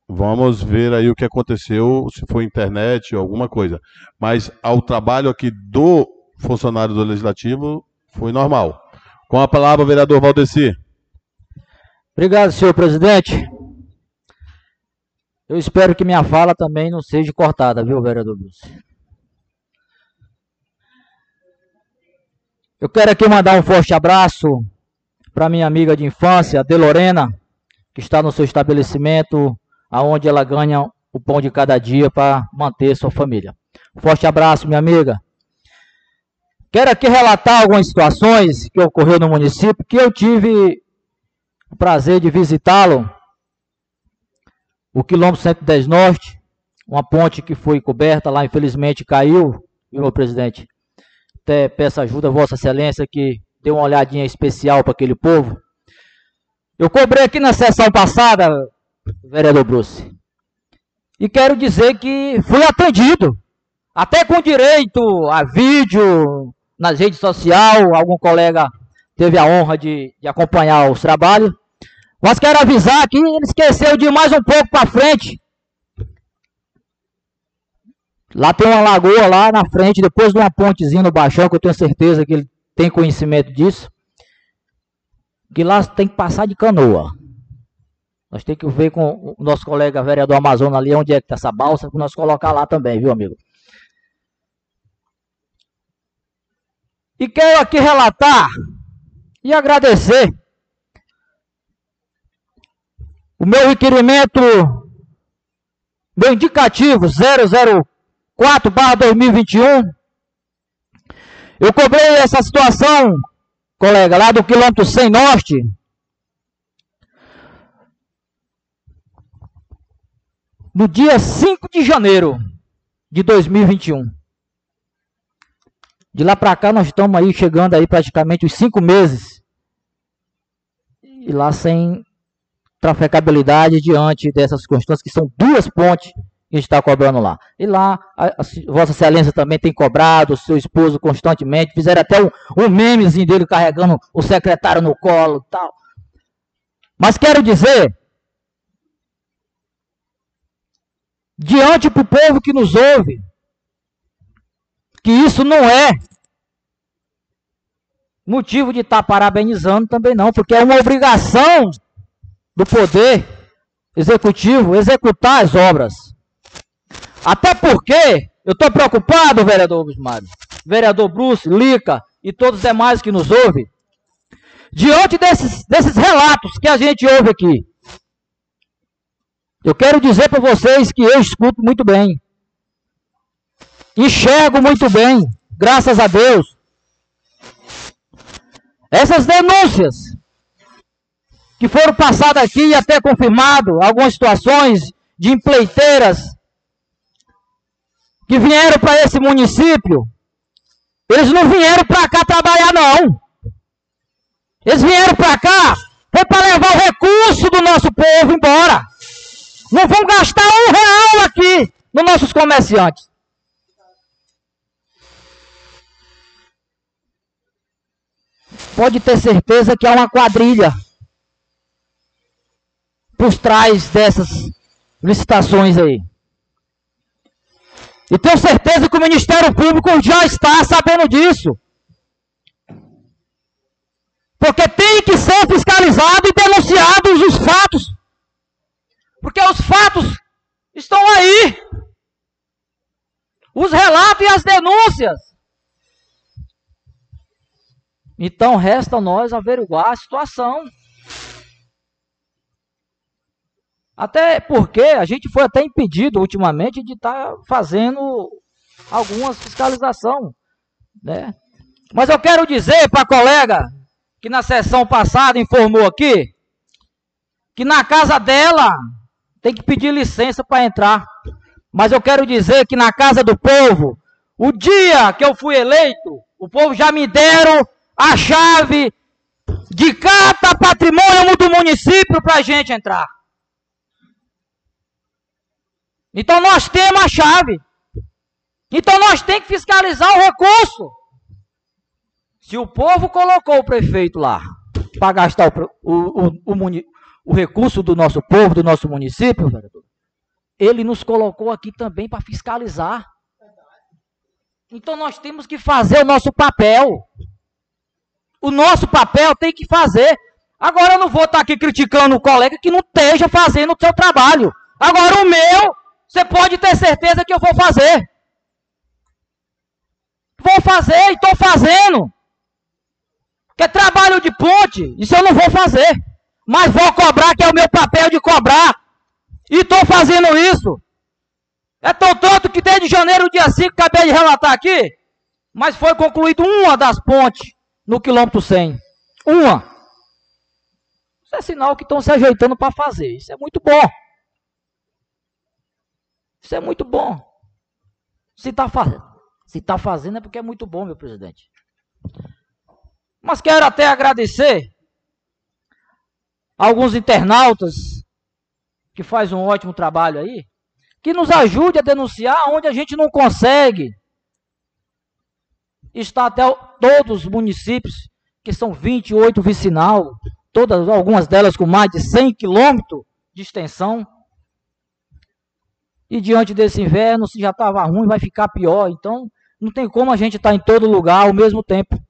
vamos ver aí o que aconteceu, se foi internet ou alguma coisa. Mas ao trabalho aqui do funcionário do legislativo foi normal. Com a palavra, vereador Valdeci. Obrigado, senhor presidente. Eu espero que minha fala também não seja cortada, viu, vereador Bruce? Eu quero aqui mandar um forte abraço para minha amiga de infância, De Lorena, que está no seu estabelecimento, aonde ela ganha o pão de cada dia para manter sua família. Forte abraço, minha amiga. Quero aqui relatar algumas situações que ocorreu no município que eu tive o prazer de visitá-lo. O quilômetro 110 Norte, uma ponte que foi coberta lá, infelizmente caiu, viu, presidente? Até peço ajuda a Vossa Excelência que dê uma olhadinha especial para aquele povo. Eu cobrei aqui na sessão passada, vereador Bruce, e quero dizer que fui atendido, até com direito a vídeo, nas redes sociais, algum colega teve a honra de, de acompanhar os trabalhos. Mas quero avisar que ele esqueceu de ir mais um pouco para frente. Lá tem uma lagoa lá na frente, depois de uma pontezinha no Baixão, que eu tenho certeza que ele tem conhecimento disso. Que lá tem que passar de canoa. Nós temos que ver com o nosso colega vereador Amazonas ali onde é que está essa balsa, para nós colocar lá também, viu, amigo? E quero aqui relatar e agradecer o meu requerimento, meu indicativo 004-2021. Eu cobrei essa situação, colega, lá do quilômetro 100 norte. No dia 5 de janeiro de 2021. De lá para cá nós estamos aí chegando aí praticamente os cinco meses. E lá sem trafegabilidade diante dessas constâncias, que são duas pontes que a gente está cobrando lá. E lá, a, a, Vossa Excelência também tem cobrado, o seu esposo constantemente, fizeram até um, um memezinho dele carregando o secretário no colo tal. Mas quero dizer, diante para o povo que nos ouve, que isso não é motivo de estar tá parabenizando também não, porque é uma obrigação do poder executivo executar as obras. Até porque eu estou preocupado, vereador Gusmário, vereador Bruce, Lica e todos os demais que nos ouvem, diante desses, desses relatos que a gente ouve aqui. Eu quero dizer para vocês que eu escuto muito bem. Enxergo muito bem, graças a Deus. Essas denúncias que foram passadas aqui e até confirmado algumas situações de empleiteiras que vieram para esse município, eles não vieram para cá trabalhar não. Eles vieram para cá foi para levar o recurso do nosso povo embora. Não vão gastar um real aqui nos nossos comerciantes. pode ter certeza que há uma quadrilha por trás dessas licitações aí. E tenho certeza que o Ministério Público já está sabendo disso. Porque tem que ser fiscalizado e denunciados os fatos. Porque os fatos estão aí. Os relatos e as denúncias. Então resta nós averiguar a situação. Até porque a gente foi até impedido ultimamente de estar tá fazendo algumas fiscalização, né? Mas eu quero dizer para a colega que na sessão passada informou aqui que na casa dela tem que pedir licença para entrar. Mas eu quero dizer que na casa do povo, o dia que eu fui eleito, o povo já me deram a chave de cada patrimônio do município para a gente entrar. Então nós temos a chave. Então nós temos que fiscalizar o recurso. Se o povo colocou o prefeito lá para gastar o, o, o, o, recurso do nosso povo, do nosso município, vereador, ele nos colocou aqui também para fiscalizar. Então nós temos que fazer o nosso papel. O nosso papel tem que fazer. Agora eu não vou estar aqui criticando o colega que não esteja fazendo o seu trabalho. Agora o meu, você pode ter certeza que eu vou fazer. Vou fazer e estou fazendo. Que é trabalho de ponte, isso eu não vou fazer. Mas vou cobrar, que é o meu papel de cobrar. E estou fazendo isso. É tão tanto que desde janeiro, dia 5, acabei de relatar aqui, mas foi concluído uma das pontes no quilômetro 100. Uma. Isso é sinal que estão se ajeitando para fazer. Isso é muito bom. Isso é muito bom. Se está fazendo, se tá fazendo é porque é muito bom, meu presidente. Mas quero até agradecer alguns internautas que faz um ótimo trabalho aí, que nos ajude a denunciar onde a gente não consegue. Está até todos os municípios, que são 28 vicinal, todas, algumas delas com mais de 100 quilômetros de extensão. E diante desse inverno, se já estava ruim, vai ficar pior. Então, não tem como a gente estar tá em todo lugar ao mesmo tempo.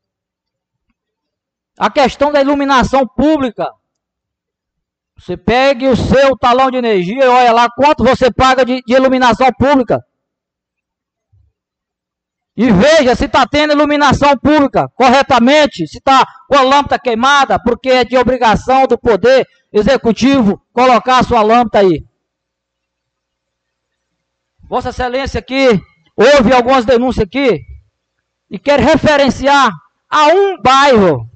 A questão da iluminação pública. Você pegue o seu talão de energia e olha lá quanto você paga de, de iluminação pública. E veja se está tendo iluminação pública corretamente, se está com a lâmpada queimada, porque é de obrigação do poder executivo colocar a sua lâmpada aí. Vossa Excelência aqui, houve algumas denúncias aqui, e quer referenciar a um bairro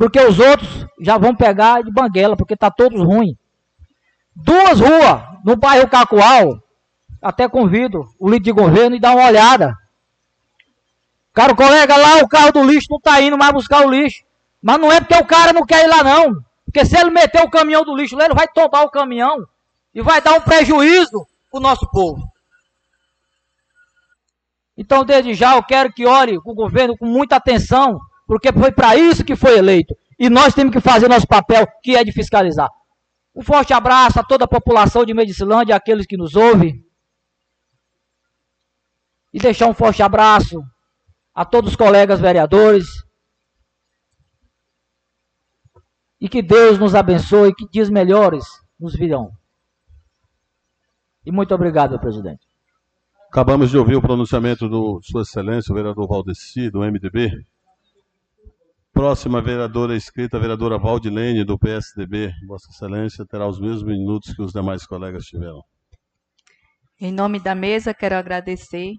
porque os outros já vão pegar de banguela, porque está todos ruins. Duas ruas no bairro Cacoal. Até convido o líder de governo e dar uma olhada. Cara, o colega lá, o carro do lixo não está indo mais buscar o lixo. Mas não é porque o cara não quer ir lá, não. Porque se ele meter o caminhão do lixo lá, ele vai tomar o caminhão e vai dar um prejuízo para o nosso povo. Então, desde já, eu quero que ore o governo com muita atenção porque foi para isso que foi eleito. E nós temos que fazer nosso papel, que é de fiscalizar. Um forte abraço a toda a população de Medicilândia, aqueles que nos ouvem. E deixar um forte abraço a todos os colegas vereadores. E que Deus nos abençoe, que dias melhores nos virão. E muito obrigado, presidente. Acabamos de ouvir o pronunciamento do Sua Excelência, o vereador Valdeci, do MDB. Próxima vereadora escrita, a vereadora Valdilene, do PSDB. Vossa Excelência terá os mesmos minutos que os demais colegas tiveram. Em nome da mesa, quero agradecer,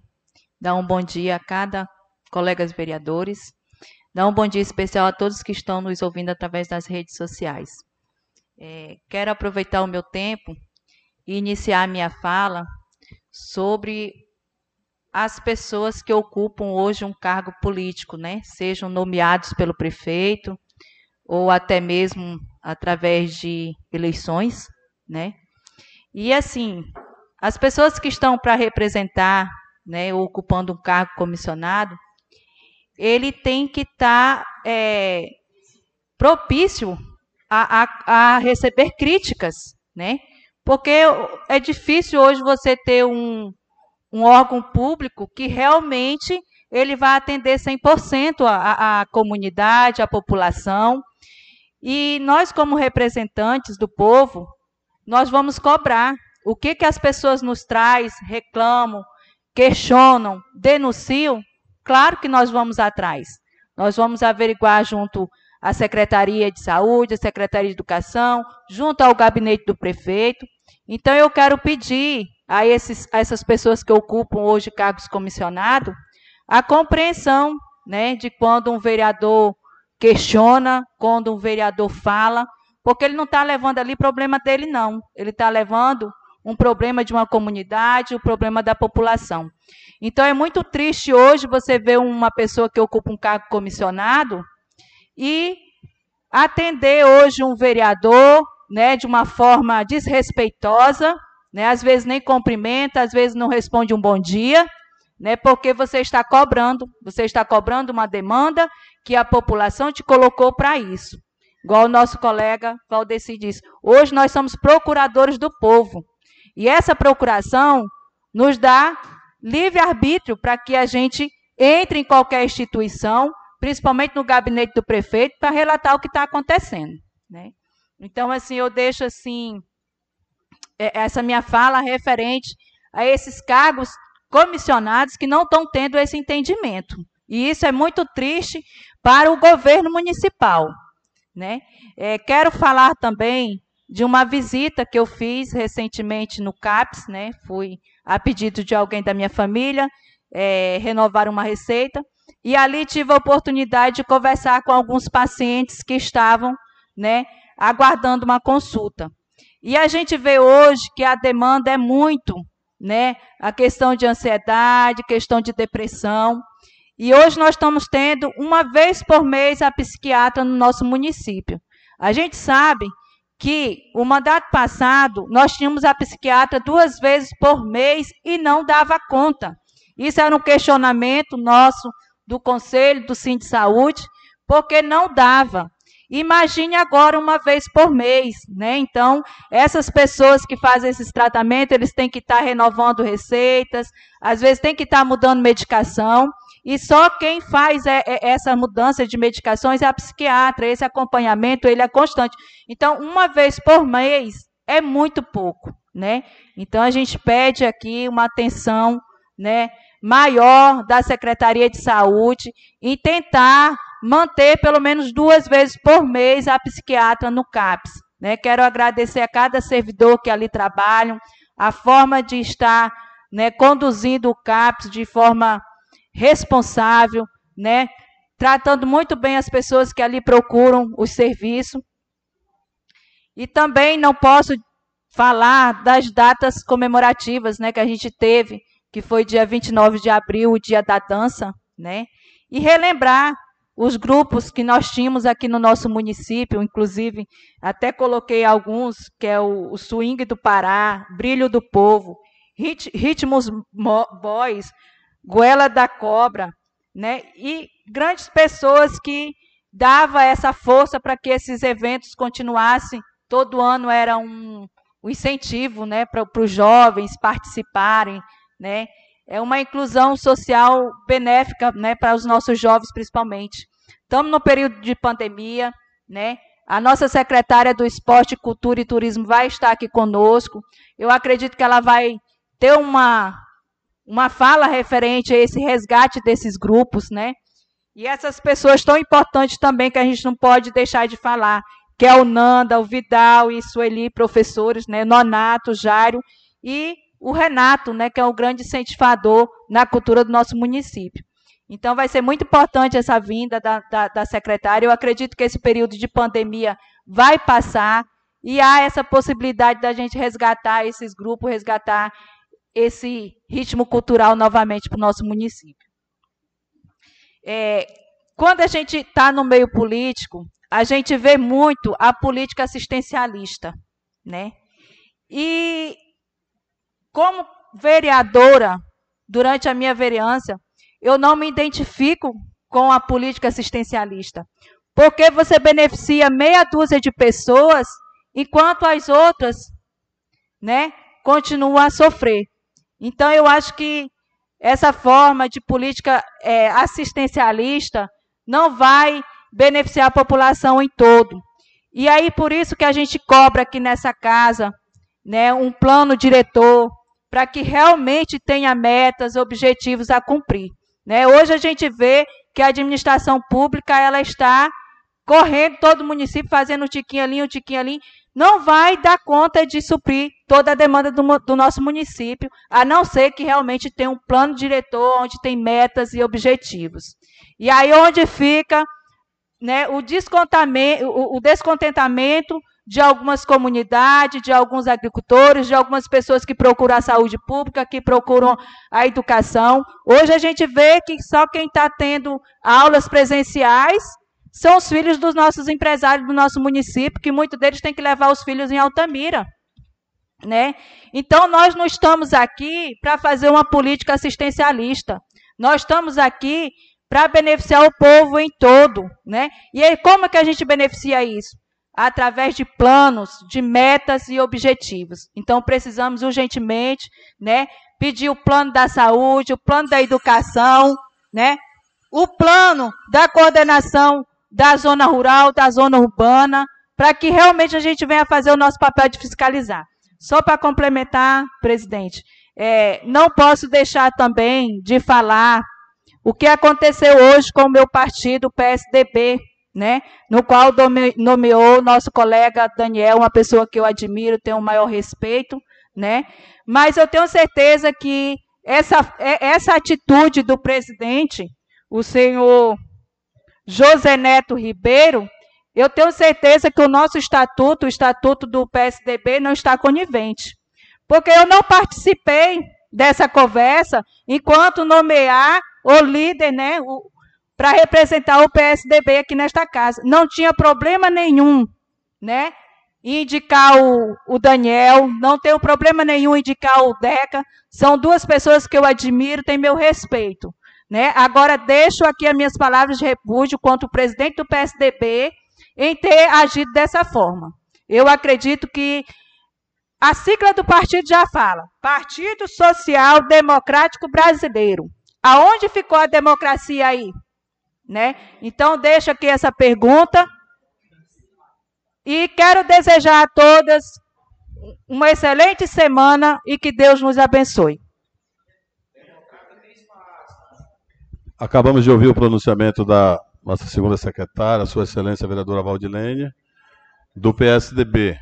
dar um bom dia a cada colegas vereadores, dar um bom dia especial a todos que estão nos ouvindo através das redes sociais. É, quero aproveitar o meu tempo e iniciar a minha fala sobre as pessoas que ocupam hoje um cargo político, né? Sejam nomeados pelo prefeito ou até mesmo através de eleições, né? E assim, as pessoas que estão para representar, né, ocupando um cargo comissionado, ele tem que estar tá, é, propício a, a, a receber críticas, né? Porque é difícil hoje você ter um, um órgão público que realmente ele vai atender 100% a, a comunidade, a população. E nós, como representantes do povo, nós vamos cobrar. O que, que as pessoas nos traz, reclamam, questionam, denunciam, claro que nós vamos atrás. Nós vamos averiguar junto à Secretaria de Saúde, à Secretaria de Educação, junto ao gabinete do prefeito. Então, eu quero pedir a, esses, a essas pessoas que ocupam hoje cargos comissionados a compreensão né, de quando um vereador questiona, quando um vereador fala, porque ele não está levando ali problema dele, não. Ele está levando um problema de uma comunidade, o um problema da população. Então é muito triste hoje você ver uma pessoa que ocupa um cargo comissionado e atender hoje um vereador, né, de uma forma desrespeitosa, né, às vezes nem cumprimenta, às vezes não responde um bom dia, né, porque você está cobrando, você está cobrando uma demanda que a população te colocou para isso. Igual o nosso colega Valdeci disse, hoje nós somos procuradores do povo. E essa procuração nos dá livre-arbítrio para que a gente entre em qualquer instituição, principalmente no gabinete do prefeito, para relatar o que está acontecendo. Né? Então, assim, eu deixo assim essa minha fala referente a esses cargos comissionados que não estão tendo esse entendimento. E isso é muito triste para o governo municipal. Né? É, quero falar também de uma visita que eu fiz recentemente no CAPS, né? fui a pedido de alguém da minha família, é, renovar uma receita, e ali tive a oportunidade de conversar com alguns pacientes que estavam né, aguardando uma consulta. E a gente vê hoje que a demanda é muito, né? A questão de ansiedade, questão de depressão. E hoje nós estamos tendo uma vez por mês a psiquiatra no nosso município. A gente sabe que o mandato passado nós tínhamos a psiquiatra duas vezes por mês e não dava conta. Isso era um questionamento nosso do Conselho do Sim de Saúde, porque não dava. Imagine agora uma vez por mês, né? Então, essas pessoas que fazem esses tratamentos, eles têm que estar renovando receitas, às vezes tem que estar mudando medicação, e só quem faz é, é, essa mudança de medicações é a psiquiatra, esse acompanhamento, ele é constante. Então, uma vez por mês é muito pouco, né? Então, a gente pede aqui uma atenção, né, maior da Secretaria de Saúde em tentar manter pelo menos duas vezes por mês a psiquiatra no CAPS. Né? Quero agradecer a cada servidor que ali trabalham, a forma de estar né, conduzindo o CAPS de forma responsável, né, tratando muito bem as pessoas que ali procuram o serviço. E também não posso falar das datas comemorativas né, que a gente teve, que foi dia 29 de abril, o dia da dança, né? E relembrar os grupos que nós tínhamos aqui no nosso município, inclusive até coloquei alguns, que é o, o Swing do Pará, Brilho do Povo, Rit, Ritmos Boys, Goela da Cobra, né? E grandes pessoas que davam essa força para que esses eventos continuassem. Todo ano era um, um incentivo né, para os jovens participarem, né? É uma inclusão social benéfica né, para os nossos jovens, principalmente. Estamos no período de pandemia, né? A nossa secretária do Esporte, Cultura e Turismo vai estar aqui conosco. Eu acredito que ela vai ter uma, uma fala referente a esse resgate desses grupos, né? E essas pessoas tão importantes também que a gente não pode deixar de falar, que é o Nanda, o Vidal e Sueli, professores, né? Nonato, Jário e o Renato, né? Que é o grande incentivador na cultura do nosso município. Então, vai ser muito importante essa vinda da, da, da secretária. Eu acredito que esse período de pandemia vai passar e há essa possibilidade da gente resgatar esses grupos, resgatar esse ritmo cultural novamente para o nosso município. É, quando a gente está no meio político, a gente vê muito a política assistencialista, né? E como vereadora, durante a minha vereança, eu não me identifico com a política assistencialista. Porque você beneficia meia dúzia de pessoas, enquanto as outras né, continuam a sofrer. Então, eu acho que essa forma de política é, assistencialista não vai beneficiar a população em todo. E aí, por isso que a gente cobra aqui nessa casa né, um plano diretor para que realmente tenha metas, objetivos a cumprir. Né? Hoje a gente vê que a administração pública ela está correndo todo o município, fazendo um tiquinho ali, um tiquinho ali, não vai dar conta de suprir toda a demanda do, do, nosso município, a não ser que realmente tenha um plano diretor onde tem metas e objetivos. E aí onde fica né, o, o, o descontentamento de algumas comunidades, de alguns agricultores, de algumas pessoas que procuram a saúde pública, que procuram a educação. Hoje a gente vê que só quem está tendo aulas presenciais são os filhos dos nossos empresários do nosso município, que muitos deles têm que levar os filhos em Altamira. Né? Então, nós não estamos aqui para fazer uma política assistencialista. Nós estamos aqui para beneficiar o povo em todo. Né? E aí, como é que a gente beneficia isso? Através de planos, de metas e objetivos. Então, precisamos urgentemente né, pedir o plano da saúde, o plano da educação, né, o plano da coordenação da zona rural, da zona urbana, para que realmente a gente venha fazer o nosso papel de fiscalizar. Só para complementar, presidente, é, não posso deixar também de falar o que aconteceu hoje com o meu partido, o PSDB, né, no qual nomeou nosso colega Daniel, uma pessoa que eu admiro, tenho o maior respeito, né, mas eu tenho certeza que essa, é, essa atitude do presidente, o senhor José Neto Ribeiro, eu tenho certeza que o nosso estatuto, o estatuto do PSDB, não está conivente. Porque eu não participei dessa conversa enquanto nomear o líder, né, para representar o PSDB aqui nesta casa. Não tinha problema nenhum, né, indicar o, o Daniel, não tenho problema nenhum indicar o Deca. São duas pessoas que eu admiro, têm meu respeito. Né? Agora, deixo aqui as minhas palavras de repúdio contra o presidente do PSDB em ter agido dessa forma. Eu acredito que a sigla do partido já fala: Partido Social Democrático Brasileiro. Aonde ficou a democracia aí? Né? Então, deixo aqui essa pergunta. E quero desejar a todas uma excelente semana e que Deus nos abençoe. Acabamos de ouvir o pronunciamento da nossa segunda secretária, Sua Excelência a Vereadora Valdilene, do PSDB.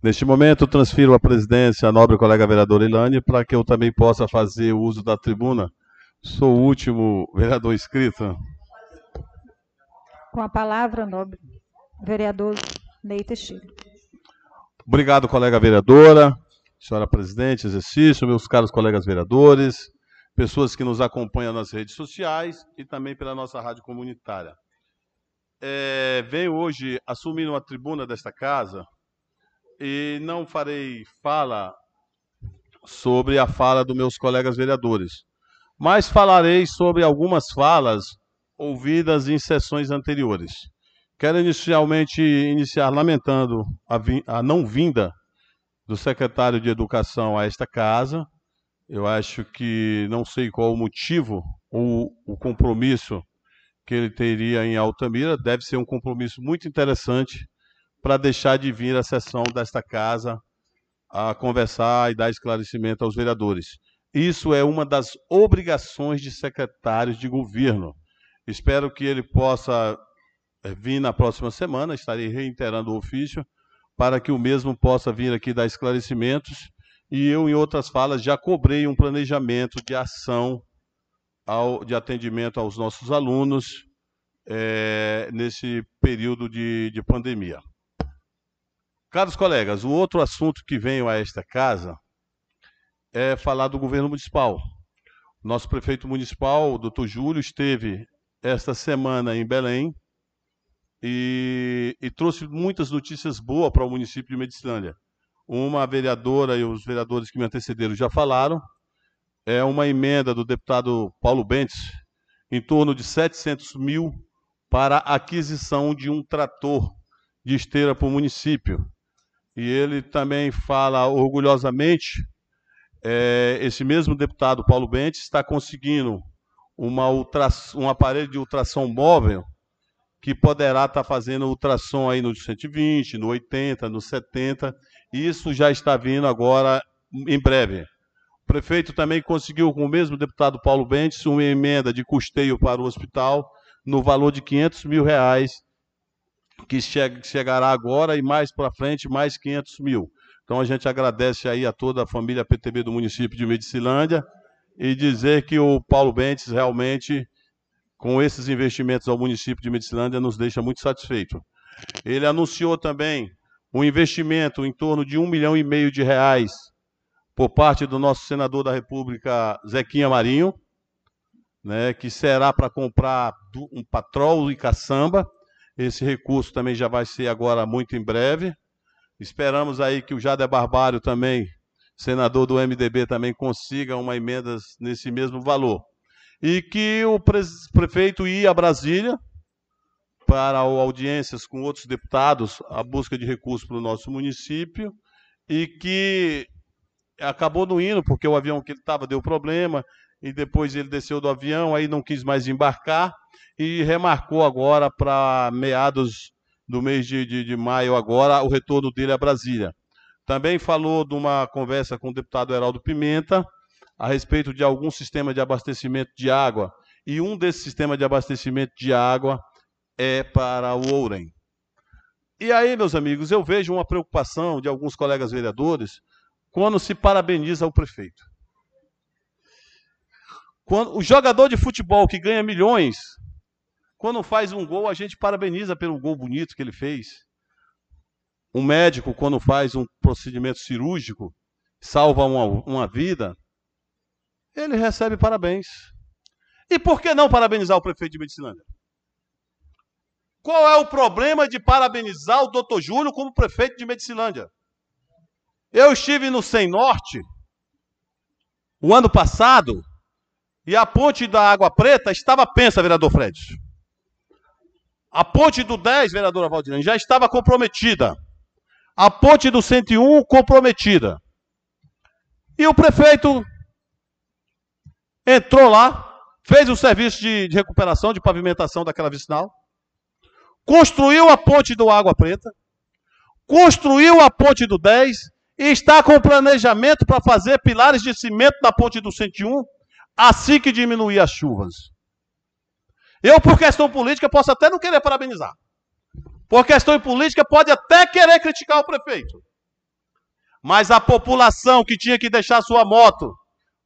Neste momento, transfiro a presidência à nobre colega vereadora Ilane, para que eu também possa fazer uso da tribuna. Sou o último vereador inscrito. Com a palavra, nobre vereador Ney Teixeira. Obrigado, colega vereadora, senhora presidente, exercício, meus caros colegas vereadores, pessoas que nos acompanham nas redes sociais e também pela nossa rádio comunitária. É, venho hoje assumir uma tribuna desta casa e não farei fala sobre a fala dos meus colegas vereadores, mas falarei sobre algumas falas ouvidas em sessões anteriores. Quero inicialmente iniciar lamentando a, a não vinda do secretário de Educação a esta casa, eu acho que não sei qual o motivo ou o compromisso que ele teria em Altamira. Deve ser um compromisso muito interessante para deixar de vir à sessão desta casa a conversar e dar esclarecimento aos vereadores. Isso é uma das obrigações de secretários de governo. Espero que ele possa eh, vir na próxima semana, estarei reiterando o ofício, para que o mesmo possa vir aqui dar esclarecimentos e eu, em outras falas, já cobrei um planejamento de ação ao, de atendimento aos nossos alunos é, nesse período de, de pandemia. Caros colegas, o outro assunto que venho a esta casa é falar do governo municipal. Nosso prefeito municipal, o doutor Júlio, esteve esta semana em Belém e, e trouxe muitas notícias boas para o município de Medicilândia uma vereadora e os vereadores que me antecederam já falaram, é uma emenda do deputado Paulo Bentes, em torno de 700 mil para aquisição de um trator de esteira para o município. E ele também fala orgulhosamente, é, esse mesmo deputado Paulo Bentes está conseguindo uma ultra, um aparelho de ultrassom móvel que poderá estar fazendo ultrassom aí no 120, no 80, no 70 isso já está vindo agora em breve. O prefeito também conseguiu, com o mesmo deputado Paulo Bentes, uma emenda de custeio para o hospital no valor de 500 mil reais que che chegará agora e mais para frente mais 500 mil. Então a gente agradece aí a toda a família PTB do município de Medicilândia e dizer que o Paulo Bentes realmente, com esses investimentos ao município de Medicilândia, nos deixa muito satisfeito. Ele anunciou também um investimento em torno de um milhão e meio de reais por parte do nosso senador da República, Zequinha Marinho, né, que será para comprar um patrol e caçamba. Esse recurso também já vai ser agora muito em breve. Esperamos aí que o Jader Barbário também, senador do MDB, também consiga uma emenda nesse mesmo valor. E que o prefeito ia a Brasília para audiências com outros deputados a busca de recursos para o nosso município e que acabou não indo porque o avião que ele estava deu problema e depois ele desceu do avião, aí não quis mais embarcar e remarcou agora para meados do mês de, de, de, maio agora o retorno dele a Brasília. Também falou de uma conversa com o deputado Heraldo Pimenta a respeito de algum sistema de abastecimento de água e um desses sistemas de abastecimento de água é para o Ourem. E aí, meus amigos, eu vejo uma preocupação de alguns colegas vereadores quando se parabeniza o prefeito. Quando, o jogador de futebol que ganha milhões, quando faz um gol, a gente parabeniza pelo gol bonito que ele fez. Um médico, quando faz um procedimento cirúrgico, salva uma, uma vida, ele recebe parabéns. E por que não parabenizar o prefeito de Medicilândia? Qual é o problema de parabenizar o doutor Júlio como prefeito de Medicilândia? Eu estive no Sem Norte o ano passado e a ponte da Água Preta estava pensa, vereador Fred. A ponte do 10, vereadora Valdirene, já estava comprometida. A ponte do 101 comprometida. E o prefeito entrou lá, fez o serviço de, de recuperação, de pavimentação daquela vicinal, construiu a ponte do Água Preta, construiu a ponte do 10 e está com planejamento para fazer pilares de cimento da ponte do 101 assim que diminuir as chuvas. Eu, por questão política, posso até não querer parabenizar. Por questão política, pode até querer criticar o prefeito. Mas a população que tinha que deixar sua moto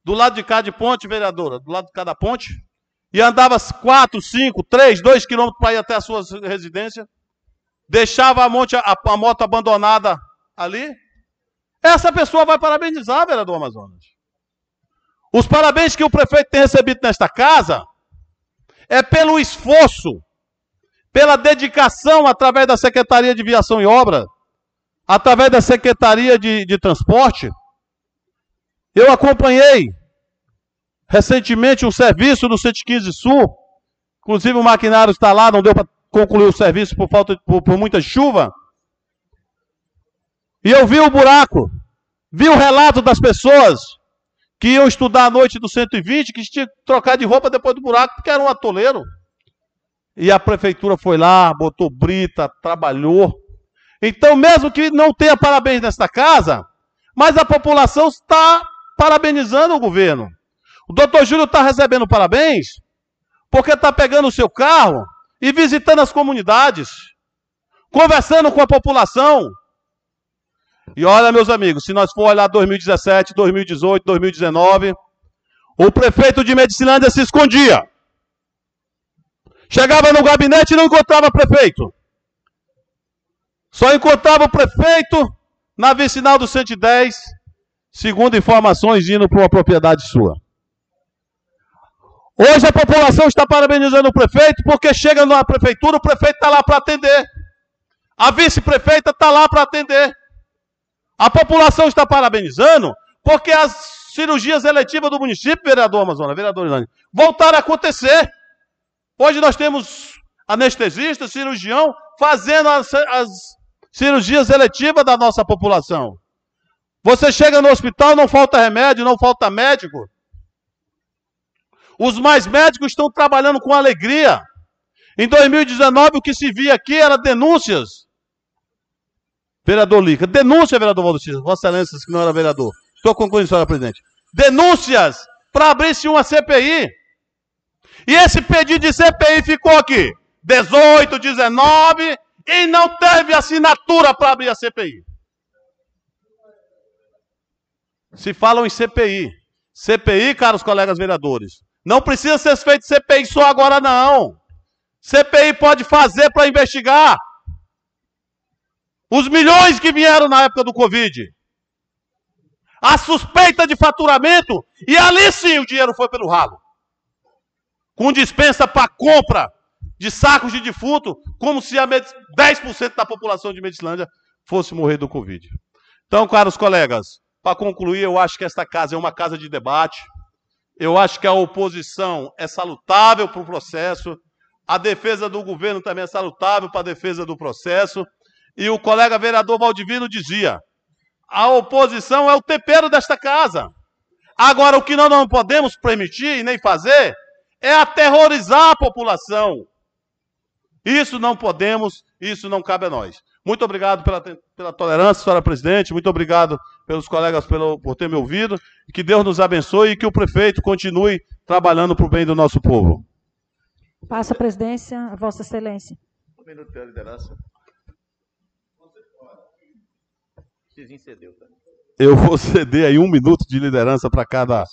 do lado de cá de ponte, vereadora, do lado de cada ponte, e andava 4, 5, 3, 2 quilômetros para ir até a sua residência, deixava a, monte, a, a moto abandonada ali, essa pessoa vai parabenizar, vereador Amazonas. Os parabéns que o prefeito tem recebido nesta casa é pelo esforço, pela dedicação através da Secretaria de Viação e Obra, através da Secretaria de, de Transporte. Eu acompanhei recentemente um serviço do 115 Sul, inclusive o maquinário está lá, não deu para concluir o serviço por falta por, por muita chuva. E eu vi o buraco, vi o relato das pessoas que iam estudar à noite do 120, que tinha que trocar de roupa depois do buraco, porque era um atoleiro. E a prefeitura foi lá, botou brita, trabalhou. Então, mesmo que não tenha parabéns nesta casa, mas a população está parabenizando o governo. O doutor Júlio está recebendo parabéns porque está pegando o seu carro e visitando as comunidades, conversando com a população, e olha, meus amigos, se nós for olhar 2017, 2018, 2019, o prefeito de Medicilândia se escondia. Chegava no gabinete e não encontrava prefeito. Só encontrava o prefeito na vicinal do 110, segundo informações, indo para uma propriedade sua. Hoje a população está parabenizando o prefeito porque chega na prefeitura, o prefeito está lá para atender. A vice-prefeita está lá para atender. A população está parabenizando porque as cirurgias eletivas do município, vereador Amazonas, vereador Ilane, voltaram a acontecer. Hoje nós temos anestesista, cirurgião, fazendo as, as cirurgias eletivas da nossa população. Você chega no hospital, não falta remédio, não falta médico. Os mais médicos estão trabalhando com alegria. Em 2019, o que se via aqui era denúncias Vereador Lica. Denúncia, vereador Valdocista. Vossa Excelência, que não era vereador. Estou concluindo, senhora presidente. Denúncias para abrir-se uma CPI. E esse pedido de CPI ficou aqui. 18, 19 e não teve assinatura para abrir a CPI. Se falam em CPI. CPI, caros colegas vereadores, não precisa ser feito CPI só agora, não. CPI pode fazer para investigar os milhões que vieram na época do Covid. A suspeita de faturamento, e ali sim o dinheiro foi pelo ralo. Com dispensa para compra de sacos de defunto, como se a 10% da população de Medicilândia fosse morrer do Covid. Então, caros colegas, para concluir, eu acho que esta casa é uma casa de debate. Eu acho que a oposição é salutável para o processo. A defesa do governo também é salutável para a defesa do processo. E o colega vereador Valdivino dizia: a oposição é o tempero desta casa. Agora, o que nós não podemos permitir e nem fazer é aterrorizar a população. Isso não podemos, isso não cabe a nós. Muito obrigado pela, pela tolerância, senhora presidente. Muito obrigado pelos colegas pelo, por ter me ouvido. Que Deus nos abençoe e que o prefeito continue trabalhando para o bem do nosso povo. Passa a presidência a Vossa Excelência. Um minuto de liderança. Eu vou ceder aí um minuto de liderança para cada,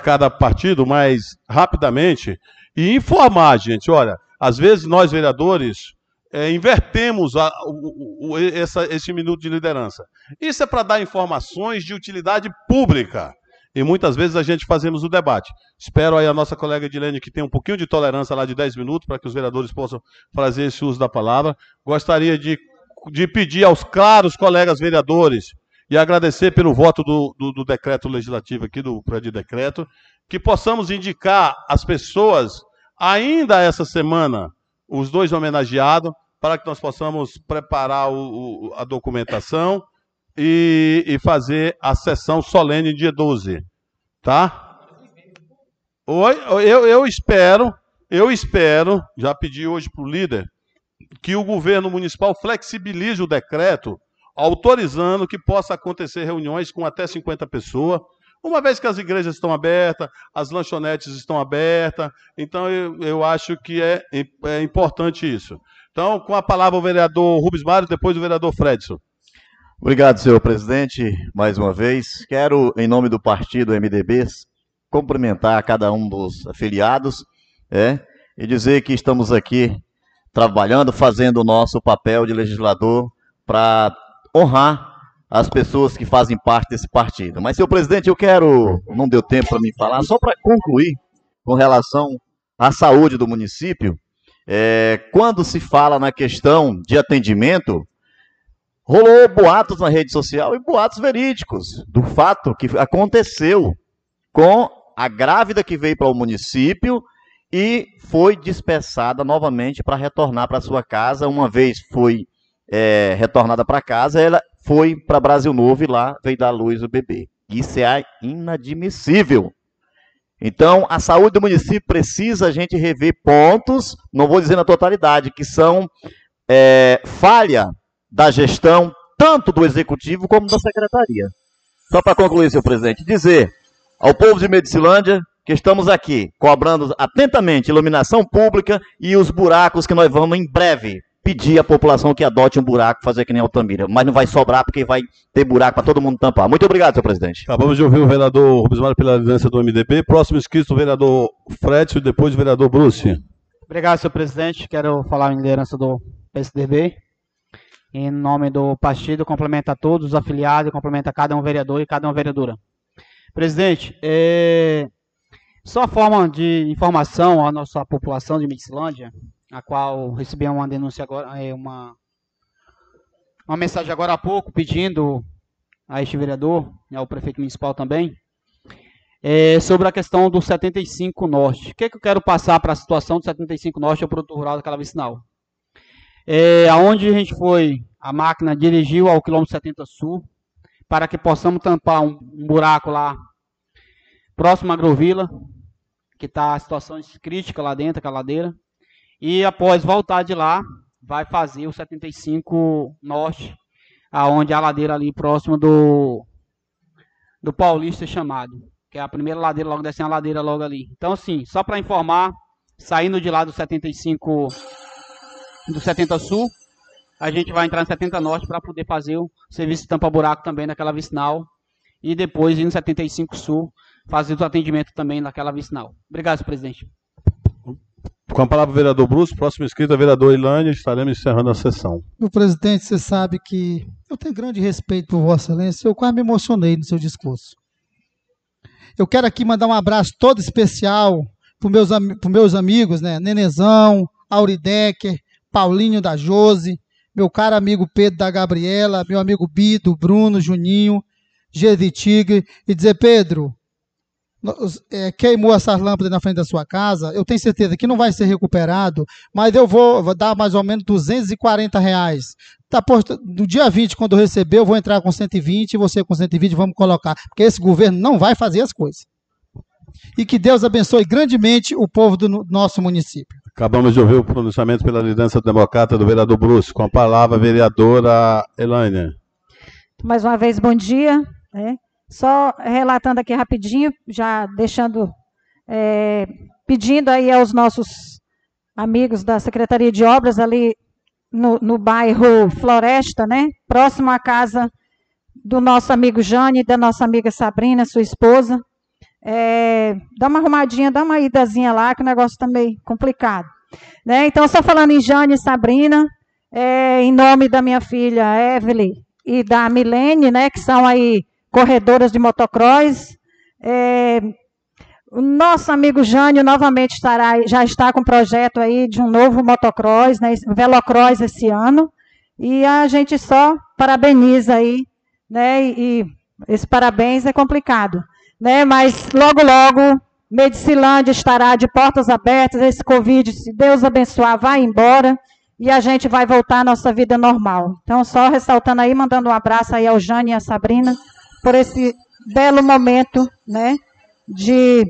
cada partido, mas rapidamente, e informar, gente, olha, às vezes nós vereadores é, invertemos a, o, o, essa, esse minuto de liderança. Isso é para dar informações de utilidade pública. E muitas vezes a gente fazemos o debate. Espero aí a nossa colega Edilene que tenha um pouquinho de tolerância lá de 10 minutos para que os vereadores possam fazer esse uso da palavra. Gostaria de de pedir aos claros colegas vereadores e agradecer pelo voto do, do, do decreto legislativo aqui, do de decreto, que possamos indicar as pessoas, ainda essa semana, os dois homenageados, para que nós possamos preparar o, o, a documentação e, e, fazer a sessão solene dia 12. Tá? Oi, eu, eu espero, eu espero, já pedi hoje para o líder, que o governo municipal flexibilize o decreto, autorizando que possa acontecer reuniões com até 50 pessoas, uma vez que as igrejas estão abertas, as lanchonetes estão abertas, então eu, eu acho que é, é importante isso. Então, com a palavra o vereador Rubens Mário, depois o vereador Fredson. Obrigado, senhor presidente, mais uma vez. Quero, em nome do partido MDB, cumprimentar cada um dos afiliados é, e dizer que estamos aqui trabalhando, fazendo o nosso papel de legislador para honrar as pessoas que fazem parte desse partido. Mas, senhor presidente, eu quero, não deu tempo para me falar, só para concluir com relação à saúde do município, é, quando se fala na questão de atendimento, rolou boatos na rede social e boatos verídicos do fato que aconteceu com a grávida que veio para o município e foi dispersada novamente para retornar para sua casa. Uma vez foi é, retornada para casa, ela foi para Brasil Novo e lá veio dar luz o bebê. Isso é inadmissível. Então, a saúde do município precisa a gente rever pontos, não vou dizer na totalidade, que são é, falha da gestão, tanto do executivo como da secretaria. Só para concluir, senhor presidente, dizer ao povo de Medicilândia que estamos aqui cobrando atentamente iluminação pública e os buracos que nós vamos em breve pedir à população que adote um buraco, fazer que nem Altamira. Mas não vai sobrar porque vai ter buraco para todo mundo tampar. Muito obrigado, senhor presidente. Acabamos de ouvir o vereador Rubens Mário pela liderança do MDB. Próximo inscrito, o vereador Fred e depois o vereador Bruce. Obrigado, senhor presidente. Quero falar em liderança do PSDB. Em nome do partido, cumprimento a todos os afiliados, cumprimento a cada um vereador e cada uma vereadora. Presidente, é, só forma de informação à nossa população de Mixlândia, a qual recebi uma denúncia agora, é uma, uma mensagem agora há pouco pedindo a este vereador, e ao prefeito municipal também, é, sobre a questão do 75 Norte. O que, é que eu quero passar para a situação do 75 Norte e o produto rural daquela vicinal? É, aonde a gente foi, a máquina dirigiu ao quilômetro 70 Sul, para que possamos tampar um, um buraco lá próximo à Agrovila, que está a situação crítica lá dentro, aquela ladeira. E após voltar de lá, vai fazer o 75 Norte, aonde é a ladeira ali próxima do, do Paulista chamado, que é a primeira ladeira, logo descendo a ladeira logo ali. Então, assim, só para informar, saindo de lá do 75 do 70 Sul, a gente vai entrar no 70 Norte para poder fazer o serviço de tampa-buraco também naquela vicinal. E depois ir no 75 Sul, fazer o atendimento também naquela vicinal. Obrigado, presidente. Com a palavra vereador Bruce, próximo inscrito é vereador Ilânia, estaremos encerrando a sessão. Meu presidente, você sabe que eu tenho grande respeito por Vossa Excelência, eu quase me emocionei no seu discurso. Eu quero aqui mandar um abraço todo especial para meus, meus amigos, né? Nenezão, Auridecker, Paulinho da Jose, meu caro amigo Pedro da Gabriela, meu amigo Bido, Bruno, Juninho, G Tigre, e dizer, Pedro, queimou essas lâmpadas na frente da sua casa, eu tenho certeza que não vai ser recuperado, mas eu vou, vou dar mais ou menos 240 reais. Tá posto, no dia 20, quando eu receber, eu vou entrar com 120 e você com 120, vamos colocar. Porque esse governo não vai fazer as coisas. E que Deus abençoe grandemente o povo do nosso município. Acabamos de ouvir o pronunciamento pela liderança democrata do vereador Bruce. Com a palavra, a vereadora Elaine. Mais uma vez, bom dia. Né? Só relatando aqui rapidinho, já deixando, é, pedindo aí aos nossos amigos da Secretaria de Obras ali no, no bairro Floresta, né? Próximo à casa do nosso amigo Jane da nossa amiga Sabrina, sua esposa. É, dá uma arrumadinha, dá uma idazinha lá, que o negócio está meio complicado. Né? Então, só falando em Jane e Sabrina, é, em nome da minha filha Evelyn e da Milene, né, que são aí corredoras de motocross. É, o nosso amigo Jânio novamente estará, já está com o projeto aí de um novo motocross, né, velocross esse ano. E a gente só parabeniza aí, né? E, esse parabéns é complicado, né? Mas logo logo Medicilândia estará de portas abertas, esse Covid, se Deus abençoar, vai embora e a gente vai voltar à nossa vida normal. Então, só ressaltando aí, mandando um abraço aí ao Jânio e à Sabrina, por esse belo momento né, de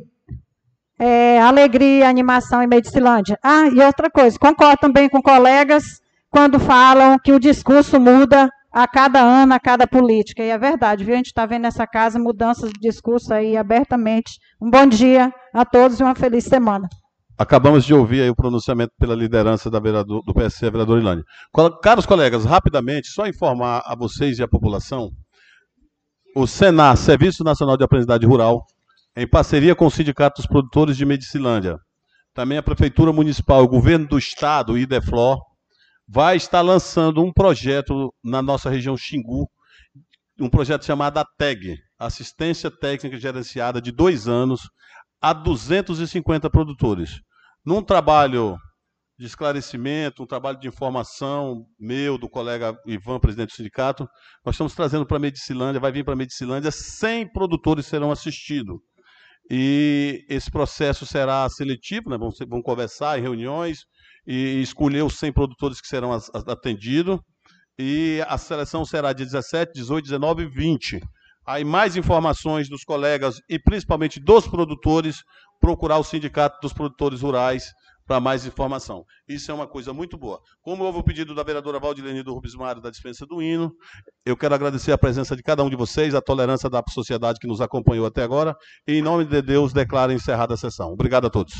é, alegria, animação em Medicilândia. Ah, e outra coisa, concordo também com colegas quando falam que o discurso muda a cada ano, a cada política. E é verdade, viu? A gente está vendo nessa casa mudanças de discurso aí abertamente. Um bom dia a todos e uma feliz semana. Acabamos de ouvir aí o pronunciamento pela liderança da vereador, do PSC, a vereadora Ilane. Caros colegas, rapidamente, só informar a vocês e a população o Senar, Serviço Nacional de Aprendizagem Rural, em parceria com o Sindicato dos Produtores de Medicilândia, também a Prefeitura Municipal, o Governo do Estado, o IDEFLOR, vai estar lançando um projeto na nossa região Xingu, um projeto chamado ATEG, Assistência Técnica Gerenciada, de dois anos, a 250 produtores. Num trabalho de esclarecimento, um trabalho de informação meu, do colega Ivan, presidente do sindicato. Nós estamos trazendo para a Medicilândia, vai vir para a Medicilândia, 100 produtores serão assistidos. E esse processo será seletivo, né? vão, vão conversar em reuniões e escolher os 100 produtores que serão atendidos. E a seleção será de 17, 18, 19 e 20. Aí mais informações dos colegas e principalmente dos produtores, procurar o Sindicato dos Produtores Rurais para mais informação. Isso é uma coisa muito boa. Como houve o pedido da vereadora Valdilene do Rubens Mário da dispensa do hino, eu quero agradecer a presença de cada um de vocês, a tolerância da sociedade que nos acompanhou até agora, e em nome de Deus declaro encerrada a sessão. Obrigado a todos.